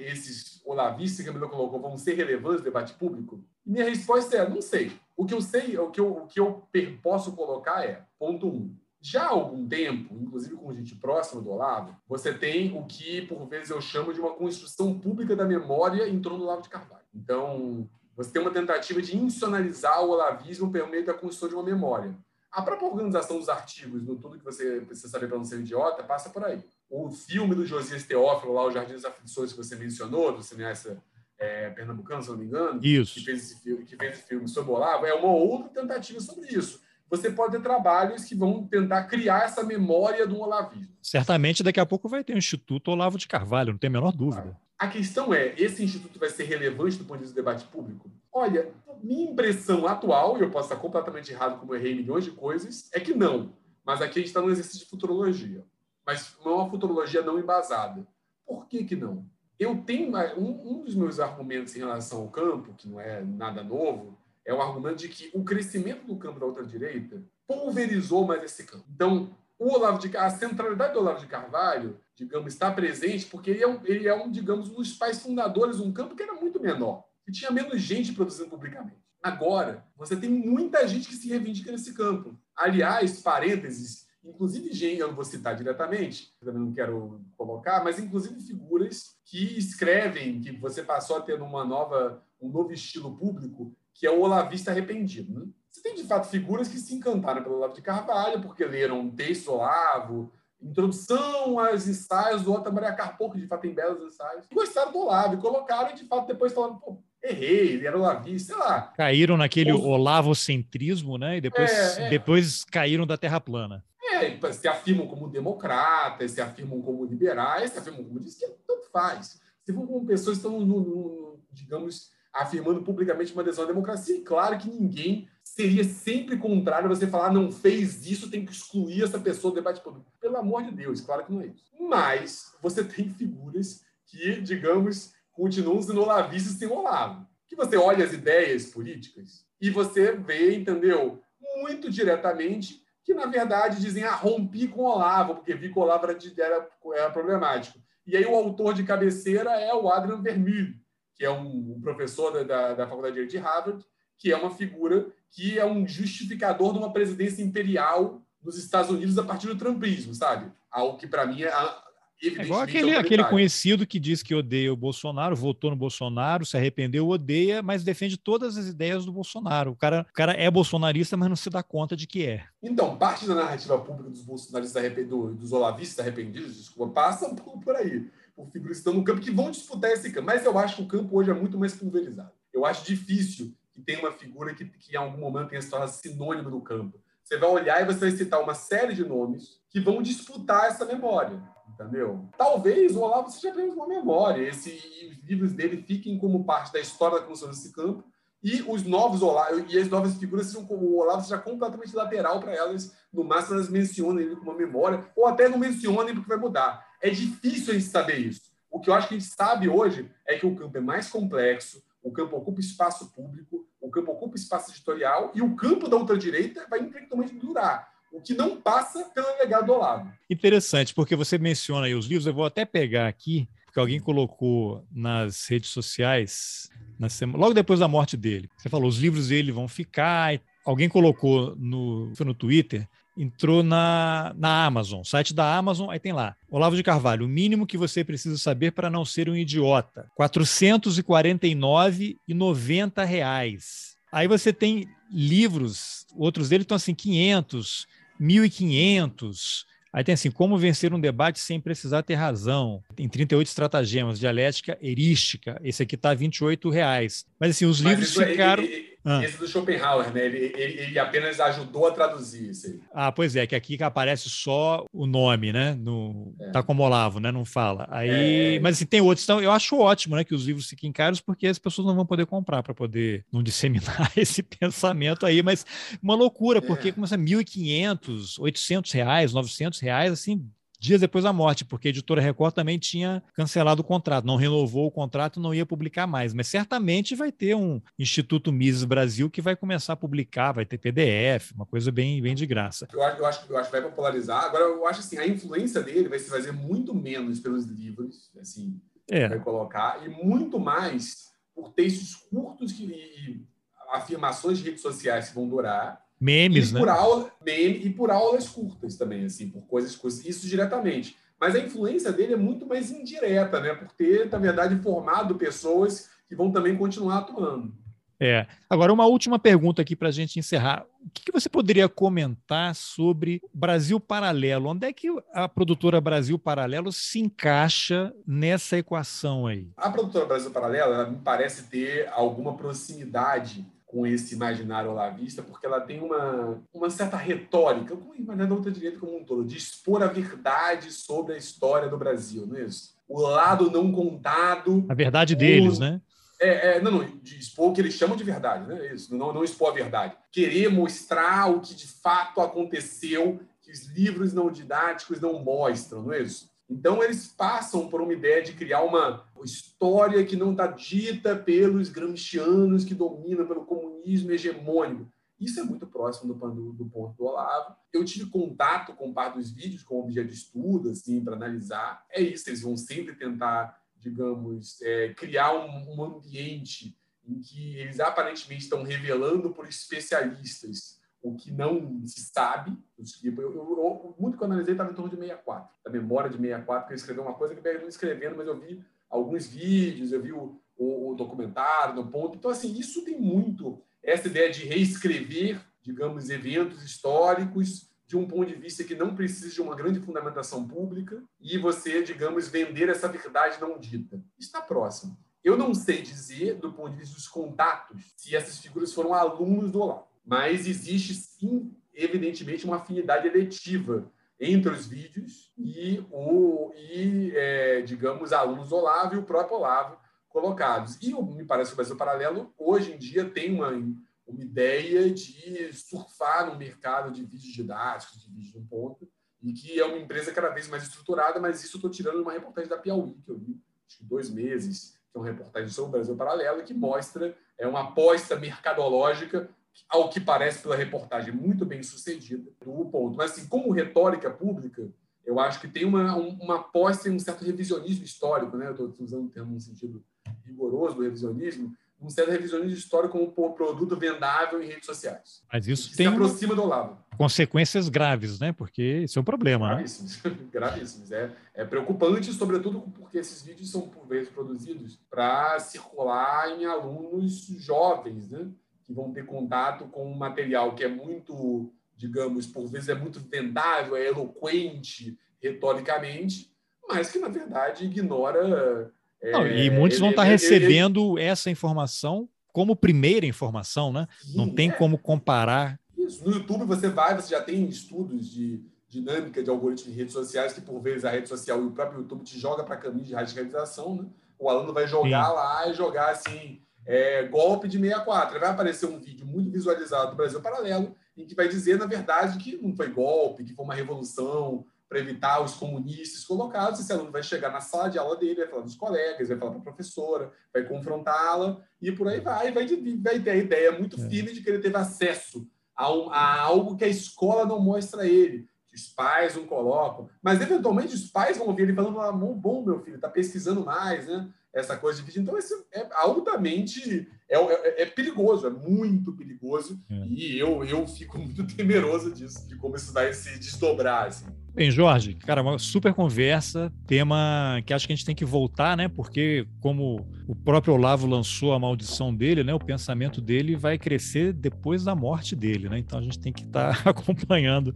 esses olavistas que a Camila colocou vão ser relevantes no debate público? Minha resposta é, não sei. O que eu sei, o que eu, o que eu posso colocar é, ponto um, já há algum tempo, inclusive com gente próxima do Olavo, você tem o que, por vezes, eu chamo de uma construção pública da memória em torno do Olavo de Carvalho. Então, você tem uma tentativa de institucionalizar o olavismo por meio da construção de uma memória. A própria organização dos artigos, no tudo que você precisa saber para não ser idiota, passa por aí. O filme do Josias Teófilo, lá, O Jardim das Aflições, que você mencionou, do cineasta é, pernambucano, se não me engano, isso. Que, fez esse filme, que fez esse filme sobre o Olavo, é uma outra tentativa sobre isso você pode ter trabalhos que vão tentar criar essa memória do olavismo. Certamente daqui a pouco vai ter o Instituto Olavo de Carvalho, não tem a menor dúvida. A questão é, esse instituto vai ser relevante do ponto de vista do debate público? Olha, minha impressão atual, e eu posso estar completamente errado como errei milhões de coisas, é que não. Mas aqui a gente está num exercício de futurologia. Mas não é uma futurologia não embasada. Por que que não? Eu tenho um, um dos meus argumentos em relação ao campo, que não é nada novo, é o argumento de que o crescimento do campo da ultradireita pulverizou mais esse campo. Então, o Olavo de a centralidade do Olavo de Carvalho, digamos, está presente porque ele é, um, ele é um, digamos, um dos pais fundadores de um campo que era muito menor, que tinha menos gente produzindo publicamente. Agora, você tem muita gente que se reivindica nesse campo. Aliás, parênteses, inclusive gente, eu não vou citar diretamente, também não quero colocar, mas inclusive figuras que escrevem que você passou a ter uma nova, um novo estilo público que é o Olavista arrependido. Né? Você tem, de fato, figuras que se encantaram pelo Olavo de Carvalho, porque leram um texto Olavo, introdução aos ensaios do Otto Maria Carpo, que de fato tem belos ensaios, gostaram do Olavo, e colocaram, e de fato depois falaram, pô, errei, ele era Olavista, sei lá. Caíram naquele Os... olavocentrismo, né? E depois, é, é. depois caíram da terra plana. É, se afirmam como democratas, se afirmam como liberais, se afirmam como de esquerda, tanto faz. Se for como pessoas que estão, no, no, digamos, afirmando publicamente uma adesão à democracia. E claro que ninguém seria sempre contrário você falar, não fez isso, tem que excluir essa pessoa do debate público. Pelo amor de Deus, claro que não é isso. Mas você tem figuras que, digamos, continuam sendo olavistas sem Olavo. Que você olha as ideias políticas e você vê, entendeu, muito diretamente que, na verdade, dizem, ah, rompi com Olavo, porque vi que Olavo era, era, era problemático. E aí o autor de cabeceira é o Adrian Vermeulen, que é um, professor da, da, da Faculdade de Harvard, que é uma figura que é um justificador de uma presidência imperial nos Estados Unidos a partir do trumpismo, sabe? Algo que, para mim, é, é igual aquele, aquele conhecido que diz que odeia o Bolsonaro, votou no Bolsonaro, se arrependeu, odeia, mas defende todas as ideias do Bolsonaro. O cara, o cara é bolsonarista, mas não se dá conta de que é. Então, parte da narrativa pública dos bolsonaristas arrependidos, dos olavistas arrependidos, desculpa, passa por, por aí por figuras que estão no campo que vão disputar esse campo. Mas eu acho que o campo hoje é muito mais pulverizado. Eu acho difícil que tenha uma figura que, que em algum momento tenha se tornado sinônimo do campo. Você vai olhar e você vai citar uma série de nomes que vão disputar essa memória, entendeu? Talvez o Olavo seja apenas uma memória, esse, os livros dele fiquem como parte da história da construção desse campo, e os novos Olavo, e as novas figuras sejam como o Olavo seja completamente lateral para elas, no máximo elas mencionem ele como uma memória, ou até não mencionem porque vai mudar. É difícil a gente saber isso. O que eu acho que a gente sabe hoje é que o campo é mais complexo, o campo ocupa espaço público, o campo ocupa espaço editorial e o campo da ultradireita vai intelectualmente durar. O que não passa pelo legado do Olavo. Interessante, porque você menciona aí os livros, eu vou até pegar aqui, porque alguém colocou nas redes sociais na semana, logo depois da morte dele. Você falou, os livros dele vão ficar. Alguém colocou no, foi no Twitter, entrou na, na Amazon, site da Amazon, aí tem lá, Olavo de Carvalho, o mínimo que você precisa saber para não ser um idiota, 449,90 reais. Aí você tem livros, outros deles estão assim, 500, 1.500, Aí tem assim, como vencer um debate sem precisar ter razão. Tem 38 estratagemas, dialética erística. Esse aqui está 28 reais. Mas assim, os Mas livros ficaram... Ele, ah. Esse do Schopenhauer, né? Ele, ele, ele, apenas ajudou a traduzir isso aí. Ah, pois é, que aqui aparece só o nome, né? No, é. Tá como Olavo, né? Não fala. Aí, é. Mas assim, tem outros. Então, eu acho ótimo né, que os livros fiquem caros, porque as pessoas não vão poder comprar para poder não disseminar esse pensamento aí. Mas uma loucura, porque é. começa 1.500, 800 reais, 900 reais, assim, dias depois da morte, porque a editora Record também tinha cancelado o contrato, não renovou o contrato, não ia publicar mais. Mas certamente vai ter um Instituto Mises Brasil que vai começar a publicar, vai ter PDF, uma coisa bem, bem de graça. Eu acho, eu acho, eu acho que vai popularizar. Agora, eu acho assim, a influência dele vai se fazer muito menos pelos livros, assim, é. vai colocar, e muito mais por textos curtos que, e afirmações de redes sociais que vão durar Memes, e né? Por aula, meme, e por aulas curtas também, assim, por coisas curtas. Isso diretamente. Mas a influência dele é muito mais indireta, né? Por ter, na verdade, formado pessoas que vão também continuar atuando. É. Agora, uma última pergunta aqui para a gente encerrar. O que, que, você poderia comentar sobre Brasil Paralelo? Onde é que a produtora Brasil Paralelo se encaixa nessa equação aí? A produtora Brasil Paralelo, ela me parece ter alguma proximidade com esse imaginário olavista, porque ela tem uma, uma certa retórica, como o imaginário da outra direita como um todo, de expor a verdade sobre a história do Brasil, não é isso? O lado não contado. A verdade deles, né? É, é, não, não, de expor o que eles chamam de verdade, né? Isso, não, não expor a verdade. Querer mostrar o que de fato aconteceu, que os livros não didáticos não mostram, não é isso? Então, eles passam por uma ideia de criar uma história que não está dita pelos gramscianos que dominam pelo comunismo hegemônico. Isso é muito próximo do, do, do, ponto do Olavo. Eu tive contato com parte dos vídeos com objeto de estudo, assim, para analisar. É isso, eles vão sempre tentar, digamos, é, criar um, um ambiente em que eles aparentemente estão revelando por especialistas o que não se sabe. Eu, eu, eu, muito que eu analisei estava em torno de 64, da memória de 64, que ele escreveu uma coisa que ele não escrevendo, mas eu vi alguns vídeos, eu vi o, o, o documentário no ponto. Então, assim, isso tem muito essa ideia de reescrever, digamos, eventos históricos de um ponto de vista que não precisa de uma grande fundamentação pública e você, digamos, vender essa verdade não dita. Está próximo. Eu não sei dizer, do ponto de vista dos contatos, se essas figuras foram alunos do Olavo mas existe sim, evidentemente, uma afinidade eletiva entre os vídeos e, o, e é, digamos, alunos Olavo e o próprio Olavo colocados. E me parece que o Brasil Paralelo, hoje em dia, tem uma, uma ideia de surfar no mercado de vídeos didáticos, de vídeos de um ponto, e que é uma empresa cada vez mais estruturada, mas isso eu estou tirando uma reportagem da Piauí, que eu vi, acho que dois meses, que é uma reportagem sobre o Brasil Paralelo, que mostra é uma aposta mercadológica ao que parece pela reportagem, muito bem sucedida do ponto. Mas, assim, como retórica pública, eu acho que tem uma, uma aposta em um certo revisionismo histórico, né? Eu estou usando o termo no sentido rigoroso do revisionismo, um certo revisionismo histórico como produto vendável em redes sociais. Mas isso tem se aproxima do lado. Consequências graves, né? Porque isso é um problema. Gravíssimos, né? gravíssimos. É, é preocupante, sobretudo porque esses vídeos são, por vezes, produzidos para circular em alunos jovens, né? Que vão ter contato com um material que é muito, digamos, por vezes é muito vendável, é eloquente retoricamente, mas que, na verdade, ignora. É, Não, e muitos ele, vão estar ele, recebendo ele, essa informação como primeira informação, né? Sim, Não tem é. como comparar. Isso. No YouTube você vai, você já tem estudos de dinâmica de algoritmos de redes sociais que, por vezes, a rede social e o próprio YouTube te joga para caminho de radicalização, né? O aluno vai jogar Sim. lá e jogar assim é, golpe de 64. Vai aparecer um vídeo muito visualizado do Brasil Paralelo, em que vai dizer, na verdade, que não foi golpe, que foi uma revolução para evitar os comunistas colocados. Esse aluno vai chegar na sala de aula dele, vai falar dos colegas, vai falar para a professora, vai confrontá-la e por aí vai. Vai, vai ter a ideia muito é. firme de que ele teve acesso a, um, a algo que a escola não mostra a ele que os pais não colocam, mas eventualmente os pais vão ouvir ele falando: ah, bom, meu filho, está pesquisando mais, né? Essa coisa de vídeo. Então, isso é altamente é, é, é, perigoso, é muito perigoso. É. E eu, eu fico muito temeroso disso, de como isso vai se desdobrar. Assim. Bem, Jorge, cara, uma super conversa, tema que acho que a gente tem que voltar, né? Porque, como o próprio Olavo lançou a maldição dele, né? O pensamento dele vai crescer depois da morte dele, né? Então a gente tem que estar tá acompanhando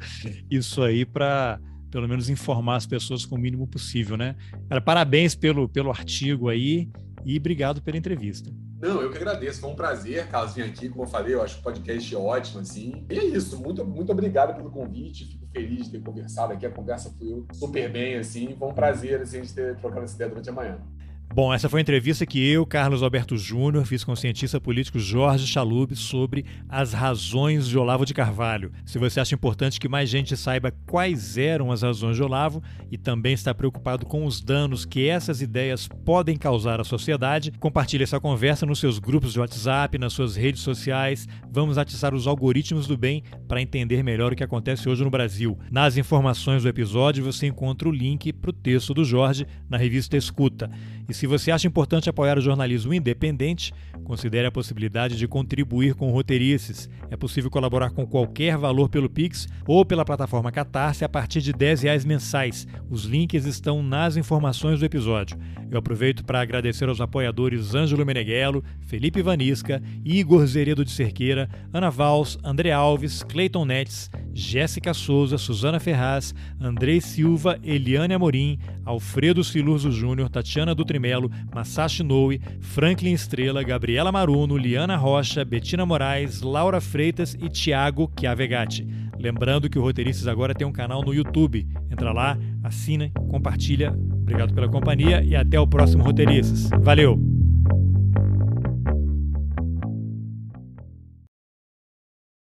isso aí para pelo menos informar as pessoas com o mínimo possível, né? Cara, parabéns pelo, pelo artigo aí e obrigado pela entrevista. Não, eu que agradeço. Foi um prazer, Carlos, vir aqui. Como eu falei, eu acho o podcast ótimo, assim. E é isso. Muito, muito obrigado pelo convite. Fico feliz de ter conversado aqui. A conversa foi super bem, assim. Foi um prazer, assim, a gente ter trocado essa ideia durante a manhã. Bom, essa foi a entrevista que eu, Carlos Alberto Júnior, fiz com o cientista político Jorge Chalub sobre as razões de Olavo de Carvalho. Se você acha importante que mais gente saiba quais eram as razões de Olavo e também está preocupado com os danos que essas ideias podem causar à sociedade, compartilhe essa conversa nos seus grupos de WhatsApp, nas suas redes sociais. Vamos atiçar os algoritmos do bem para entender melhor o que acontece hoje no Brasil. Nas informações do episódio você encontra o link para o texto do Jorge na revista Escuta. E se você acha importante apoiar o jornalismo independente, considere a possibilidade de contribuir com roteirices. É possível colaborar com qualquer valor pelo Pix ou pela plataforma Catarse a partir de R$ reais mensais. Os links estão nas informações do episódio. Eu aproveito para agradecer aos apoiadores Ângelo Meneghello, Felipe Vanisca, Igor Zeredo de Cerqueira, Ana Vals, André Alves, Cleiton Netes, Jéssica Souza, Suzana Ferraz, Andrei Silva, Eliane Amorim, Alfredo Silurzo Júnior, Tatiana Dutrimelo, Masashi Noe, Franklin Estrela, Gabriela Maruno, Liana Rocha, Betina Moraes, Laura Freitas e Tiago Chiavegatti. Lembrando que o Roteiristas agora tem um canal no YouTube. Entra lá, assina, compartilha. Obrigado pela companhia e até o próximo Roteiristas. Valeu!